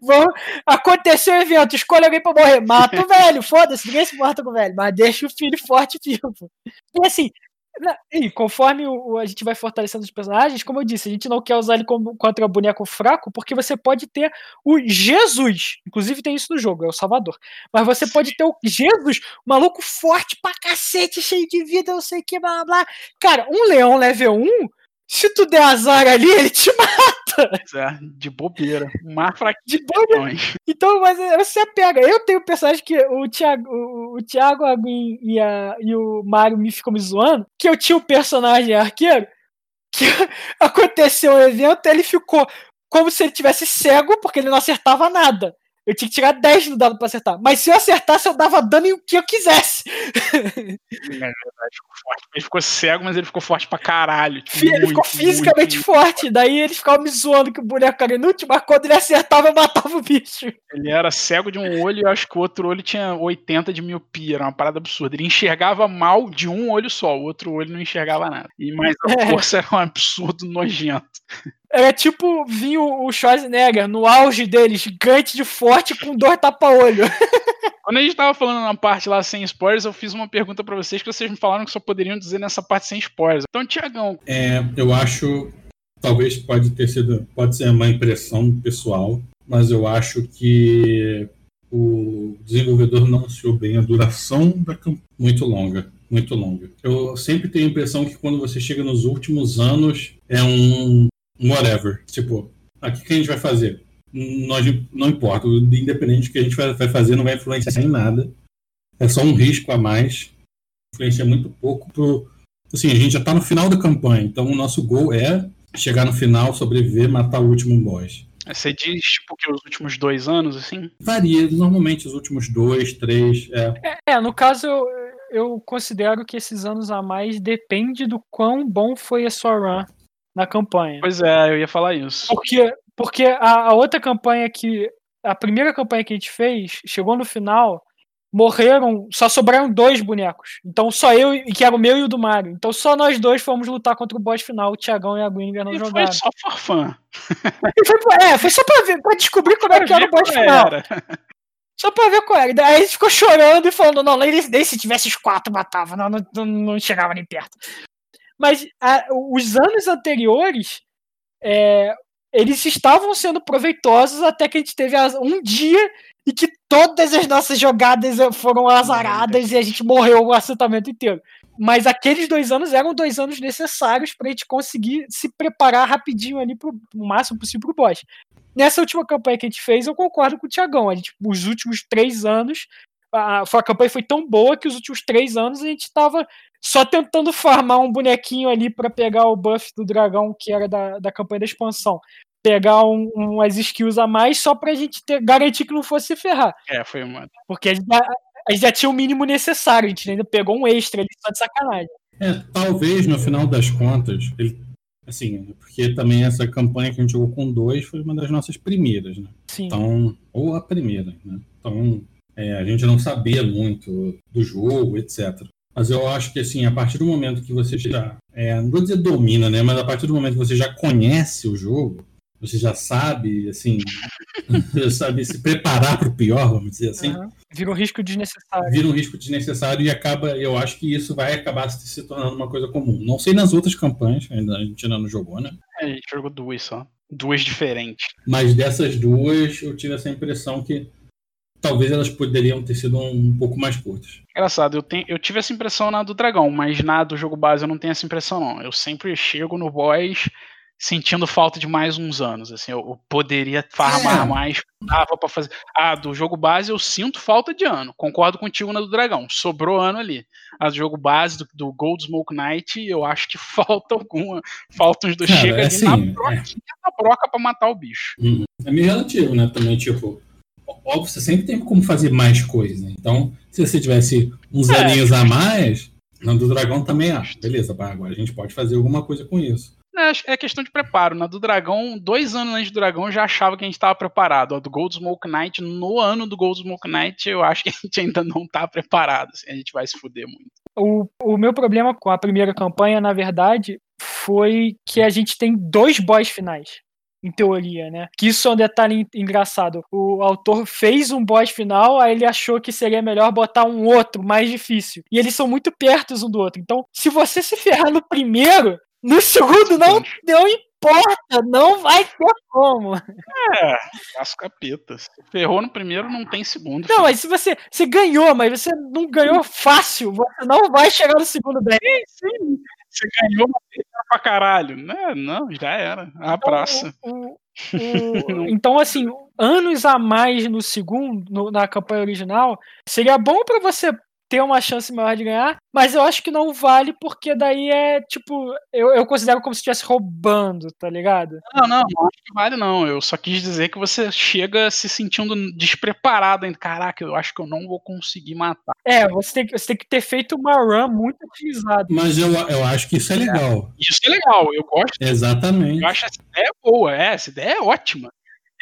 Vão acontecer o evento, escolha alguém pra morrer, mata o velho, foda-se, ninguém se importa com o velho, mas deixa o filho forte vivo. E assim, e conforme o, a gente vai fortalecendo os personagens, como eu disse, a gente não quer usar ele como, contra boneco fraco, porque você pode ter o Jesus. Inclusive tem isso no jogo, é o Salvador. Mas você pode ter o Jesus, maluco forte pra cacete, cheio de vida, não sei o que, blá blá. Cara, um leão level 1 se tu der azar ali, ele te mata. É, de bobeira. Mar De bobeira. Então, mas é, você pega. Eu tenho personagem que o Thiago, o, o Thiago Aguin e, a, e o Mario me ficam me zoando, que eu tinha um personagem arqueiro que aconteceu um evento ele ficou como se ele tivesse cego, porque ele não acertava nada. Eu tinha que tirar 10 no dado pra acertar. Mas se eu acertasse, eu dava dano em o que eu quisesse. É verdade, ficou forte. Ele ficou cego, mas ele ficou forte pra caralho. Tipo, ele muito, ficou fisicamente muito, forte. Daí ele ficava me zoando que o boneco era inútil, mas quando ele acertava, eu matava o bicho. Ele era cego de um olho e acho que o outro olho tinha 80 de miopia. Era uma parada absurda. Ele enxergava mal de um olho só, o outro olho não enxergava nada. E mais a é. força era um absurdo nojento. Era tipo vir o Schwarzenegger no auge dele, gigante de forte com dor tapa-olho. Quando a gente tava falando na parte lá sem spoilers, eu fiz uma pergunta para vocês que vocês me falaram que só poderiam dizer nessa parte sem spoilers. Então, Tiagão. É, eu acho. Talvez pode ter sido. Pode ser uma impressão pessoal, mas eu acho que o desenvolvedor não anunciou bem a duração da campanha. Muito longa. Muito longa. Eu sempre tenho a impressão que quando você chega nos últimos anos, é um whatever. Tipo, aqui que a gente vai fazer? Nós, não importa, independente que a gente vai, vai fazer não vai influenciar em nada. É só um risco a mais. Influencia muito pouco pro. Assim, a gente já tá no final da campanha, então o nosso gol é chegar no final, sobreviver, matar o último boss. Você diz, tipo, que os últimos dois anos, assim? Varia, normalmente os últimos dois, três, é. É, é no caso, eu, eu considero que esses anos a mais depende do quão bom foi a sua run na campanha. Pois é, eu ia falar isso. Porque, porque a, a, outra campanha que. A primeira campanha que a gente fez, chegou no final, morreram, só sobraram dois bonecos. Então só eu, que era o meu e o do Mario. Então só nós dois fomos lutar contra o boss final, o Tiagão e a Gwinger não e jogaram. Foi só for fã. Foi, é, foi só pra, ver, pra descobrir como é que era o boss final. Era. Só pra ver qual era. Daí a gente ficou chorando e falando, não, nem, nem se tivesse os quatro matava, não, não, não chegava nem perto. Mas a, os anos anteriores, é, eles estavam sendo proveitosos até que a gente teve um dia e que todas as nossas jogadas foram azaradas e a gente morreu o assentamento inteiro. Mas aqueles dois anos eram dois anos necessários para a gente conseguir se preparar rapidinho ali pro, o máximo possível pro boss. Nessa última campanha que a gente fez, eu concordo com o Tiagão. Os últimos três anos, a, a campanha foi tão boa que os últimos três anos a gente estava só tentando farmar um bonequinho ali para pegar o buff do dragão que era da, da campanha da expansão. Pegar um, umas skills a mais só pra gente ter, garantir que não fosse se ferrar. É, foi uma. Porque a gente, já, a gente já tinha o mínimo necessário, a gente ainda pegou um extra ali só de sacanagem. É, talvez no final das contas, ele, assim, porque também essa campanha que a gente jogou com dois foi uma das nossas primeiras, né? Sim. Então, ou a primeira, né? Então, é, a gente não sabia muito do jogo, etc. Mas eu acho que, assim, a partir do momento que você já, é, não vou dizer domina, né? Mas a partir do momento que você já conhece o jogo, você já sabe, assim, sabe se preparar para o pior, vamos dizer assim. Uhum. Vira um risco desnecessário. Vira um risco desnecessário e acaba, eu acho que isso vai acabar se, se tornando uma coisa comum. Não sei nas outras campanhas, ainda, a gente ainda não jogou, né? É, a gente jogou duas só. Duas diferentes. Mas dessas duas, eu tive essa impressão que talvez elas poderiam ter sido um, um pouco mais curtas. Engraçado, eu, tenho, eu tive essa impressão na do Dragão, mas na do jogo base eu não tenho essa impressão, não. Eu sempre chego no boss, sentindo falta de mais uns anos. Assim, eu, eu poderia farmar É. mais, dava pra fazer. Ah, do jogo base eu sinto falta de ano. Concordo contigo na do Dragão. Sobrou ano ali. A do jogo base do, do Gold Smoke Knight, eu acho que falta alguma. Falta uns dois Cara, chega é ali assim, na é. broquinha da broca pra matar o bicho. Uhum. É meio relativo, né? Também, tipo, óbvio, você sempre tem como fazer mais coisa. Então, se você tivesse uns É. aninhos a mais, na do dragão também, ah, beleza, agora a gente pode fazer alguma coisa com isso. É, é questão de preparo. Na do Dragão, dois anos antes do Dragão, eu já achava que a gente estava preparado. A do Gold Smoke Knight, no ano do Gold Smoke Knight, eu acho que a gente ainda não tá preparado. assim, a gente vai se fuder muito. O, o meu problema com a primeira campanha, na verdade, foi que a gente tem dois boss finais. Em teoria, né? Que isso é um detalhe en- engraçado. O autor fez um boss final, aí ele achou que seria melhor botar um outro mais difícil. E eles são muito perto um do outro. Então, se você se ferrar no primeiro, no segundo não, não importa, não vai ter como. É, caso capeta. Se ferrou no primeiro, não tem segundo. Não, mas se você, você ganhou, mas você não ganhou fácil, você não vai chegar no segundo bem. Sim, você ganhou pra caralho. Né? Não, já era. A praça. O- o- então, assim, anos a mais no segundo, no- na campanha original, seria bom pra você ter uma chance maior de ganhar, mas eu acho que não vale porque daí é tipo, eu, eu considero como se estivesse roubando, tá ligado? Não, não, não acho que vale, não. Eu só quis dizer que você chega se sentindo despreparado ainda. Caraca, eu acho que eu não vou conseguir matar. É, você tem, que- você tem que ter feito uma run muito utilizada. Mas eu, eu acho que isso é legal. Isso é legal, eu gosto. Exatamente. Eu acho essa ideia boa, é, essa ideia é ótima.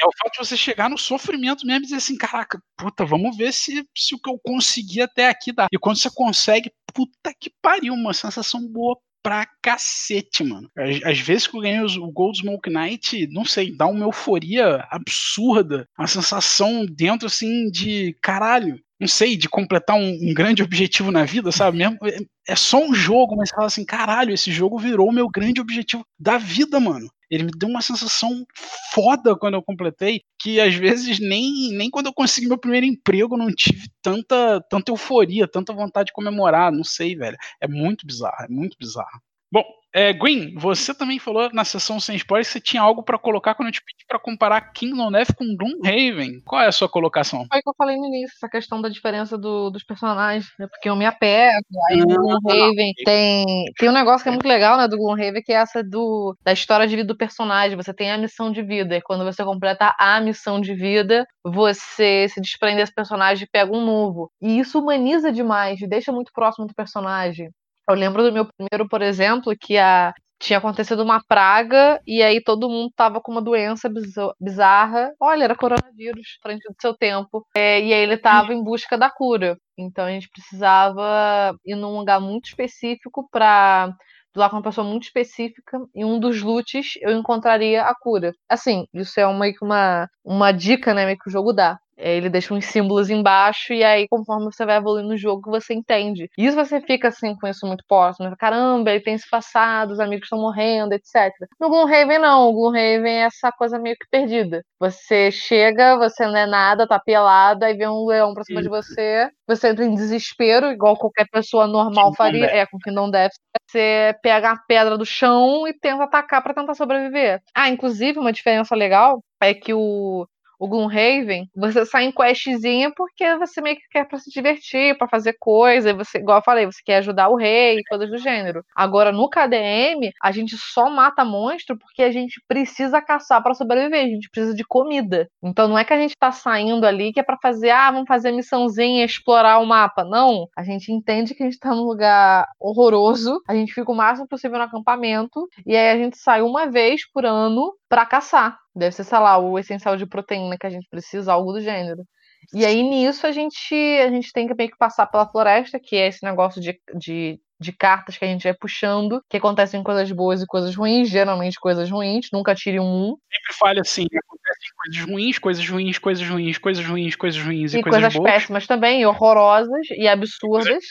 É o fato de você chegar no sofrimento mesmo e dizer assim, caraca, puta, vamos ver se, se o que eu consegui até aqui dá. E quando você consegue, puta que pariu, uma sensação boa pra cacete, mano. Às, vezes que eu ganhei o Gold Smoke Knight, não sei, dá uma euforia absurda. Uma sensação dentro, assim, de caralho. Não sei, de completar um, um grande objetivo na vida, sabe? Mesmo, é, é só um jogo, mas você fala assim, caralho, esse jogo virou o meu grande objetivo da vida, mano. Ele me deu uma sensação foda quando eu completei, que às vezes nem, nem quando eu consegui meu primeiro emprego não tive tanta, tanta euforia, tanta vontade de comemorar, não sei, velho. É muito bizarro, é muito bizarro. Bom, é, Green, você também falou na sessão sem spoilers que você tinha algo pra colocar quando eu te pedi pra comparar Kingdom Death com Gloomhaven. Qual é a sua colocação? Foi o que eu falei no início, essa questão da diferença do- dos personagens, né? Porque eu me apego, aí o Ah, Gloomhaven tem, tem um negócio que é muito legal, né, do Gloomhaven, que é essa do, da história de vida do personagem, você tem a missão de vida, e quando você completa a missão de vida, você se desprende desse personagem e pega um novo. E isso humaniza demais, deixa muito próximo do personagem. Eu lembro do meu primeiro, por exemplo, que a, tinha acontecido uma praga e aí todo mundo tava com uma doença bizarra. Olha, era coronavírus, frente do seu tempo. É, e aí ele tava em busca da cura. Então a gente precisava ir num lugar muito específico para lá com uma pessoa muito específica e um dos loots eu encontraria a cura. Assim, isso é uma, uma, uma dica, né, que o jogo dá. É, Ele deixa uns símbolos embaixo e aí, conforme você vai evoluindo no jogo, você entende. Isso você fica assim com isso muito próximo. Caramba, ele tem esse passado, os amigos estão morrendo, etc. No Gloomhaven, não. O Gloomhaven é essa coisa meio que perdida. Você chega, você não é nada, tá pelado, aí vem um leão pra cima de você, você entra em desespero, igual qualquer pessoa normal faria. É, com Kingdom Death. Você pega a pedra do chão e tenta atacar pra tentar sobreviver. Ah, inclusive, uma diferença legal é que o o Gloomhaven, você sai em questzinha porque você meio que quer pra se divertir, pra fazer coisa, você, igual eu falei, você quer ajudar o rei, coisas do gênero. Agora, no KDM, a gente só mata monstro porque a gente precisa caçar pra sobreviver, a gente precisa de comida. Então não é que a gente tá saindo ali que é pra fazer, ah, vamos fazer missãozinha, explorar o mapa. Não, a gente entende que a gente tá num lugar horroroso, a gente fica o máximo possível no acampamento, e aí a gente sai uma vez por ano pra caçar. Deve ser, sei lá, o essencial de proteína que a gente precisa, algo do gênero. E aí nisso a gente, a gente tem que meio que passar pela floresta, que é esse negócio de, de, de cartas que a gente vai puxando, que acontecem coisas boas e coisas ruins, geralmente coisas ruins, nunca tire um 1. Sempre falha assim, acontecem coisas ruins, coisas ruins, coisas ruins, coisas ruins, coisas ruins e, E coisas, coisas boas. péssimas também, e horrorosas e absurdas.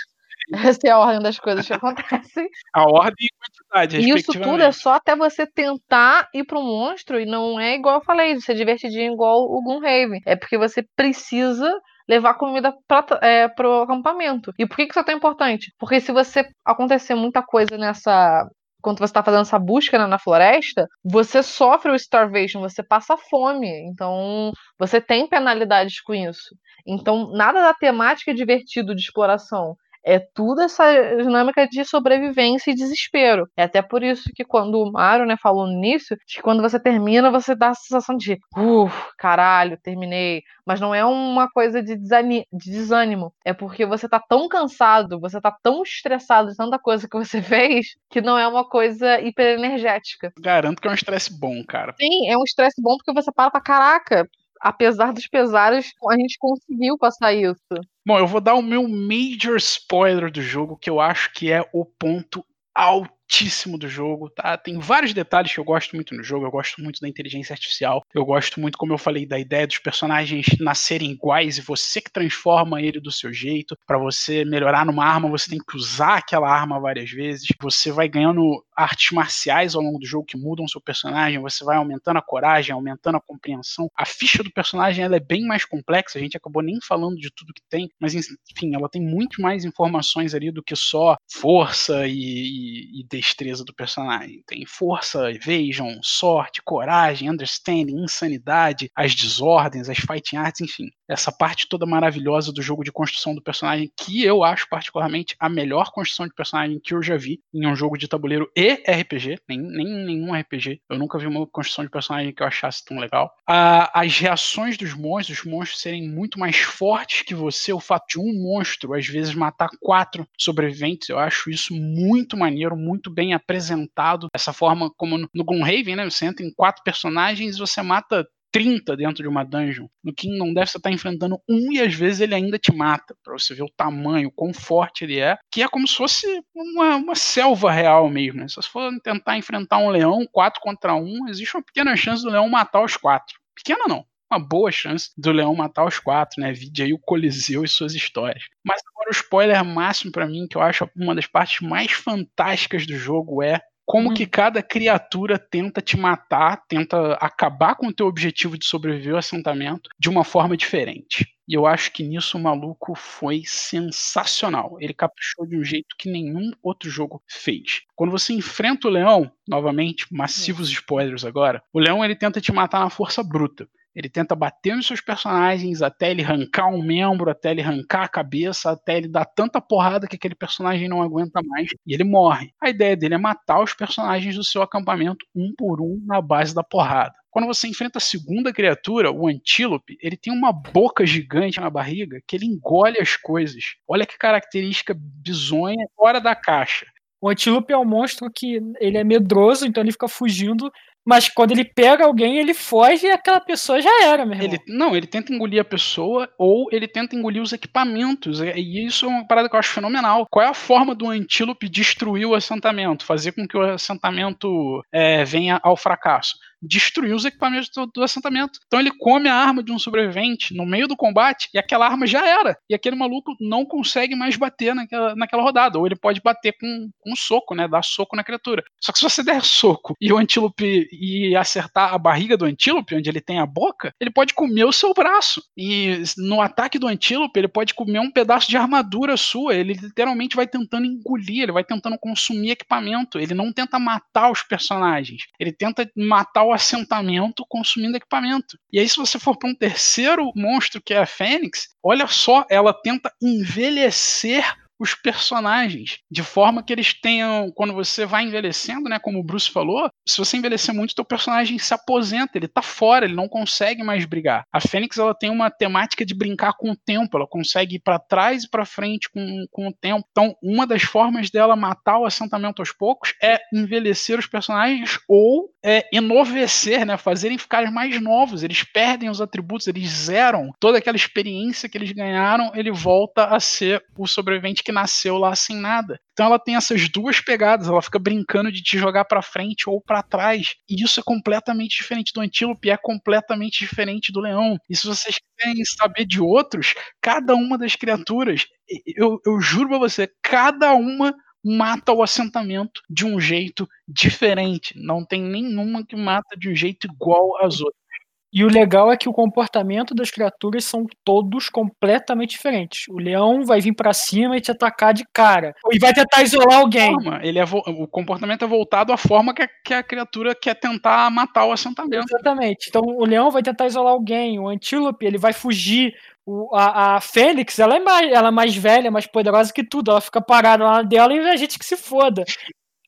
Essa é a ordem das coisas que acontecem. A ordem e quantidade, E isso tudo é só até você tentar ir pro monstro e não é igual eu falei, de ser divertidinho igual o Gloomhaven. É porque você precisa levar comida pra, é, pro acampamento. E por que que isso é tão importante? Porque se você acontecer muita coisa nessa quando você tá fazendo essa busca né, na floresta, você sofre o starvation, você passa fome. Então, você tem penalidades com isso. Então, nada da temática é divertido de exploração. É tudo essa dinâmica de sobrevivência e desespero. É até por isso que quando o Mario né, falou no início, que quando você termina, você dá a sensação de uff, caralho, terminei. Mas não é uma coisa de, de desânimo. É porque você tá tão cansado, você tá tão estressado de tanta coisa que você fez, que não é uma coisa hiperenergética. Garanto que é um estresse bom, cara. Sim, é um estresse bom porque você para pra caraca apesar dos pesares, a gente conseguiu passar isso. Bom, eu vou dar o meu major spoiler do jogo, que eu acho que é o ponto altíssimo do jogo, tá? Tem vários detalhes que eu gosto muito no jogo. Eu gosto muito da inteligência artificial. Eu gosto muito, como eu falei, da ideia dos personagens nascerem iguais e você que transforma ele do seu jeito. Para você melhorar numa arma, você tem que usar aquela arma várias vezes. Você vai ganhando artes marciais ao longo do jogo que mudam o seu personagem. Você vai aumentando a coragem, aumentando a compreensão. A ficha do personagem ela é bem mais complexa. A gente acabou nem falando de tudo que tem, mas enfim, ela tem muito mais informações ali do que só força e, e, e destreza do personagem. Tem força, evasion, sorte, coragem, understanding, insanidade, as desordens, as fighting arts, enfim. Essa parte toda maravilhosa do jogo de construção do personagem, que eu acho particularmente a melhor construção de personagem que eu já vi em um jogo de tabuleiro e RPG, nem, nem nenhum RPG. Eu nunca vi uma construção de personagem que eu achasse tão legal. As reações dos monstros, os monstros serem muito mais fortes que você, o fato de um monstro às vezes matar quatro sobreviventes, eu acho isso muito maneiro, muito bem apresentado. Essa forma como no Gloomhaven, né? Você entra em quatro personagens e você mata 30 dentro de uma dungeon. No Kingdom Death você tá enfrentando um e às vezes ele ainda te mata, para você ver o tamanho, o quão forte ele é, que é como se fosse uma, uma selva real mesmo. Né? Se você for tentar enfrentar um leão, quatro contra um, existe uma pequena chance do leão matar os quatro. Pequena não, uma boa chance do leão matar os quatro, né? Vide aí o Coliseu e suas histórias. Mas agora o spoiler máximo para mim, que eu acho uma das partes mais fantásticas do jogo, é como hum. que cada criatura tenta te matar, tenta acabar com o teu objetivo de sobreviver ao assentamento de uma forma diferente. E eu acho que nisso o maluco foi sensacional. Ele caprichou de um jeito que nenhum outro jogo fez. Quando você enfrenta o leão, novamente, massivos spoilers agora, o leão ele tenta te matar na força bruta. Ele tenta bater nos seus personagens até ele arrancar um membro, até ele arrancar a cabeça, até ele dar tanta porrada que aquele personagem não aguenta mais e ele morre. A ideia dele é matar os personagens do seu acampamento um por um na base da porrada. Quando você enfrenta a segunda criatura, o antílope, ele tem uma boca gigante na barriga que ele engole as coisas. Olha que característica bizonha fora da caixa. O antílope é um monstro que ele é medroso, então ele fica fugindo mas quando ele pega alguém, ele foge e aquela pessoa já era, meu irmão. Ele, não, ele tenta engolir a pessoa ou ele tenta engolir os equipamentos. E isso é uma parada que eu acho fenomenal. Qual é a forma do antílope destruir o assentamento? Fazer com que o assentamento é, venha ao fracasso? Destruir os equipamentos do, do, assentamento. Então ele come a arma de um sobrevivente no meio do combate e aquela arma já era. E aquele maluco não consegue mais bater naquela, naquela rodada. Ou ele pode bater com, com um soco, né? Dar soco na criatura. Só que se você der soco e o antílope e acertar a barriga do antílope, onde ele tem a boca, ele pode comer o seu braço. E no ataque do antílope, ele pode comer um pedaço de armadura sua. Ele literalmente vai tentando engolir, ele vai tentando consumir equipamento. Ele não tenta matar os personagens. Ele tenta matar o assentamento consumindo equipamento. E aí, se você for para um terceiro monstro, que é a Fênix, olha só, ela tenta envelhecer os personagens, de forma que eles tenham, quando você vai envelhecendo, né, como o Bruce falou, se você envelhecer muito, teu personagem se aposenta, ele tá fora, ele não consegue mais brigar. A Fênix ela tem uma temática de brincar com o tempo, ela consegue ir para trás e para frente com, com o tempo. Então, uma das formas dela matar o assentamento aos poucos é envelhecer os personagens ou é, enovecer, né, fazerem ficar mais novos. Eles perdem os atributos, eles zeram toda aquela experiência que eles ganharam, ele volta a ser o sobrevivente que nasceu lá sem nada. Então ela tem essas duas pegadas, ela fica brincando de te jogar para frente ou para trás. E isso é completamente diferente do antílope, é completamente diferente do leão. E se vocês querem saber de outros, cada uma das criaturas, eu, eu juro pra você, cada uma mata o assentamento de um jeito diferente. Não tem nenhuma que mata de um jeito igual às outras. E o legal é que o comportamento das criaturas são todos completamente diferentes. O leão vai vir pra cima e te atacar de cara. E vai tentar isolar alguém. Ele é o comportamento é voltado à forma que a, que a criatura quer tentar matar o assentamento. Exatamente. Então o leão vai tentar isolar alguém, o antílope ele vai fugir. O- a, a Fênix, ela é, mais, ela é mais velha, mais poderosa que tudo. Ela fica parada lá dela e a gente que se foda.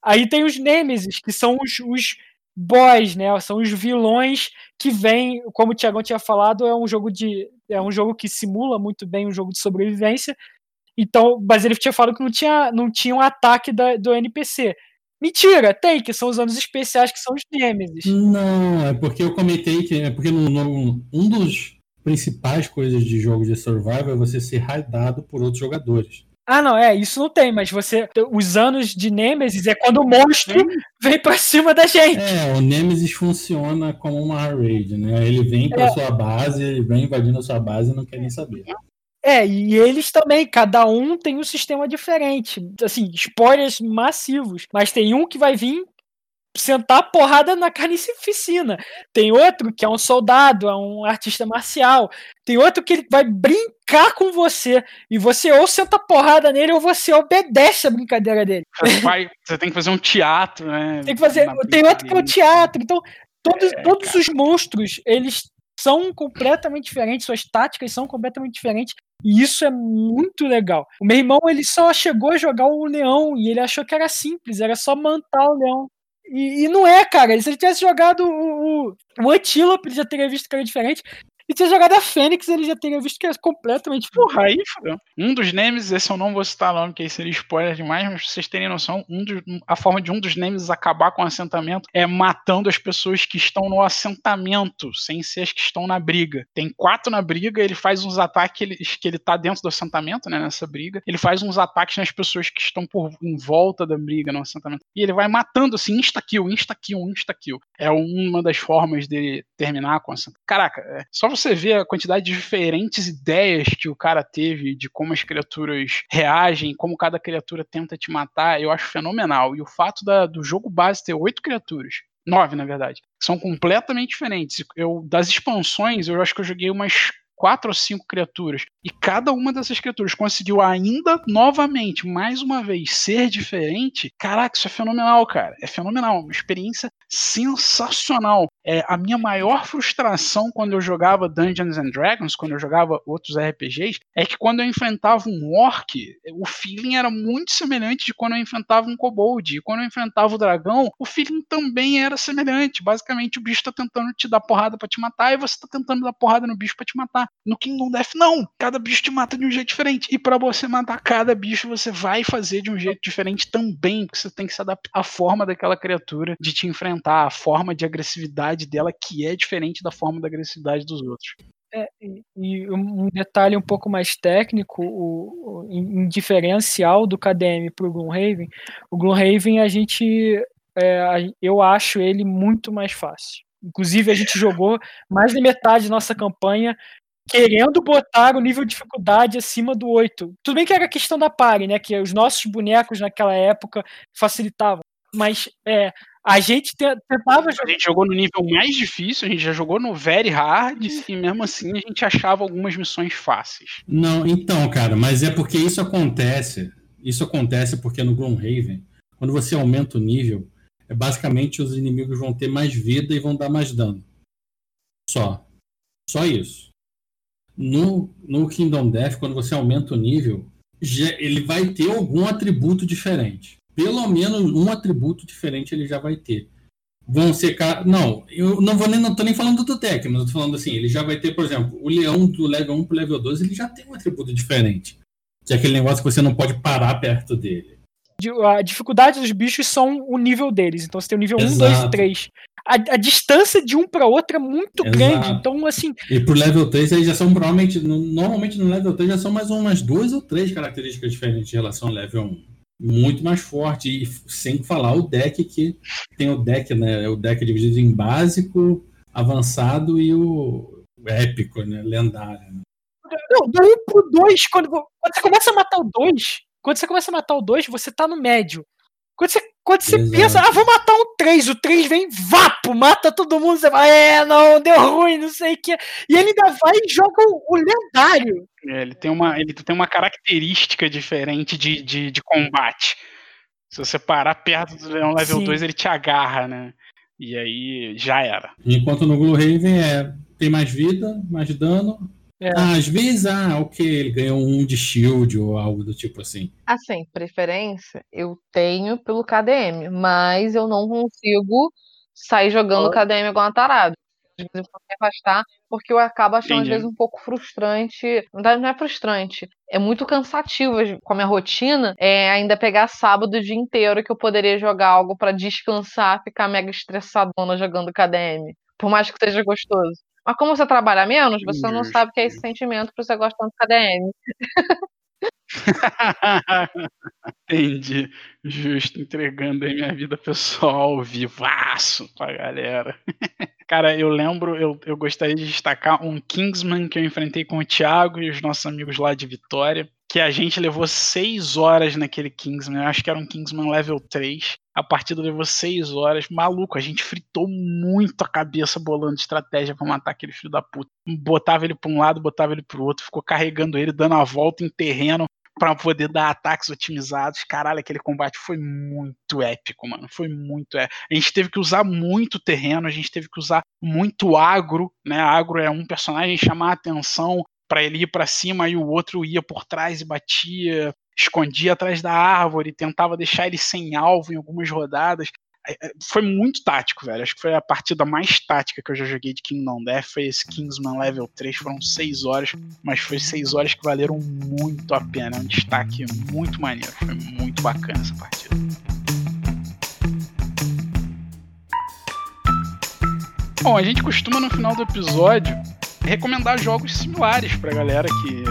Aí tem os Nêmesis, que são os, os boys, né? São os vilões que vêm, como o Tiagão tinha falado, é um jogo de. É um jogo que simula muito bem um jogo de sobrevivência. Então, mas ele tinha falado que não tinha, não tinha um ataque da- do NPC. Mentira, tem, que são os anos especiais, que são os Nêmesis. Não, é porque eu comentei que é porque no, no- um dos principais coisas de jogos de survival é você ser raidado por outros jogadores. Ah, não, é, isso não tem, mas você. Os anos de Nêmesis é quando o monstro vem pra cima da gente. É, o Nemesis funciona como uma raid, né? Ele vem pra É. sua base, ele vem invadindo a sua base e não quer nem saber. É, e eles também, cada um tem um sistema diferente. Assim, spoilers massivos. Mas tem um que vai vir sentar a porrada na carnificina. Tem outro que é um soldado, é um artista marcial. Tem outro que ele vai brincar com você. E você ou senta a porrada nele ou você obedece a brincadeira dele. Você, vai- você tem que fazer um teatro, né? Tem que fazer. na Tem outro que é o teatro. Então, todos, É, todos os monstros, eles são completamente diferentes, suas táticas são completamente diferentes. E isso é muito legal. O meu irmão, ele só chegou a jogar o leão e ele achou que era simples, era só mantar o leão. E, e não é, cara. Se ele tivesse jogado o, o, o Antílope, ele já teria visto que era diferente. E tivesse jogado a Fênix, ele já teria visto que era completamente. Porra, aí. Um dos names, esse eu não vou citar nome, que aí seria spoiler demais, mas pra vocês terem noção, um a forma de um dos names acabar com o assentamento é matando as pessoas que estão no assentamento, sem ser as que estão na briga. Tem quatro na briga, ele faz uns ataques que ele, que ele tá dentro do assentamento, né, nessa briga. Ele faz uns ataques nas pessoas que estão por em volta da briga no assentamento. E ele vai matando assim, insta-kill, insta-kill, insta-kill. É uma das formas dele terminar com o assentamento. Caraca, é só você ver a quantidade de diferentes ideias que o cara teve de como as criaturas reagem, como cada criatura tenta te matar, eu acho fenomenal. E o fato da- do jogo base ter oito criaturas, nove na verdade, são completamente diferentes. Eu das expansões, eu acho que eu joguei umas quatro ou cinco criaturas e cada uma dessas criaturas conseguiu ainda novamente, mais uma vez, ser diferente. Caraca, isso é fenomenal, cara. É fenomenal, uma experiência sensacional. É, a minha maior frustração quando eu jogava Dungeons and Dragons, quando eu jogava outros RPGs, é que quando eu enfrentava um orc, o feeling era muito semelhante de quando eu enfrentava um kobold. E quando eu enfrentava o dragão, o feeling também era semelhante. Basicamente, o bicho tá tentando te dar porrada pra te matar e você tá tentando dar porrada no bicho pra te matar. No Kingdom Death, não! Cada bicho te mata de um jeito diferente. E pra você matar cada bicho, você vai fazer de um jeito diferente também, porque você tem que se adaptar à forma daquela criatura de te enfrentar, a forma de agressividade dela, que é diferente da forma da agressividade dos outros. E, e um detalhe um pouco mais técnico, o, o- em, diferencial do KDM para o Gloomhaven, o Gloomhaven a gente, é, eu acho ele muito mais fácil. Inclusive a gente jogou mais da metade da nossa campanha querendo botar o nível de dificuldade acima do 8. Tudo bem que era questão da pare, né? Que os nossos bonecos naquela época facilitavam. Mas é, a gente te- tentava A jogar. gente jogou no nível mais difícil, a gente já jogou no Very Hard, e mesmo assim a gente achava algumas missões fáceis. Não, então, cara, mas é porque isso acontece. Isso acontece porque no Gloomhaven, quando você aumenta o nível, é basicamente os inimigos vão ter mais vida e vão dar mais dano. Só. Só isso. No, no Kingdom Death, quando você aumenta o nível, já- ele vai ter algum atributo diferente. Pelo menos um atributo diferente ele já vai ter. Vão ser. Não, eu não vou nem, não tô nem falando do deck, mas eu tô falando assim, ele já vai ter, por exemplo, o leão do level 1 pro level 12, ele já tem um atributo diferente. Que é aquele negócio que você não pode parar perto dele. de- a dificuldade dos bichos são o nível deles. Então você tem o nível 1, 2 e Exato. 3. A, a distância de um para outro é muito Exato. grande. Então, assim, E pro level 3 aí já são provavelmente. no- Normalmente no level 3 já são mais umas duas ou três características diferentes em relação ao level 1. Muito mais forte. E sem falar o deck que tem o deck, né? O deck dividido em básico, avançado e o o épico, né? Lendário. né? não, do 1 pro 2, quando, quando você começa a matar o 2, quando você começa a matar o 2, você tá no médio. Quando você, quando você Exato. pensa, ah, vou matar um 3, o 3 vem, vapo, mata todo mundo, você fala, é, não, deu ruim, não sei o que. E ele ainda vai e joga o, o lendário. É, ele, tem uma, ele tem uma característica diferente de, de, de combate. Se você parar perto do leão level Sim. 2, ele te agarra, né? E aí já era. Enquanto no Gloomhaven é tem mais vida, mais dano. É. Às vezes, ah, ok, ele ganhou um de shield ou algo do tipo assim. Assim, preferência eu tenho pelo KDM, mas eu não consigo sair jogando KDM igual uma tarada. Às vezes eu que me afastar, porque eu acabo achando Entendi. às vezes um pouco frustrante. Na verdade, não é frustrante. É muito cansativo com a minha rotina. É ainda pegar sábado o dia inteiro que eu poderia jogar algo pra descansar, ficar mega estressadona jogando KDM. Por mais que seja gostoso. Mas como você trabalha menos, você não sabe o que é esse sentimento por você gosta tanto de KDM. Entendi. Justo, entregando aí minha vida pessoal vivaço pra galera. Cara, eu lembro, eu, eu gostaria de destacar um Kingsman que eu enfrentei com o Thiago e os nossos amigos lá de Vitória, que a gente levou seis horas naquele Kingsman. Acho que era um Kingsman level 3. A partida levou seis horas. Maluco, a gente fritou muito a cabeça bolando estratégia pra matar aquele filho da puta. Botava ele pra um lado, botava ele pro outro, ficou carregando ele, dando a volta em terreno pra poder dar ataques otimizados. Caralho, aquele combate foi muito épico, mano. Foi muito épico. A gente teve que usar muito terreno, a gente teve que usar muito agro, né? Agro é um personagem chamar a atenção pra ele ir pra cima e o outro ia por trás e batia, escondia atrás da árvore, tentava deixar ele sem alvo em algumas rodadas. É, é, Foi muito tático, velho. Acho que foi a partida mais tática que eu já joguei de Kingdom Death. Foi esse Kingsman Level 3. Foram seis horas, mas foi seis horas que valeram muito a pena. É um destaque muito maneiro. Foi muito bacana essa partida. Bom, a gente costuma no final do episódio recomendar jogos similares pra galera que.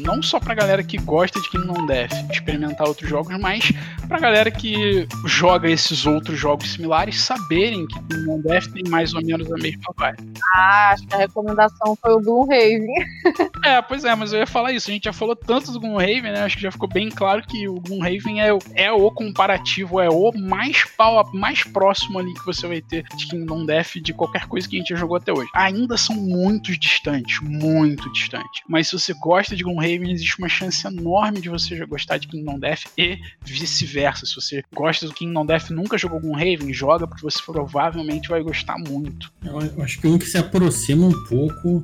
Não só pra galera que gosta de Kingdom Death experimentar outros jogos, mas pra galera que joga esses outros jogos similares saberem que Kingdom Death tem mais ou menos a mesma vibe. Ah, acho que a recomendação foi o Gloomhaven. É, pois é, mas eu ia falar isso. A gente já falou tanto do Gloomhaven, né? Acho que já ficou bem claro que o Gloomhaven é, o- é o comparativo, é o mais pau, mais próximo ali que você vai ter de Kingdom Death de qualquer coisa que a gente já jogou até hoje. Ainda são muito distantes, muito distantes. Mas se você gosta de Gloomhaven, existe uma chance enorme de você já gostar de Kingdom Death e vice-versa. Se você gosta do Kingdom Death e nunca jogou Gloomhaven, joga porque você provavelmente vai gostar muito. Eu acho que um que se aproxima um pouco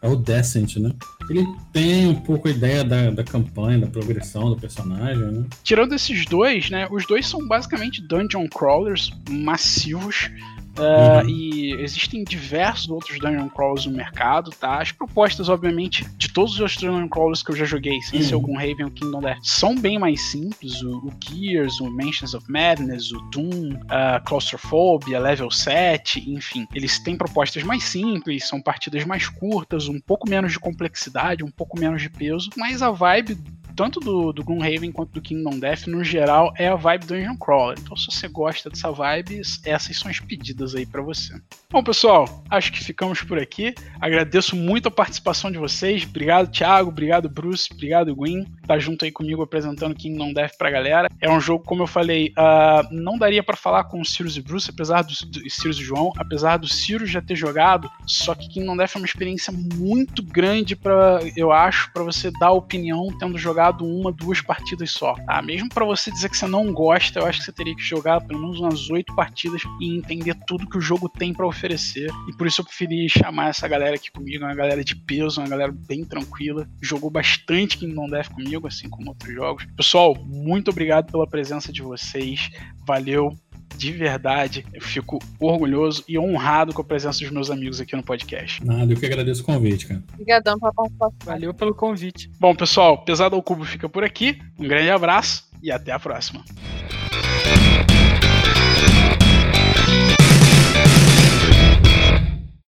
é o Descent, né? Ele tem um pouco a ideia da, da campanha, da progressão do personagem, né? Tirando esses dois, né? Os dois são basicamente dungeon crawlers massivos. Uh, Uhum. E existem diversos outros dungeon crawlers no mercado, tá? As propostas, obviamente, de todos os outros dungeon crawlers que eu já joguei, sem ser o Uhum. Gloomhaven ou Kingdom Death, são bem mais simples. O, o Gears, o Mansions of Madness, o Doom, a Claustrophobia, Level 7, enfim. Eles têm propostas mais simples, são partidas mais curtas, um pouco menos de complexidade, um pouco menos de peso, mas a vibe tanto do, do Gloomhaven quanto do Kingdom Death, no geral, é a vibe Dungeon Crawler. Então, se você gosta dessa vibe, essas são as pedidas aí pra você. Bom, pessoal, acho que ficamos por aqui. Agradeço muito a participação de vocês. Obrigado, Thiago. Obrigado, Bruce. Obrigado, Gwen. Tá junto aí comigo apresentando Kingdom Death pra galera. É um jogo, como eu falei, ah, não daria pra falar com o Sirius e Bruce, apesar do, do Sirius e João, apesar do Sirius já ter jogado. Só que Kingdom Death é uma experiência muito grande para, eu acho, pra você dar opinião tendo jogado uma, duas partidas só. Tá? Mesmo pra você dizer que você não gosta, eu acho que você teria que jogar pelo menos umas oito partidas e entender tudo que o jogo tem pra oferecer. E por isso eu preferi chamar essa galera aqui comigo, uma galera de peso, uma galera bem tranquila. Jogou bastante Kingdom Death comigo, assim como outros jogos. Pessoal, muito obrigado pela presença de vocês. Valeu. De verdade, eu fico orgulhoso e honrado com a presença dos meus amigos aqui no podcast. Nada, eu que agradeço o convite, cara. Obrigadão pela participação. Valeu pelo convite. Bom, pessoal, Pesado ao Cubo fica por aqui. Um grande abraço e até a próxima.